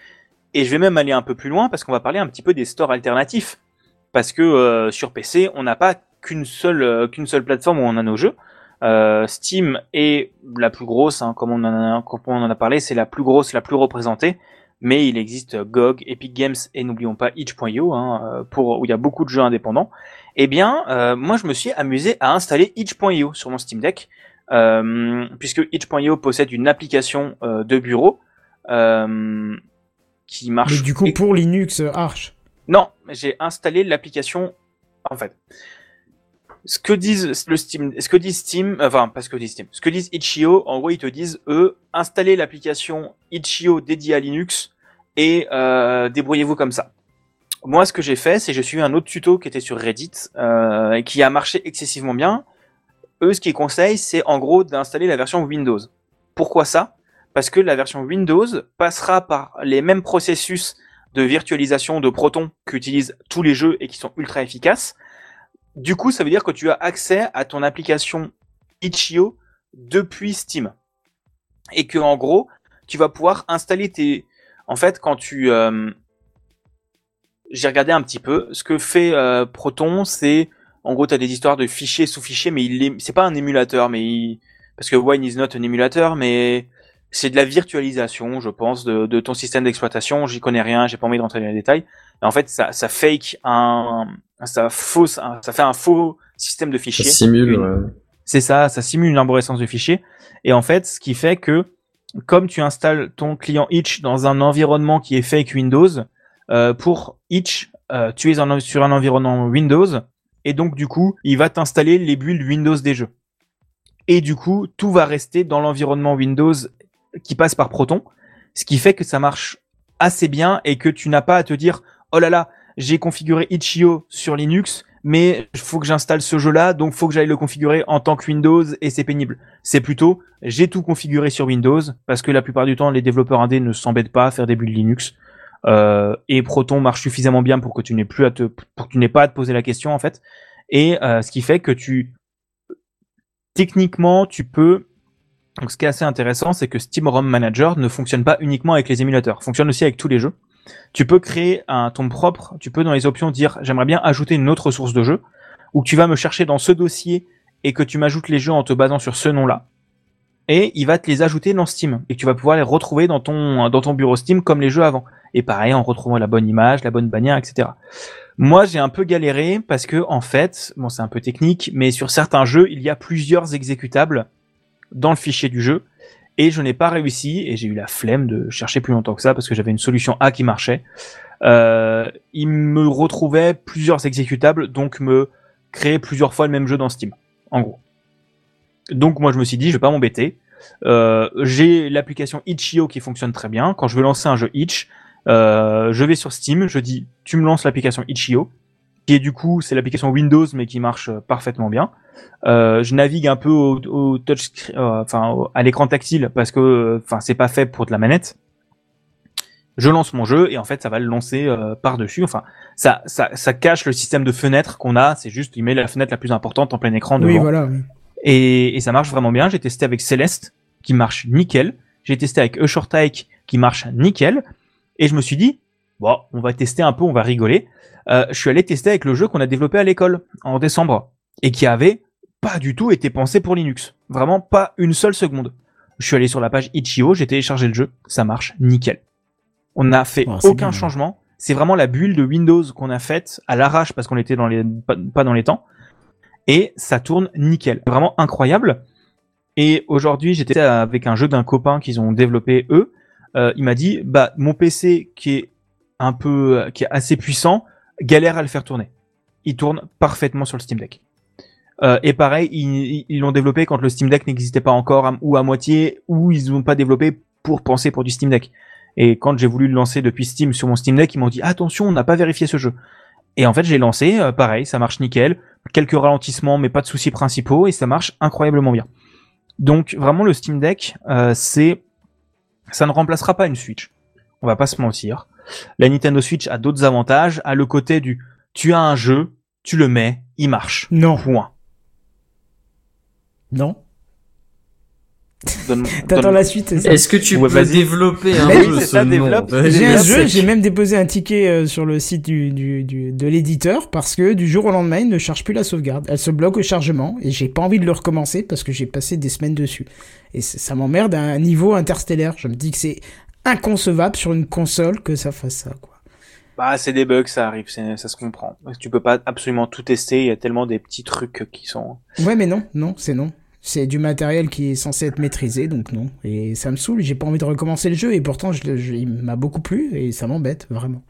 Speaker 4: Et je vais même aller un peu plus loin parce qu'on va parler un petit peu des stores alternatifs. Parce que euh, sur PC, on n'a pas qu'une seule, euh, qu'une seule plateforme où on a nos jeux. Euh, Steam est la plus grosse, hein, comme, on en a, parlé, c'est la plus grosse, la plus représentée. Mais il existe GOG, Epic Games et n'oublions pas itch.io, hein, pour où il y a beaucoup de jeux indépendants. Eh bien, moi je me suis amusé à installer itch.io sur mon Steam Deck, puisque itch.io possède une application de bureau qui marche.
Speaker 1: Mais du coup, pour Linux euh, Arch.
Speaker 4: Non, j'ai installé l'application. En fait, ce que disent le Steam, ce que dit Steam, enfin pas ce que dit Steam, ce que disent Itch.io, en gros ils te disent eux, installez l'application Itch.io dédiée à Linux et euh, débrouillez-vous comme ça. Moi, ce que j'ai fait, c'est que j'ai suivi un autre tuto qui était sur Reddit euh, et qui a marché excessivement bien. Eux, ce qu'ils conseillent, c'est en gros d'installer la version Windows. Pourquoi ça? Parce que la version Windows passera par les mêmes processus de virtualisation de Proton qu'utilisent tous les jeux et qui sont ultra efficaces. Du coup, ça veut dire que tu as accès à ton application Itch.io depuis Steam. Et que, en gros, tu vas pouvoir installer tes... En fait, quand tu... euh, J'ai regardé un petit peu. Ce que fait euh, Proton, c'est... En gros, tu as des histoires de fichiers sous fichiers, mais il est... c'est pas un émulateur, mais il... Parce que Wine is not un émulateur, mais c'est de la virtualisation, je pense, de, de ton système d'exploitation. J'y connais rien, j'ai pas envie de rentrer dans les détails. Et en fait, ça, ça fake un, ça fausse, un- ça fait un faux système de
Speaker 10: Ça
Speaker 4: fichiers.
Speaker 10: simule.
Speaker 4: Une-
Speaker 10: ouais.
Speaker 4: c'est ça, ça simule une arborescence de fichiers. Et en fait, ce qui fait que, comme tu installes ton client Itch dans un environnement qui est fake Windows, euh, pour Itch, euh, tu es en- sur un environnement Windows, et donc du coup, il va t'installer les builds Windows des jeux. Et du coup, tout va rester dans l'environnement Windows qui passe par Proton, ce qui fait que ça marche assez bien et que tu n'as pas à te dire, oh là là, j'ai configuré Itch.io sur Linux, mais il faut que j'installe ce jeu-là, donc faut que j'aille le configurer en tant que Windows et c'est pénible. C'est plutôt, j'ai tout configuré sur Windows parce que la plupart du temps, les développeurs indés ne s'embêtent pas à faire des builds Linux. Euh, et Proton marche suffisamment bien pour que tu n'aies plus à te, pour que tu n'aies pas à te poser la question en fait. Et euh, ce qui fait que tu, techniquement, tu peux. Donc, ce qui est assez intéressant, c'est que Steam ROM Manager ne fonctionne pas uniquement avec les émulateurs, fonctionne aussi avec tous les jeux. Tu peux créer un ton propre, tu peux dans les options dire j'aimerais bien ajouter une autre source de jeu, ou tu vas me chercher dans ce dossier et que tu m'ajoutes les jeux en te basant sur ce nom-là. Et il va te les ajouter dans Steam et tu vas pouvoir les retrouver dans ton dans ton bureau Steam comme les jeux avant. Et pareil en retrouvant la bonne image, la bonne bannière, etc. Moi, j'ai un peu galéré parce que en fait, bon, c'est un peu technique, mais sur certains jeux, il y a plusieurs exécutables dans le fichier du jeu et je n'ai pas réussi et j'ai eu la flemme de chercher plus longtemps que ça parce que j'avais une solution A qui marchait. Euh, il me retrouvait plusieurs exécutables, donc me créer plusieurs fois le même jeu dans Steam, en gros. Donc moi je me suis dit je vais pas m'embêter. Euh, j'ai l'application Itch.io qui fonctionne très bien. Quand je veux lancer un jeu Itch, euh, je vais sur Steam, je dis tu me lances l'application Itch.io, qui est du coup c'est l'application Windows mais qui marche euh, parfaitement bien. Euh, je navigue un peu au, au touch, euh, enfin au- à l'écran tactile parce que euh, enfin c'est pas fait pour de la manette. Je lance mon jeu et en fait ça va le lancer euh, par dessus. Enfin ça, ça ça cache le système de fenêtre qu'on a. C'est juste il met la fenêtre la plus importante en plein écran devant.
Speaker 1: Oui, voilà. oui.
Speaker 4: Et, et ça marche vraiment bien. J'ai testé avec Celeste, qui marche nickel. J'ai testé avec Eshortike, qui marche nickel. Et je me suis dit, bon, on va tester un peu, on va rigoler. Euh, je suis allé tester avec le jeu qu'on a développé à l'école en décembre et qui avait pas du tout été pensé pour Linux. Vraiment pas une seule seconde. Je suis allé sur la page Itch.io, j'ai téléchargé le jeu, ça marche nickel. On n'a fait
Speaker 1: Oh,
Speaker 4: aucun
Speaker 1: bien.
Speaker 4: changement. C'est vraiment la bulle de Windows qu'on a faite à l'arrache parce qu'on était dans les pas, pas dans les temps et ça tourne nickel. Vraiment incroyable. Et aujourd'hui, j'étais avec un jeu d'un copain qu'ils ont développé eux. Euh, il m'a dit, bah mon PC qui est un peu, qui est assez puissant, galère à le faire tourner. Il tourne parfaitement sur le Steam Deck. Euh, et pareil, ils l'ont développé quand le Steam Deck n'existait pas encore ou à moitié, ou ils l'ont pas développé pour penser pour du Steam Deck. Et quand j'ai voulu le lancer depuis Steam sur mon Steam Deck, ils m'ont dit attention, on n'a pas vérifié ce jeu. Et en fait, j'ai lancé, euh, pareil, ça marche nickel, quelques ralentissements, mais pas de soucis principaux, et ça marche incroyablement bien. Donc vraiment, le Steam Deck, euh, c'est, ça ne remplacera pas une Switch. On va pas se mentir. La Nintendo Switch a d'autres avantages, a le côté du, tu as un jeu, tu le mets, il marche.
Speaker 1: Non.
Speaker 4: Point.
Speaker 1: Non. <laughs> T'attends la suite,
Speaker 10: Est-ce que tu
Speaker 4: Ouais,
Speaker 10: peux développer un ce
Speaker 4: ça,
Speaker 10: nom
Speaker 4: développe.
Speaker 1: J'ai un <laughs> jeu, j'ai même déposé un ticket euh, sur le site du, du, du- de l'éditeur parce que du jour au lendemain, il ne charge plus la sauvegarde. Elle se bloque au chargement et j'ai pas envie de le recommencer parce que j'ai passé des semaines dessus. Et ça m'emmerde à un niveau interstellaire. Je me dis que c'est inconcevable sur une console que ça fasse ça, quoi.
Speaker 4: Bah, c'est des bugs, ça arrive, ça se comprend. Tu peux pas absolument tout tester, il y a tellement des petits trucs qui sont...
Speaker 1: Ouais, mais non, non, c'est non. C'est du matériel qui est censé être maîtrisé, donc non. Et ça me saoule, j'ai pas envie de recommencer le jeu et pourtant je, le- je- il m'a beaucoup plu et ça m'embête, vraiment.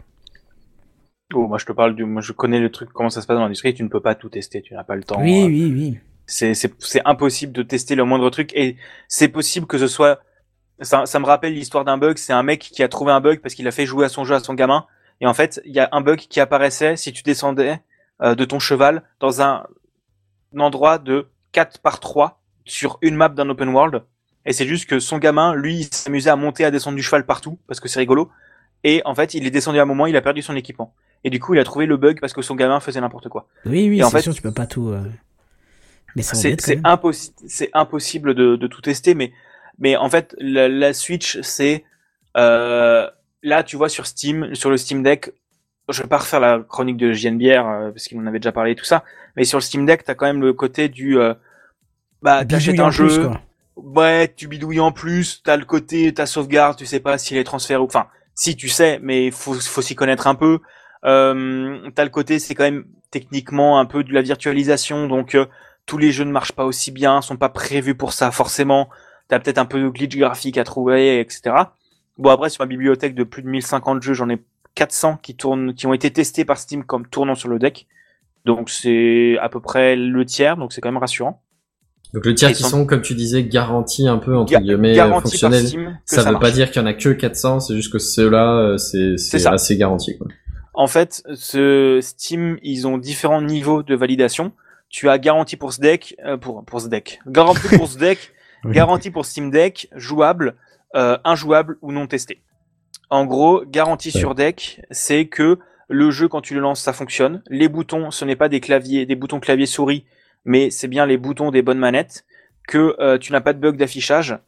Speaker 4: Oh, moi je te parle du... Moi je connais le truc, comment ça se passe dans l'industrie, tu ne peux pas tout tester, tu n'as pas le temps.
Speaker 1: Oui,
Speaker 4: euh,
Speaker 1: oui, oui.
Speaker 4: C'est impossible de tester le moindre truc et c'est possible que ce soit. Ça, ça me rappelle l'histoire d'un bug. C'est un mec qui a trouvé un bug parce qu'il a fait jouer à son jeu à son gamin. Et en fait, il y a un bug qui apparaissait si tu descendais euh, de ton cheval dans un, un endroit de 4 par 3 sur une map d'un open world. Et c'est juste que son gamin, lui, il s'amusait à monter, à descendre du cheval partout parce que c'est rigolo. Et en fait, il est descendu à un moment, il a perdu son équipement. Et du coup, il a trouvé le bug parce que son gamin faisait n'importe quoi.
Speaker 1: Oui, oui, c'est
Speaker 4: fait-
Speaker 1: sûr, tu peux pas tout. euh, Mais
Speaker 4: c'est
Speaker 1: m'embête quand
Speaker 4: c'est
Speaker 1: même.
Speaker 4: impossi- c'est impossible de, de tout tester mais mais en fait la, la Switch c'est euh, là tu vois sur Steam sur le Steam Deck je vais pas refaire la chronique de JNBR euh, parce qu'il en avait déjà parlé tout ça mais sur le Steam Deck t'as quand même le côté du euh, bah t'achètes un jeu ouais, tu bidouilles en plus, t'as le côté, ta sauvegarde, tu sais pas si les transferts ou, enfin, si tu sais, mais faut, faut s'y connaître un peu. Euh, t'as le côté, c'est quand même techniquement un peu de la virtualisation, donc euh, tous les jeux ne marchent pas aussi bien, sont pas prévus pour ça forcément. T'as peut-être un peu de glitch graphique à trouver, etc. Bon après sur ma bibliothèque de plus de 1050 jeux, j'en ai 400 qui tournent, qui ont été testés par Steam comme tournant sur le deck. Donc c'est à peu près le tiers, donc c'est quand même rassurant.
Speaker 10: Donc le tiers qui sont, comme tu disais, garantis un peu entre guillemets fonctionnels. Ça, ça veut pas dire qu'il y en a que 400, c'est juste que ceux-là, euh, c'est assez garanti. Quoi.
Speaker 4: En fait, ce Steam, ils ont différents niveaux de validation. Tu as garantie pour ce deck, euh, pour pour ce deck, garantie pour ce deck, garantie pour Steam Deck, jouable, euh, injouable ou non testé. En gros, garantie sur deck, c'est que le jeu quand tu le lances, ça fonctionne. Les boutons, ce n'est pas des claviers, des boutons clavier souris, mais c'est bien les boutons des bonnes manettes. Que euh, tu n'as pas de bug d'affichage,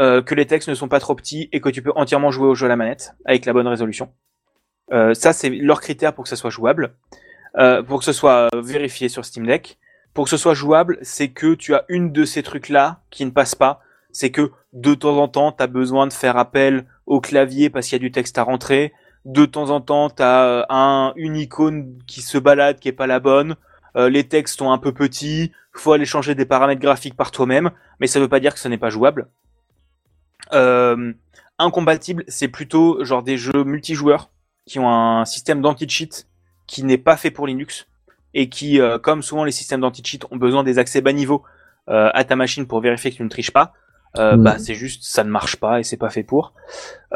Speaker 4: euh, que les textes ne sont pas trop petits et que tu peux entièrement jouer au jeu à la manette avec la bonne résolution. Euh, ça, c'est leur critère pour que ça soit jouable, euh, pour que ce soit vérifié sur Steam Deck. Pour que ce soit jouable, c'est que tu as une de ces trucs-là qui ne passe pas. C'est que de temps en temps, tu as besoin de faire appel au clavier parce qu'il y a du texte à rentrer. De temps en temps, tu as un, une icône qui se balade, qui est pas la bonne. Euh, les textes sont un peu petits. faut aller changer des paramètres graphiques par toi-même. Mais ça veut pas dire que ce n'est pas jouable. Euh, incompatible, c'est plutôt genre des jeux multijoueurs qui ont un système d'anti-cheat qui n'est pas fait pour Linux et qui, euh, comme souvent les systèmes d'anti-cheat ont besoin des accès bas niveau euh, à ta machine pour vérifier que tu ne triches pas, euh, bah c'est juste ça ne marche pas et c'est pas fait pour.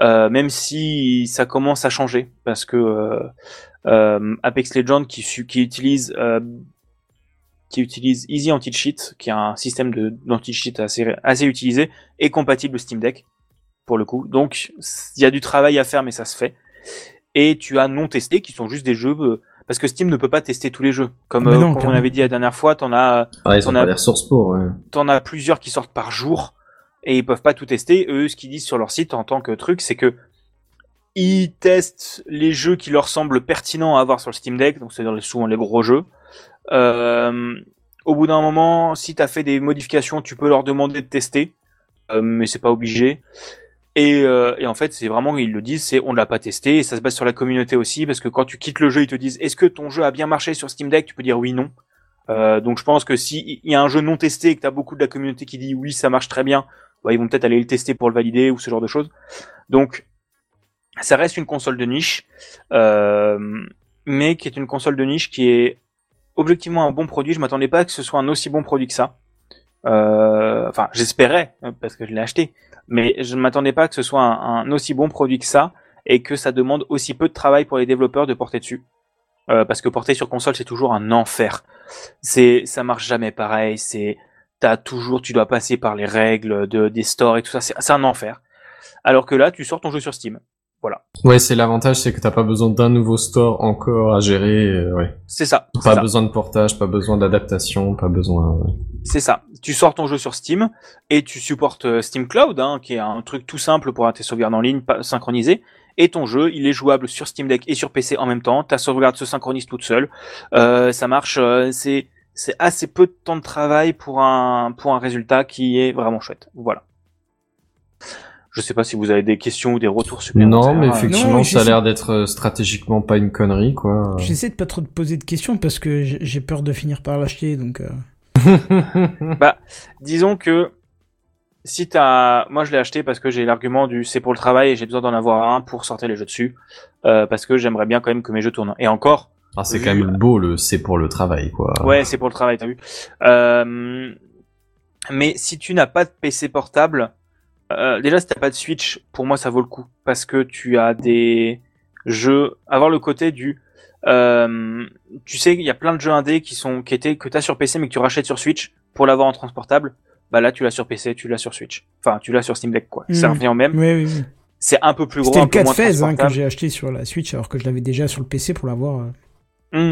Speaker 4: Euh, même si ça commence à changer parce que euh, euh, Apex Legends qui, qui utilise euh, qui utilise Easy Anti-Cheat, qui est un système d'anti-cheat assez, assez utilisé, est compatible Steam Deck pour le coup. Donc il y a du travail à faire, mais ça se fait. Et tu as non testés qui sont juste des jeux euh, parce que Steam ne peut pas tester tous les jeux. Comme, euh,
Speaker 1: non,
Speaker 4: comme on avait dit la dernière fois, t'en as t'en as-
Speaker 10: pas les ressources pour. Ouais.
Speaker 4: t'en as plusieurs qui sortent par jour et ils peuvent pas tout tester. Eux, ce qu'ils disent sur leur site en tant que truc, c'est que ils testent les jeux qui leur semblent pertinents à avoir sur le Steam Deck, donc c'est souvent les gros jeux. Euh, au bout d'un moment, si t'as fait des modifications, tu peux leur demander de tester, euh, mais c'est pas obligé. Et, euh, et en fait, c'est vraiment, ils le disent, c'est on l'a pas testé, et ça se base sur la communauté aussi, parce que quand tu quittes le jeu, ils te disent, est-ce que ton jeu a bien marché sur Steam Deck? Tu peux dire oui, non. Euh, donc je pense que si il y a un jeu non testé et que tu as beaucoup de la communauté qui dit oui ça marche très bien, bah, ils vont peut-être aller le tester pour le valider ou ce genre de choses. Donc ça reste une console de niche, euh, mais qui est une console de niche qui est objectivement un bon produit. Je m'attendais pas à que ce soit un aussi bon produit que ça. Euh, enfin j'espérais hein, parce que je l'ai acheté, mais je ne m'attendais pas que ce soit un, aussi bon produit que ça et que ça demande aussi peu de travail pour les développeurs de porter dessus. Euh, parce que porter sur console c'est toujours un enfer. C'est ça marche jamais pareil. C'est t'as toujours tu dois passer par les règles de des stores et tout ça. C'est c'est un enfer. Alors que là tu sors ton jeu sur Steam. Voilà.
Speaker 10: Ouais, c'est l'avantage, c'est que t'as pas besoin d'un nouveau store encore à gérer. euh, ouais.
Speaker 4: C'est ça.
Speaker 10: Pas
Speaker 4: ça.
Speaker 10: besoin de portage, pas besoin d'adaptation, pas besoin.
Speaker 4: C'est ça. Tu sors ton jeu sur Steam et tu supportes euh, Steam Cloud, hein, qui est un truc tout simple pour tes sauvegardes en ligne pas synchronisées. Et ton jeu, il est jouable sur Steam Deck et sur PC en même temps. Ta sauvegarde se synchronise toute seule. Euh, ça marche. euh, c'est c'est assez peu de temps de travail pour un pour un résultat qui est vraiment chouette. Voilà. Je sais pas si vous avez des questions ou des retours supplémentaires.
Speaker 10: Non, mais
Speaker 4: Euh,
Speaker 10: effectivement,
Speaker 1: Non,
Speaker 10: ça a
Speaker 1: j'essaie-
Speaker 10: l'air d'être euh, stratégiquement pas une connerie, quoi.
Speaker 1: J'essaie de pas trop te poser de questions parce que j'ai j'ai peur de finir par l'acheter, donc. euh, <laughs>
Speaker 4: Bah, disons que si t'as, moi je l'ai acheté parce que j'ai l'argument du c'est pour le travail et j'ai besoin d'en avoir un pour sortir les jeux dessus, euh, parce que j'aimerais bien quand même que mes jeux tournent. Et encore,
Speaker 10: Ah, c'est
Speaker 4: Vu-
Speaker 10: quand même beau le c'est pour le travail, quoi.
Speaker 4: ouais, c'est pour le travail, t'as vu. Euh, mais si tu n'as pas de PC portable, euh, déjà si t'as pas de Switch, pour moi ça vaut le coup parce que tu as des jeux, avoir le côté du, euh, tu sais, il y a plein de jeux indés qui sont qui étaient que t'as sur PC mais que tu rachètes sur Switch pour l'avoir en transportable. Bah là, tu l'as sur PC, tu l'as sur Switch. Enfin, tu l'as sur Steam Deck, quoi. Ça
Speaker 1: Mhm.
Speaker 4: revient au même.
Speaker 1: Oui, oui, oui.
Speaker 4: C'est un peu plus gros,
Speaker 1: C'était le cas de Fez hein, que j'ai acheté sur la Switch alors que je l'avais déjà sur le PC pour l'avoir. euh.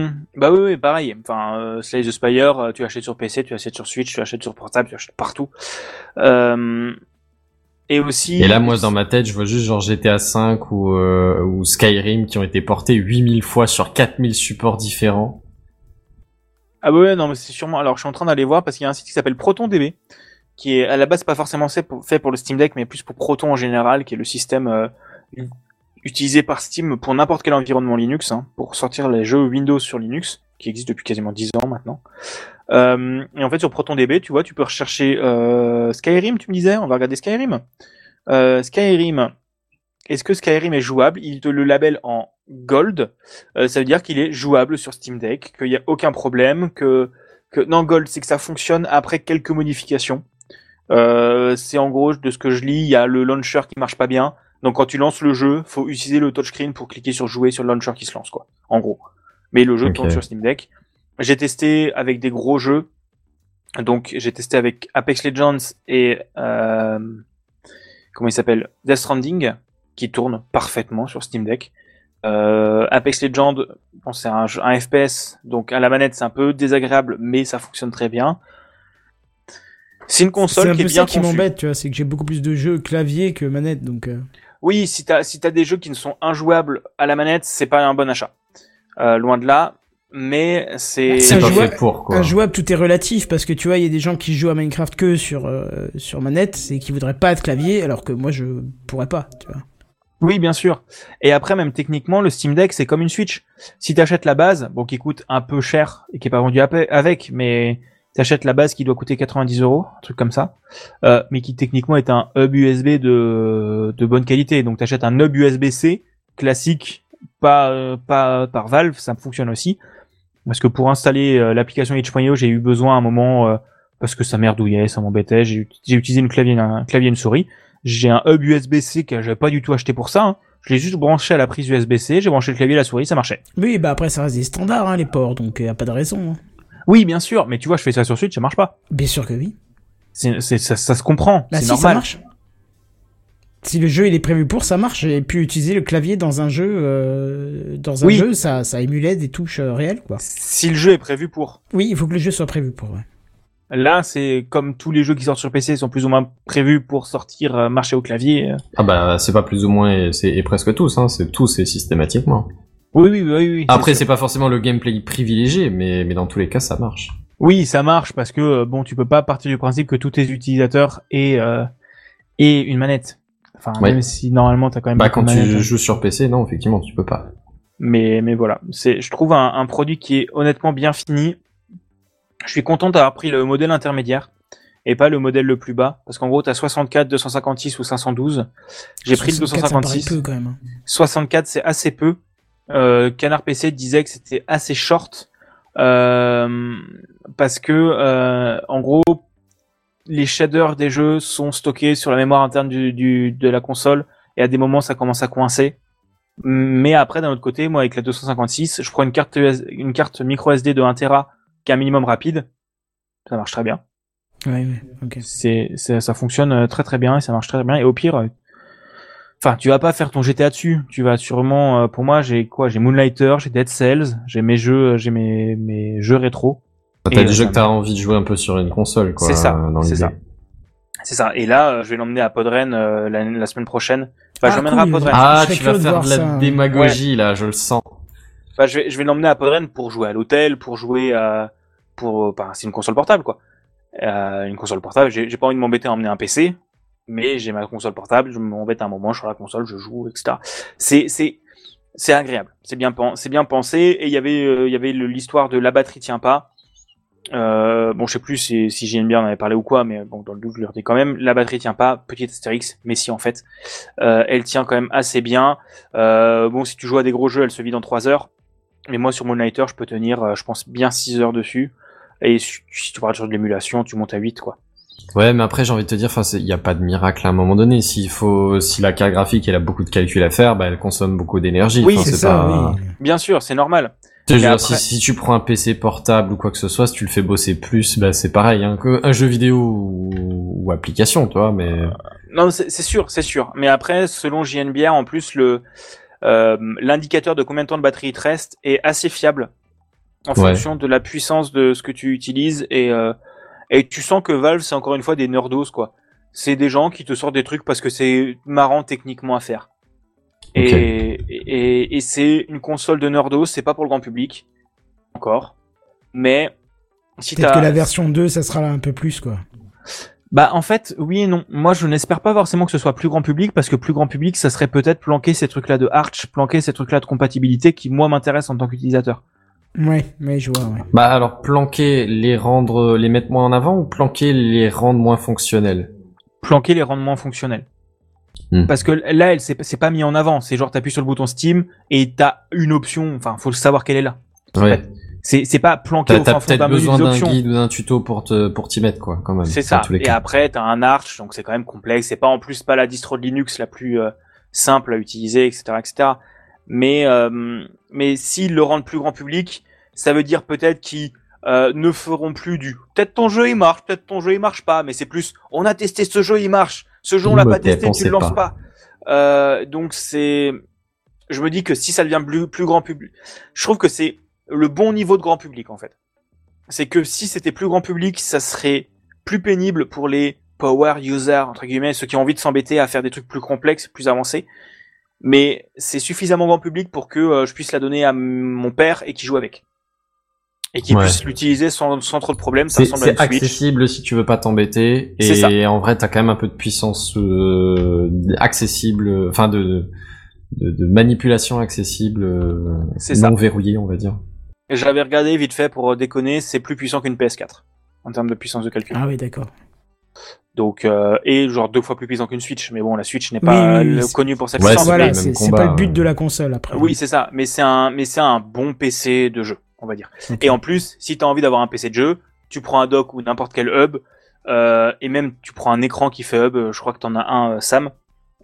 Speaker 4: Hmm. Bah oui, oui, pareil. Enfin, euh, Slay the Spire, euh, tu achètes sur PC, tu achètes sur Switch, tu achètes sur portable, tu achètes partout. Euh, et aussi.
Speaker 10: Et là, moi, dans ma tête, je vois juste genre GTA 5 ou, euh, ou Skyrim qui ont été portés 8000 fois sur 4000 supports différents.
Speaker 4: Ah bah ouais, non, mais c'est sûrement. Alors, je suis en train d'aller voir parce qu'il y a un site qui s'appelle ProtonDB qui est à la base pas forcément fait pour, fait pour le Steam Deck, mais plus pour Proton en général, qui est le système euh, utilisé par Steam pour n'importe quel environnement Linux, hein, pour sortir les jeux Windows sur Linux, qui existe depuis quasiment 10 ans maintenant. Euh, et en fait, sur ProtonDB, tu vois, tu peux rechercher euh, Skyrim, tu me disais, on va regarder Skyrim. Euh, Skyrim, est-ce que Skyrim est jouable? Il te le labelle en Gold, ça veut dire qu'il est jouable sur Steam Deck, qu'il n'y a aucun problème, que, non Gold, c'est que ça fonctionne après quelques modifications. C'est en gros de ce que je lis, il y a le launcher qui marche pas bien. Donc quand tu lances le jeu, faut utiliser le touchscreen pour cliquer sur jouer sur le launcher qui se lance quoi. En gros. Mais le jeu tourne sur Steam Deck. J'ai testé avec des gros jeux. Donc j'ai testé avec Apex Legends et euh, comment il s'appelle? Death Stranding qui tourne parfaitement sur Steam Deck. Euh, Apex Legends, bon, c'est un, un FPS, donc à la manette c'est un peu désagréable, mais ça fonctionne très bien. C'est une
Speaker 1: C'est
Speaker 4: console
Speaker 1: un
Speaker 4: qui est bien
Speaker 1: ça qui m'embête, tu vois, c'est que j'ai beaucoup plus de jeux clavier que manette, donc. euh,
Speaker 4: Oui, si t'as si t'as des jeux qui ne sont injouables à la manette, c'est pas un bon achat. Euh, loin de là, mais c'est
Speaker 10: C'est pas
Speaker 1: jouable-
Speaker 10: pour, quoi.
Speaker 1: Un jouable, tout est relatif parce que tu vois, il y a des gens qui jouent à Minecraft que sur euh, sur manette et qui voudraient pas de clavier, alors que moi je pourrais pas, tu vois.
Speaker 4: Oui, bien sûr. Et après, même techniquement, le Steam Deck, c'est comme une Switch. Si t'achètes la base, bon, qui coûte un peu cher et qui est pas vendu avec, mais t'achètes la base qui doit coûter 90 euros, un truc comme ça, euh, mais qui techniquement est un hub USB de, de bonne qualité. Donc t'achètes un hub USB-C classique, pas, euh, pas par Valve, ça fonctionne aussi. Parce que pour installer euh, l'application itch.io, j'ai eu besoin à un moment, euh, parce que ça merdouillait, ça m'embêtait, j'ai utilisé une clavier, un clavier et une souris. J'ai un hub USB-C que j'avais pas du tout acheté pour ça. hein. Je l'ai juste branché à la prise USB-C, j'ai branché le clavier et la souris, ça marchait.
Speaker 1: Oui, bah après ça reste des standards, hein, les ports, donc y a pas de raison. hein.
Speaker 4: Oui, bien sûr, mais tu vois, je fais ça sur Switch, ça marche pas.
Speaker 1: Bien sûr que oui.
Speaker 4: C'est- ça, ça se comprend,
Speaker 1: Bah
Speaker 4: c'est
Speaker 1: si,
Speaker 4: normal.
Speaker 1: ça marche. Si le jeu il est prévu pour, ça marche. J'ai pu utiliser le clavier dans un jeu, euh, dans un
Speaker 4: Oui.
Speaker 1: jeu, ça, ça émulait des touches euh, réelles, quoi.
Speaker 4: Si le jeu est prévu pour.
Speaker 1: Oui, il faut que le jeu soit prévu pour. Ouais.
Speaker 4: Là, c'est comme tous les jeux qui sortent sur PC sont plus ou moins prévus pour sortir euh, marcher au clavier.
Speaker 10: Ah bah c'est pas plus ou moins, c'est et presque tous, hein, c'est tous et systématiquement.
Speaker 4: Oui, oui, oui, oui.
Speaker 10: Après
Speaker 4: c'est
Speaker 10: pas forcément le gameplay privilégié, mais mais dans tous les cas ça marche.
Speaker 4: Oui, ça marche parce que bon, tu peux pas partir du principe que tous tes utilisateurs aient, euh, aient une manette. Enfin,
Speaker 10: Ouais.
Speaker 4: même si normalement t'as quand même
Speaker 10: Bah quand tu
Speaker 4: hein.
Speaker 10: joues sur PC, non effectivement tu peux pas.
Speaker 4: Mais, mais voilà, c'est, je trouve un, un produit qui est honnêtement bien fini. Je suis content d'avoir pris le modèle intermédiaire et pas le modèle le plus bas, parce qu'en gros t'as 64, 256 ou 512. J'ai pris le
Speaker 1: 64, ça paraît
Speaker 4: 256.
Speaker 1: peu quand même. hein.
Speaker 4: 64 c'est assez peu. Euh, Canard PC disait que c'était assez short euh, parce que euh, en gros les shaders des jeux sont stockés sur la mémoire interne du, du- de la console et à des moments ça commence à coincer. Mais après d'un autre côté, moi avec la 256, je prends une carte US une carte micro SD de 1 Tera qui est un minimum rapide, ça marche très bien.
Speaker 1: Ouais.
Speaker 4: C'est, ça fonctionne euh, très très bien et ça marche très bien. Et au pire, euh, enfin, tu vas pas faire ton GTA dessus. Tu vas sûrement, euh, pour moi, j'ai quoi? J'ai Moonlighter, j'ai Dead Cells, j'ai mes jeux, j'ai mes, mes jeux rétro.
Speaker 10: T'as des
Speaker 4: euh,
Speaker 10: jeux
Speaker 4: ça
Speaker 10: que t'as envie de jouer un peu sur une console quoi.
Speaker 4: C'est ça,
Speaker 10: dans
Speaker 4: c'est ça. C'est ça. Et là, euh, je vais l'emmener à Podren euh, la, la semaine prochaine. Enfin,
Speaker 1: Ah,
Speaker 4: je l'emmènerai
Speaker 1: cool.
Speaker 4: à Podren.
Speaker 10: Ah
Speaker 1: serais
Speaker 10: tu vas faire de la
Speaker 1: ça.
Speaker 10: démagogie là, je le sens.
Speaker 4: Enfin, je vais, je vais l'emmener à Podren pour jouer à l'hôtel, pour jouer à, pour, enfin, c'est une console portable quoi. Euh, une console portable. J'ai j'ai pas envie de m'embêter à emmener un PC, mais j'ai ma console portable. Je m'embête un moment, je suis sur la console, je joue, etc. C'est, c'est, c'est agréable. C'est bien, pen- c'est bien pensé. Et il y avait, euh, il y avait l'histoire de la batterie tient pas. Euh, bon, je sais plus si, si j'aime bien en avait parlé ou quoi, mais bon, dans le doute, je le redis quand même. La batterie tient pas, petit astérix, mais si en fait, euh, elle tient quand même assez bien. Euh, bon, si tu joues à des gros jeux, elle se vide en 3 heures. Mais moi, sur Moonlighter, je peux tenir, euh, je pense, bien 6 heures dessus. Et si tu parles sur de l'émulation, tu montes à 8, quoi.
Speaker 10: Ouais, mais après j'ai envie de te dire, il y a pas de miracle à un moment donné. S'il faut, si la carte graphique elle a beaucoup de calculs à faire, bah elle consomme beaucoup d'énergie.
Speaker 4: Oui,
Speaker 1: C'est ça,
Speaker 10: pas-
Speaker 1: oui.
Speaker 4: Bien sûr, c'est normal.
Speaker 10: Je veux
Speaker 4: Mais
Speaker 10: dire,
Speaker 4: après-
Speaker 10: si, si tu prends un PC portable ou quoi que ce soit, si tu le fais bosser plus, bah c'est pareil, hein, que un jeu vidéo ou, ou application, tu vois, mais
Speaker 4: Non, c'est c'est sûr, c'est sûr. Mais après, selon JNBR, en plus, le euh, l'indicateur de combien de temps de batterie il te reste est assez fiable en
Speaker 10: Ouais.
Speaker 4: fonction de la puissance de ce que tu utilises et euh, et tu sens que Valve c'est encore une fois des nerdos quoi. C'est des gens qui te sortent des trucs parce que c'est marrant techniquement à faire. Et, et, et c'est une console de nerdos, c'est pas pour le grand public encore. Mais si
Speaker 1: Peut-être
Speaker 4: t'as
Speaker 1: que la version 2, ça sera là un peu plus, quoi.
Speaker 4: Bah en fait, oui et non. Moi, je n'espère pas forcément que ce soit plus grand public parce que plus grand public, ça serait peut-être planquer ces trucs-là de Arch, planquer ces trucs-là de compatibilité qui moi m'intéressent en tant qu'utilisateur.
Speaker 1: Ouais, mais je vois, ouais.
Speaker 10: Bah alors planquer, les rendre, les mettre moins en avant ou planquer, les rendre moins fonctionnels?
Speaker 4: Planquer les rendements fonctionnels.
Speaker 10: Hmm.
Speaker 4: Parce que là, elle c'est pas mis en avant. C'est genre t'appuies sur le bouton Steam et t'as une option. Enfin, faut le savoir qu'elle est là.
Speaker 10: Ouais.
Speaker 4: C'est c'est pas planqué au fin fond d'un
Speaker 10: besoin d'un guide ou d'un tuto pour te pour t'y mettre quoi, quand même.
Speaker 4: C'est ça. Et après, t'as un Arch, donc c'est quand même complexe. C'est pas en plus pas la distro de Linux la plus euh, simple à utiliser, etc., etc. Mais euh, mais s'ils le rendent plus grand public, ça veut dire peut-être qu'ils euh, ne feront plus du. Peut-être ton jeu il marche, peut-être ton jeu il marche pas, mais c'est plus. On a testé ce jeu, il marche. Ce jeu on l'a pas testé, tu le lances
Speaker 10: pas.
Speaker 4: pas. Euh, donc c'est. Je me dis que si ça devient plus, plus grand public, je trouve que c'est le bon niveau de grand public en fait. C'est que si c'était plus grand public, ça serait plus pénible pour les power users entre guillemets, ceux qui ont envie de s'embêter à faire des trucs plus complexes, plus avancés. Mais c'est suffisamment grand public pour que euh, je puisse la donner à mon père et qu'il joue avec. Et qu'il
Speaker 10: Ouais.
Speaker 4: puisse l'utiliser sans, sans trop de problèmes. Ça
Speaker 10: C'est
Speaker 4: à
Speaker 10: c'est
Speaker 4: une Switch.
Speaker 10: accessible si tu veux pas t'embêter
Speaker 4: C'est ça.
Speaker 10: et en vrai t'as quand même un peu de puissance euh, accessible, euh, enfin de, de de manipulation accessible, euh, non
Speaker 4: ça.
Speaker 10: verrouillée on va dire.
Speaker 4: Et J'avais regardé vite fait pour euh, déconner, c'est plus puissant qu'une PS4 en termes de puissance de calcul.
Speaker 1: Ah oui, d'accord.
Speaker 4: Donc euh, et genre deux fois plus puissant qu'une Switch. Mais bon, la Switch n'est pas
Speaker 1: Oui, oui, oui,
Speaker 4: euh,
Speaker 1: c'est-
Speaker 4: connue pour cette
Speaker 10: Ouais,
Speaker 4: puissance.
Speaker 10: c'est pas
Speaker 1: voilà, c'est pas le but
Speaker 10: euh.
Speaker 1: de la console après.
Speaker 4: Oui, c'est ça. Mais c'est un, mais c'est un bon PC de jeu, on va dire. Et en plus, si t'as envie d'avoir un PC de jeu, tu prends un dock ou n'importe quel hub, euh, et même tu prends un écran qui fait hub. Je crois que t'en as un, euh, Sam.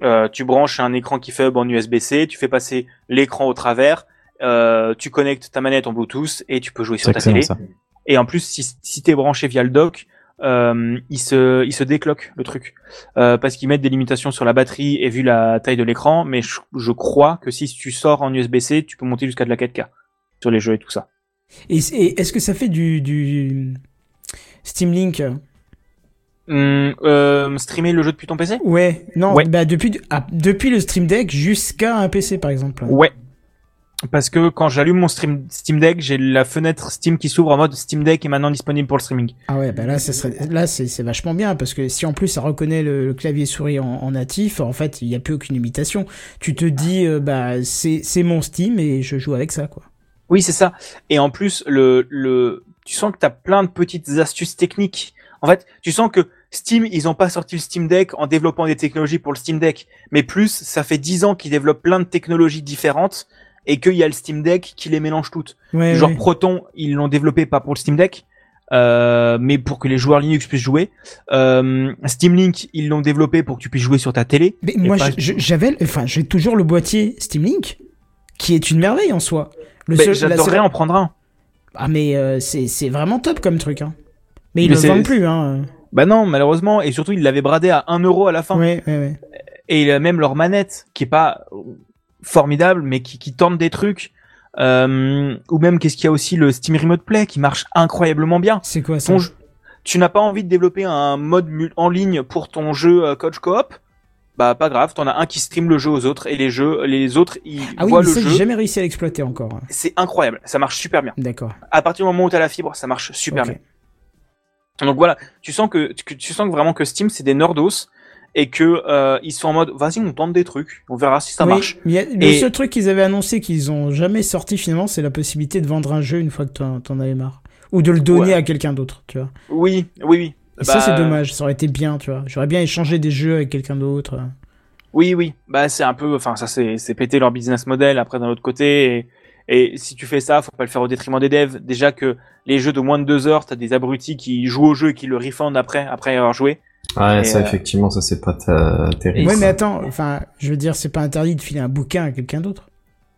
Speaker 4: Euh, tu branches un écran qui fait hub en USB-C, tu fais passer l'écran au travers, euh, tu connectes ta manette en Bluetooth et tu peux jouer sur ta télé.
Speaker 5: ça.
Speaker 4: Et en plus, si, si t'es branché via le dock, euh, il se, il se décloque le truc euh, parce qu'ils mettent des limitations sur la batterie et vu la taille de l'écran. Mais je, je crois que si tu sors en USB-C, tu peux monter jusqu'à de la 4K sur les jeux et tout ça.
Speaker 1: Et, et est-ce que ça fait du, du Steam Link?
Speaker 4: Hum, euh, streamer le jeu depuis ton PC
Speaker 1: Ouais, non,
Speaker 4: Ouais.
Speaker 1: bah depuis, ah, depuis le Stream Deck jusqu'à un PC par exemple.
Speaker 4: Ouais. Parce que quand j'allume mon stream, Steam Deck, j'ai la fenêtre Steam qui s'ouvre en mode Steam Deck est maintenant disponible pour le streaming.
Speaker 1: Ah ouais, bah là, ça serait, là c'est vachement bien parce que si en plus ça reconnaît le, le clavier souris en, en natif, en fait, il n'y a plus aucune limitation. Tu te dis, euh, bah c'est c'est mon Steam et je joue avec ça, quoi.
Speaker 4: Oui, c'est ça. Et en plus, le, le, tu sens que tu as plein de petites astuces techniques. En fait, tu sens que Steam, ils ont pas sorti le Steam Deck en développant des technologies pour le Steam Deck, mais plus, ça fait 10 ans qu'ils développent plein de technologies différentes et qu'il y a le Steam Deck qui les mélange toutes.
Speaker 1: Ouais,
Speaker 4: Genre
Speaker 1: ouais.
Speaker 4: Proton, ils l'ont développé pas pour le Steam Deck, euh, mais pour que les joueurs Linux puissent jouer. Euh, Steam Link, ils l'ont développé pour que tu puisses jouer sur ta télé.
Speaker 1: Mais moi,
Speaker 4: pas-
Speaker 1: j'avais, enfin, j'ai toujours le boîtier Steam Link, qui est une merveille en soi. Le seul- la
Speaker 4: J'adorerais
Speaker 1: seule-
Speaker 4: en prendre un.
Speaker 1: Ah mais euh, c'est vraiment top comme truc, hein. Mais ils
Speaker 4: Mais
Speaker 1: le vendent plus, hein.
Speaker 4: Bah non, malheureusement, et surtout, ils l'avaient bradé à 1 euro à la fin.
Speaker 1: Ouais, ouais, ouais.
Speaker 4: et il a même leur manette qui est pas formidable mais qui, qui tente des trucs euh, ou même qu'est-ce qu'il y a aussi le Steam Remote Play qui marche incroyablement bien
Speaker 1: C'est quoi ça?
Speaker 4: Ton jeu- tu n'as pas envie de développer un mode en ligne pour ton jeu euh, coach coop? Bah pas grave t'en as un qui stream le jeu aux autres et les jeux les autres ils
Speaker 1: Ah oui,
Speaker 4: voient
Speaker 1: mais
Speaker 4: le
Speaker 1: ça, j'ai
Speaker 4: jeu
Speaker 1: jamais réussi à l'exploiter encore.
Speaker 4: c'est incroyable ça marche super bien
Speaker 1: D'accord.
Speaker 4: à partir du moment où tu as la fibre ça marche super bien donc voilà tu sens que, tu sens que vraiment que Steam c'est des nerdos et que euh, ils sont en mode vas-y on tente des trucs on verra si ça
Speaker 1: Oui,
Speaker 4: marche
Speaker 1: mais le seul truc qu'ils avaient annoncé qu'ils ont jamais sorti finalement, c'est la possibilité de vendre un jeu une fois que t'en t'en avais marre. Ou de le donner
Speaker 4: Ouais.
Speaker 1: à quelqu'un d'autre, tu vois.
Speaker 4: Oui, oui, oui.
Speaker 1: Et ça,
Speaker 4: Bah,
Speaker 1: c'est dommage. Ça aurait été bien, tu vois. J'aurais bien échangé des jeux avec quelqu'un d'autre.
Speaker 4: Oui, oui. Bah, c'est un peu, enfin, ça, c'est, c'est péter leur business model après d'un autre côté. Et, et si tu fais ça, faut pas le faire au détriment des devs. Déjà que les jeux de moins de deux heures, t'as des abrutis qui jouent au jeu et qui le refundent après, après avoir joué.
Speaker 10: Ouais,
Speaker 4: Et,
Speaker 10: ça
Speaker 4: euh,
Speaker 10: effectivement, ça c'est pas ta- terrible.
Speaker 1: Ouais, mais attends, enfin, je veux dire, c'est pas interdit de filer un bouquin à quelqu'un d'autre.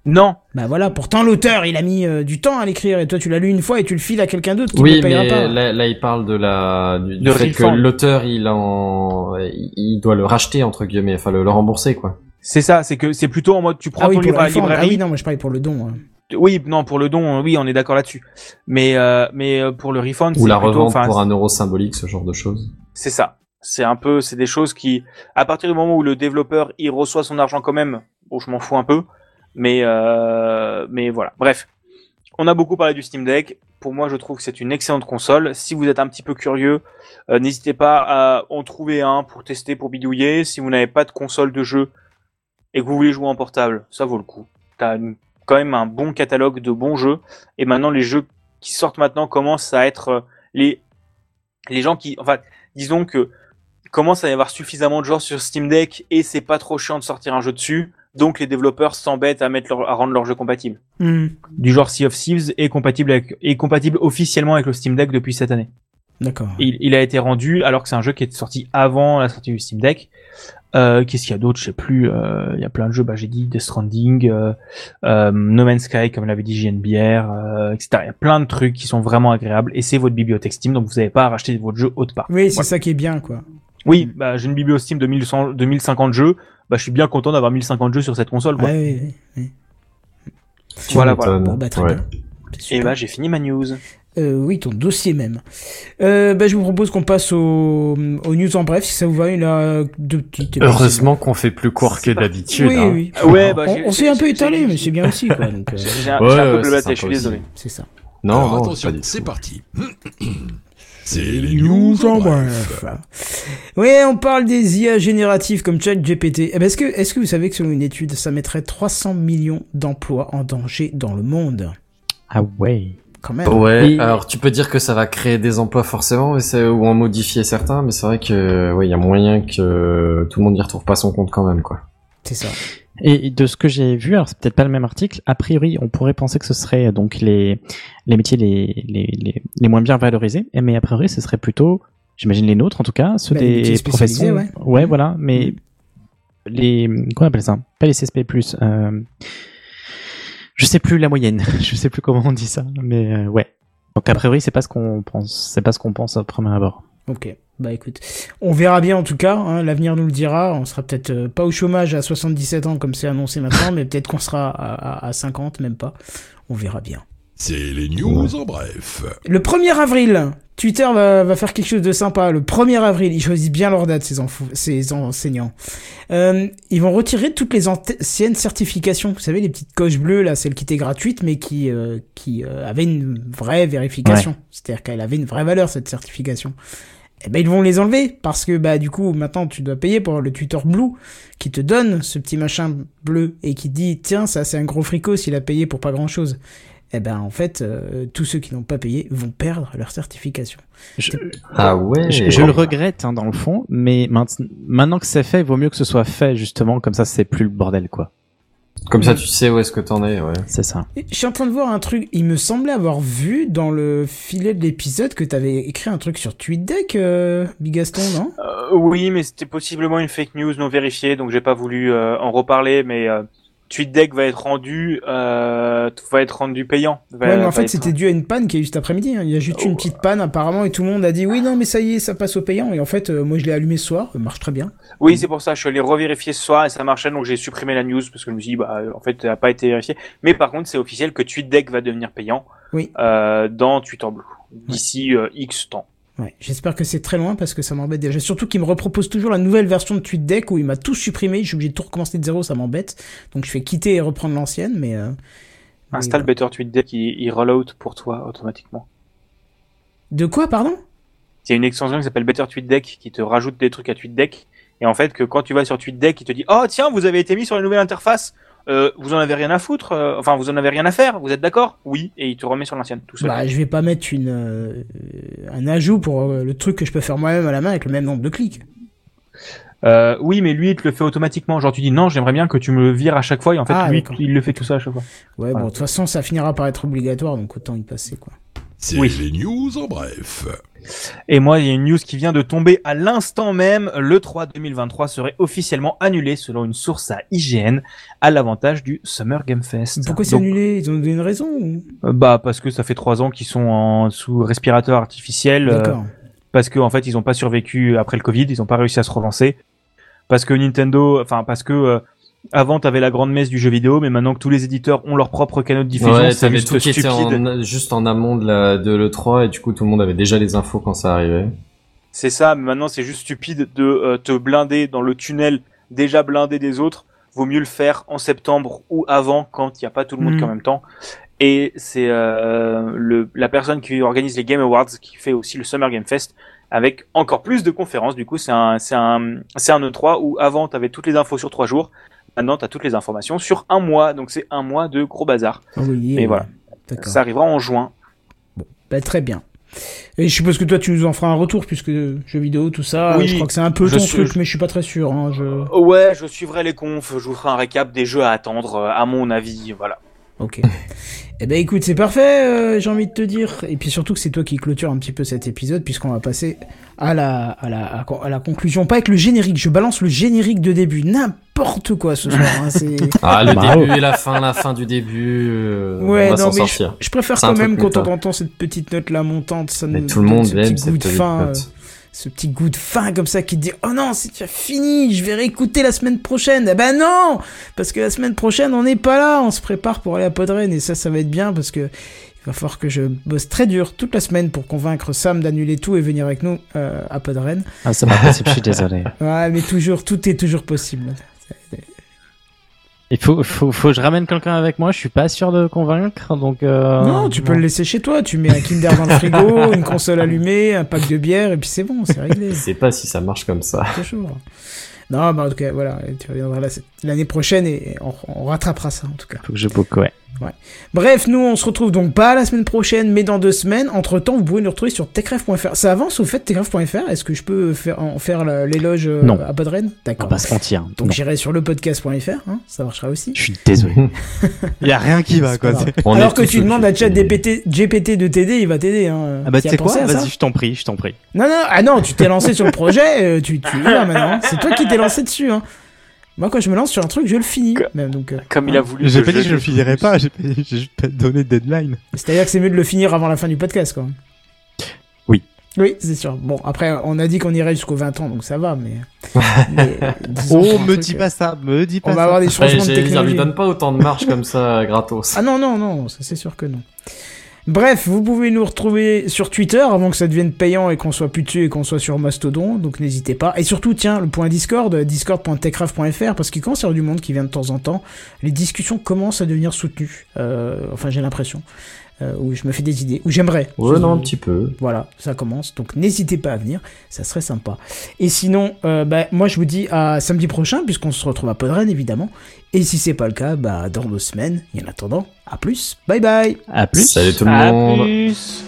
Speaker 4: Non.
Speaker 1: Bah voilà, pourtant l'auteur, il a mis euh, du temps à l'écrire et toi tu l'as lu une fois et tu le files à quelqu'un d'autre qui
Speaker 10: Oui,
Speaker 1: ne payera
Speaker 10: mais
Speaker 1: pas.
Speaker 10: là, là, il parle de la du, fait que
Speaker 4: refund.
Speaker 10: l'auteur il en il doit le racheter entre guillemets, enfin le, le rembourser quoi.
Speaker 4: C'est ça, c'est que c'est plutôt en mode tu prends
Speaker 1: Ah oui,
Speaker 4: ton
Speaker 1: pour
Speaker 4: livre
Speaker 1: le
Speaker 4: à la
Speaker 1: refund.
Speaker 4: librairie.
Speaker 1: Ah oui, non, moi je parlais pour le don. hein.
Speaker 4: Oui, non, pour le don, oui, on est d'accord là-dessus. Mais, euh, mais euh, pour le refund,
Speaker 10: Ou la
Speaker 4: plutôt,
Speaker 10: revente pour un euro symbolique, ce genre de choses.
Speaker 4: C'est ça. C'est un peu, c'est des choses qui, à partir du moment où le développeur il reçoit son argent quand même, bon, je m'en fous un peu, mais euh, mais voilà. Bref, on a beaucoup parlé du Steam Deck. pour moi, je trouve que c'est une excellente console. Si vous êtes un petit peu curieux, euh, n'hésitez pas à en trouver un pour tester, pour bidouiller. Si vous n'avez pas de console de jeu et que vous voulez jouer en portable, ça vaut le coup. T'as quand même un bon catalogue de bons jeux. Et maintenant, les jeux qui sortent maintenant commencent à être euh, les les gens qui, enfin, disons que commence à y avoir suffisamment de gens sur Steam Deck et c'est pas trop chiant de sortir un jeu dessus. Donc les développeurs s'embêtent à mettre leur, à rendre leur jeu compatible.
Speaker 1: Hmm,
Speaker 4: Du genre Sea of Thieves est compatible avec, est compatible officiellement avec le Steam Deck depuis cette année.
Speaker 1: D'accord.
Speaker 4: Il, il a été rendu alors que c'est un jeu qui est sorti avant la sortie du Steam Deck. Euh, Qu'est-ce qu'il y a d'autre? Je sais plus. euh, Il y a plein de jeux. Bah, j'ai dit Death Stranding, euh, euh, No Man's Sky, comme l'avait dit JNBR, euh, etc. Il y a plein de trucs qui sont vraiment agréables et c'est votre bibliothèque Steam, donc vous n'avez pas à racheter votre jeu autre part.
Speaker 1: Oui, c'est
Speaker 4: Voilà.
Speaker 1: ça qui est bien, quoi.
Speaker 4: Oui, bah, j'ai une bibliothèque Steam de 1100 de 1050 jeux. Bah, je suis bien content d'avoir 1050 jeux sur cette console. Quoi.
Speaker 1: Ouais, oui, oui, oui.
Speaker 4: Voilà, voilà.
Speaker 1: Bon, bah, très
Speaker 10: Ouais.
Speaker 1: bien.
Speaker 4: Et bah, j'ai fini ma news.
Speaker 1: Euh, oui, ton dossier même. Euh, bah, je vous propose qu'on passe au, aux news en bref, si ça vous va. Il a deux petites.
Speaker 10: Heureusement qu'on fait plus court que d'habitude.
Speaker 1: Oui,
Speaker 10: hein.
Speaker 1: oui.
Speaker 4: Ouais, bah,
Speaker 1: on s'est un peu étalé, mais c'est bien aussi, quoi. Donc, euh,
Speaker 4: J'ai j'ai un,
Speaker 10: Ouais, <laughs>
Speaker 4: j'ai un
Speaker 10: ouais,
Speaker 4: peu blablaté, je suis désolé.
Speaker 1: c'est ça.
Speaker 10: Non,
Speaker 11: Alors
Speaker 10: non,
Speaker 11: attention, c'est parti. <clears throat> C'est les news en bref.
Speaker 1: Oui, on parle des IA génératives comme ChatGPT. Eh ben, est-ce que, est-ce que vous savez que selon une étude, ça mettrait 300 millions d'emplois en danger dans le monde?
Speaker 5: Ah ouais.
Speaker 1: Quand même.
Speaker 10: Ouais,
Speaker 5: Et-
Speaker 10: alors tu peux dire que ça va créer des emplois forcément, mais ou en modifier certains, mais c'est vrai que ouais, il y a moyen que tout le monde y retrouve pas son compte quand même quoi.
Speaker 1: C'est ça.
Speaker 5: Et de ce que j'ai vu, alors c'est peut-être pas le même article, a priori on pourrait penser que ce serait donc les, les métiers les, les, les, les moins bien valorisés, mais a priori ce serait plutôt, j'imagine les nôtres en tout cas, ceux
Speaker 1: Bah, les
Speaker 5: des professions.
Speaker 1: ouais.
Speaker 5: Ouais, voilà, mais les, comment on appelle ça? Pas les CSP+, euh, je sais plus la moyenne, <laughs> je sais plus comment on dit ça, mais euh, ouais. Donc a priori c'est pas ce qu'on pense, c'est pas ce qu'on pense au premier abord.
Speaker 1: Ok. Bah écoute, on verra bien en tout cas. hein, L'avenir nous le dira. On sera peut-être euh, pas au chômage à 77 ans comme c'est annoncé maintenant, mais peut-être qu'on sera à, à, à 50, même pas. On verra bien.
Speaker 11: C'est les news en bref.
Speaker 1: Le 1er avril, Twitter va, va faire quelque chose de sympa. Le 1er avril, ils choisissent bien leur date, ces, enfo- ces enseignants. Euh, ils vont retirer toutes les anciennes certifications. Vous savez, les petites coches bleues, là, celles qui étaient gratuites, mais qui, euh, qui euh, avaient une vraie vérification. C'est-à-dire qu'elle avait une vraie valeur, cette certification. Eh ben, ils vont les enlever parce que bah du coup maintenant tu dois payer pour le Twitter Blue qui te donne ce petit machin bleu et qui dit tiens ça c'est un gros fricot s'il a payé pour pas grand chose. Eh ben en fait euh, tous ceux qui n'ont pas payé vont perdre leur certification.
Speaker 5: Je,
Speaker 10: Ah ouais.
Speaker 5: je, je le regrette hein, dans le fond, mais maintenant, maintenant que c'est fait, il vaut mieux que ce soit fait justement, comme ça c'est plus le bordel quoi.
Speaker 10: Comme ça tu sais où est-ce que t'en es, ouais.
Speaker 5: C'est ça.
Speaker 1: Et Je suis en train de voir un truc, il me semblait avoir vu dans le filet de l'épisode que t'avais écrit un truc sur TweetDeck, euh, Bigaston, non?
Speaker 4: Euh, oui, mais c'était possiblement une fake news non vérifiée, donc j'ai pas voulu euh, en reparler, mais euh, TweetDeck va être rendu, euh, va être rendu payant. Va-
Speaker 1: Ouais, mais en fait
Speaker 4: être-
Speaker 1: c'était dû à une panne qui a eu cet après-midi. hein. Il y a juste eu une petite panne apparemment et tout le monde a dit oui non mais ça y est ça passe au payant et en fait euh, moi je l'ai allumé ce soir, ça marche très bien.
Speaker 4: Oui, c'est pour ça. Je suis allé revérifier ce soir et ça marchait, donc j'ai supprimé la news parce que je me suis dit, bah, en fait, ça n'a pas été vérifié. Mais par contre, c'est officiel que TweetDeck va devenir payant
Speaker 1: Oui.
Speaker 4: euh, dans Twitter Blue d'ici euh, X temps.
Speaker 1: Ouais, j'espère que c'est très loin parce que ça m'embête déjà. Surtout qu'il me repropose toujours la nouvelle version de TweetDeck où il m'a tout supprimé. Je suis obligé de tout recommencer de zéro, ça m'embête. Donc je fais quitter et reprendre l'ancienne, mais. euh,
Speaker 4: Installe. Better TweetDeck, il, il rollout pour toi automatiquement.
Speaker 1: De quoi, pardon?
Speaker 4: Il y a une extension qui s'appelle Better TweetDeck qui te rajoute des trucs à TweetDeck. Et en fait, que quand tu vas sur TweetDeck, il te dit Oh, tiens, vous avez été mis sur la nouvelle interface. Euh, vous en avez rien à foutre. euh, enfin, vous en avez rien à faire. Vous êtes d'accord? Oui. Et il te remet sur l'ancienne tout seul.
Speaker 1: Bah, je vais pas mettre une euh, un ajout pour euh, le truc que je peux faire moi-même à la main avec le même nombre de clics.
Speaker 4: Euh, oui, mais lui, il te le fait automatiquement. Genre, tu dis non, j'aimerais bien que tu me le vires à chaque fois. Et en fait,
Speaker 1: Ah,
Speaker 4: lui, il le fait tout ça à chaque fois.
Speaker 1: Ouais, bon, de toute façon, ça finira par être obligatoire, donc autant y passer, quoi.
Speaker 11: C'est
Speaker 4: Oui.
Speaker 11: les news en bref.
Speaker 4: Et moi, il y a une news qui vient de tomber à l'instant même. Le 3 2023 serait officiellement annulé selon une source à IGN à l'avantage du Summer Game Fest.
Speaker 1: Pourquoi c'est annulé? Ils ont donné une raison ou...
Speaker 4: euh, Bah, parce que ça fait trois ans qu'ils sont en sous respirateur artificiel. euh,
Speaker 1: D'accord.
Speaker 4: parce que en fait ils ont pas survécu après le Covid, ils ont pas réussi à se relancer. Parce que Nintendo, enfin parce que euh, avant t'avais la grande messe du jeu vidéo, mais maintenant que tous les éditeurs ont leur propre canal de diffusion,
Speaker 10: Ouais,
Speaker 4: c'est juste
Speaker 10: tout qui était
Speaker 4: stupide.
Speaker 10: en, juste en amont de la, de l'E3 et du coup tout le monde avait déjà les infos quand ça arrivait.
Speaker 4: C'est ça, mais maintenant c'est juste stupide de euh, te blinder dans le tunnel déjà blindé des autres. Vaut mieux le faire en septembre ou avant quand il n'y a pas tout le monde
Speaker 1: Mm.
Speaker 4: en même temps. Et c'est euh, le la personne qui organise les Game Awards qui fait aussi le Summer Game Fest avec encore plus de conférences. Du coup, c'est un c'est un c'est un E3 où avant tu avais toutes les infos sur trois jours. Maintenant, tu as toutes les informations sur un mois. Donc c'est un mois de gros bazar.
Speaker 1: Ah oui,
Speaker 4: Et
Speaker 1: euh,
Speaker 4: voilà. Ça arrivera en juin.
Speaker 1: Bah, très bien. Et je suppose que toi, tu nous en feras un retour, puisque jeux vidéo, tout ça,
Speaker 4: Oui,
Speaker 1: je crois que c'est un peu ton
Speaker 4: suis-
Speaker 1: truc, mais je suis pas très sûr. Hein, je...
Speaker 4: Ouais, je suivrai les confs, je vous ferai un récap des jeux à attendre, euh, à mon avis, voilà.
Speaker 1: Ok. <laughs> eh ben écoute, c'est parfait, euh, j'ai envie de te dire. Et puis surtout que c'est toi qui clôture un petit peu cet épisode, puisqu'on va passer à la, à, la, à la conclusion. Pas avec le générique, je balance le générique de début. N'importe quoi ce soir. hein. <laughs>
Speaker 10: Ah, le
Speaker 5: Bravo.
Speaker 10: début et la fin, la fin du début, euh,
Speaker 1: Ouais,
Speaker 10: on va
Speaker 1: non, mais je,
Speaker 10: sortir.
Speaker 1: je préfère quand même quand on entend cette petite note là montante, ça
Speaker 10: Mais
Speaker 1: nous
Speaker 10: tout le monde
Speaker 1: goût
Speaker 10: cette petite
Speaker 1: fin,
Speaker 10: note.
Speaker 1: euh, ce petit goût de fin comme ça qui te dit oh non c'est déjà fini, je vais réécouter la semaine prochaine. Eh ben non, parce que la semaine prochaine on n'est pas là, on se prépare pour aller à Podren et ça ça va être bien parce que il va falloir que je bosse très dur toute la semaine pour convaincre Sam d'annuler tout et venir avec nous euh, à Podren.
Speaker 5: Ah, c'est pas possible, je suis désolé.
Speaker 1: Ouais, mais toujours tout est toujours possible.
Speaker 5: Il faut, faut, faut que je ramène quelqu'un avec moi, je suis pas sûr de convaincre, donc euh...
Speaker 1: Non, tu peux le laisser chez toi. Tu mets un Kinder dans le frigo, <laughs> une console allumée, un pack de bière, et puis c'est bon, c'est réglé.
Speaker 10: Je sais pas si ça marche comme ça.
Speaker 1: Toujours. Non, bah en tout cas, voilà, tu reviendras là l'année prochaine et on, on rattrapera ça en tout cas.
Speaker 5: Faut que je book, ouais.
Speaker 1: Ouais. Bref, nous on se retrouve donc pas la semaine prochaine, mais dans deux semaines. Entre temps, vous pouvez nous retrouver sur techref.fr. Ça avance au fait techref.fr Est-ce que je peux faire, en faire l'éloge euh,
Speaker 5: Non.
Speaker 1: à Podren?
Speaker 5: On
Speaker 1: D'accord.
Speaker 5: va pas se mentir.
Speaker 1: Donc j'irai sur le podcast.fr, hein, ça marchera aussi.
Speaker 5: Je suis désolé. Il <laughs> <laughs> y a rien qui va, quoi.
Speaker 10: On
Speaker 1: Alors que tu demandes à chat GPT, GPT de t'aider, il va t'aider. Hein.
Speaker 5: Ah bah
Speaker 1: Tu
Speaker 5: sais quoi? Vas-y, je t'en prie, je t'en prie.
Speaker 1: Non, non, ah non, tu t'es lancé sur le projet, euh, tu, tu y vas maintenant. C'est toi qui t'es lancé dessus. Hein. Moi, quand je me lance sur un truc, je le finis. Même, donc, euh,
Speaker 4: Comme il a voulu. <laughs>
Speaker 5: J'ai pas dit que je le
Speaker 4: le
Speaker 5: finirais pas, j'ai pas- j'ai juste pas donné de deadline.
Speaker 1: C'est-à-dire que c'est mieux de le finir avant la fin du podcast, quoi.
Speaker 5: Oui.
Speaker 1: Oui, c'est sûr. Bon, après, on a dit qu'on irait jusqu'aux 20 ans, donc ça va, mais. <laughs> mais,
Speaker 5: Oh, me dis
Speaker 1: euh,
Speaker 5: pas ça, me dis pas
Speaker 1: On va
Speaker 5: ça.
Speaker 1: avoir des
Speaker 10: Après,
Speaker 1: changements de
Speaker 10: j'allais dire, lui
Speaker 1: technologie.
Speaker 10: donne pas autant de marge comme ça, gratos.
Speaker 1: Ah non, non, non, ça c'est sûr que non. Bref, vous pouvez nous retrouver sur Twitter avant que ça devienne payant et qu'on soit plus dessus et qu'on soit sur Mastodon, donc n'hésitez pas. Et surtout, tiens, le point Discord, discord.techcraft.fr, parce qu'il commence à y avoir du monde qui vient de temps en temps. Les discussions commencent à devenir soutenues. Euh, enfin, j'ai l'impression. Euh, où je me fais des idées, où j'aimerais.
Speaker 10: Ouais, non, un petit peu.
Speaker 1: Voilà, ça commence. Donc n'hésitez pas à venir, ça serait sympa. Et sinon, euh, bah, moi je vous dis à samedi prochain, puisqu'on se retrouve à Podren évidemment. Et si c'est pas le cas, bah, dans deux semaines. Et en attendant, à plus. Bye bye.
Speaker 5: À plus.
Speaker 10: Salut tout le
Speaker 4: À
Speaker 10: monde.
Speaker 4: plus.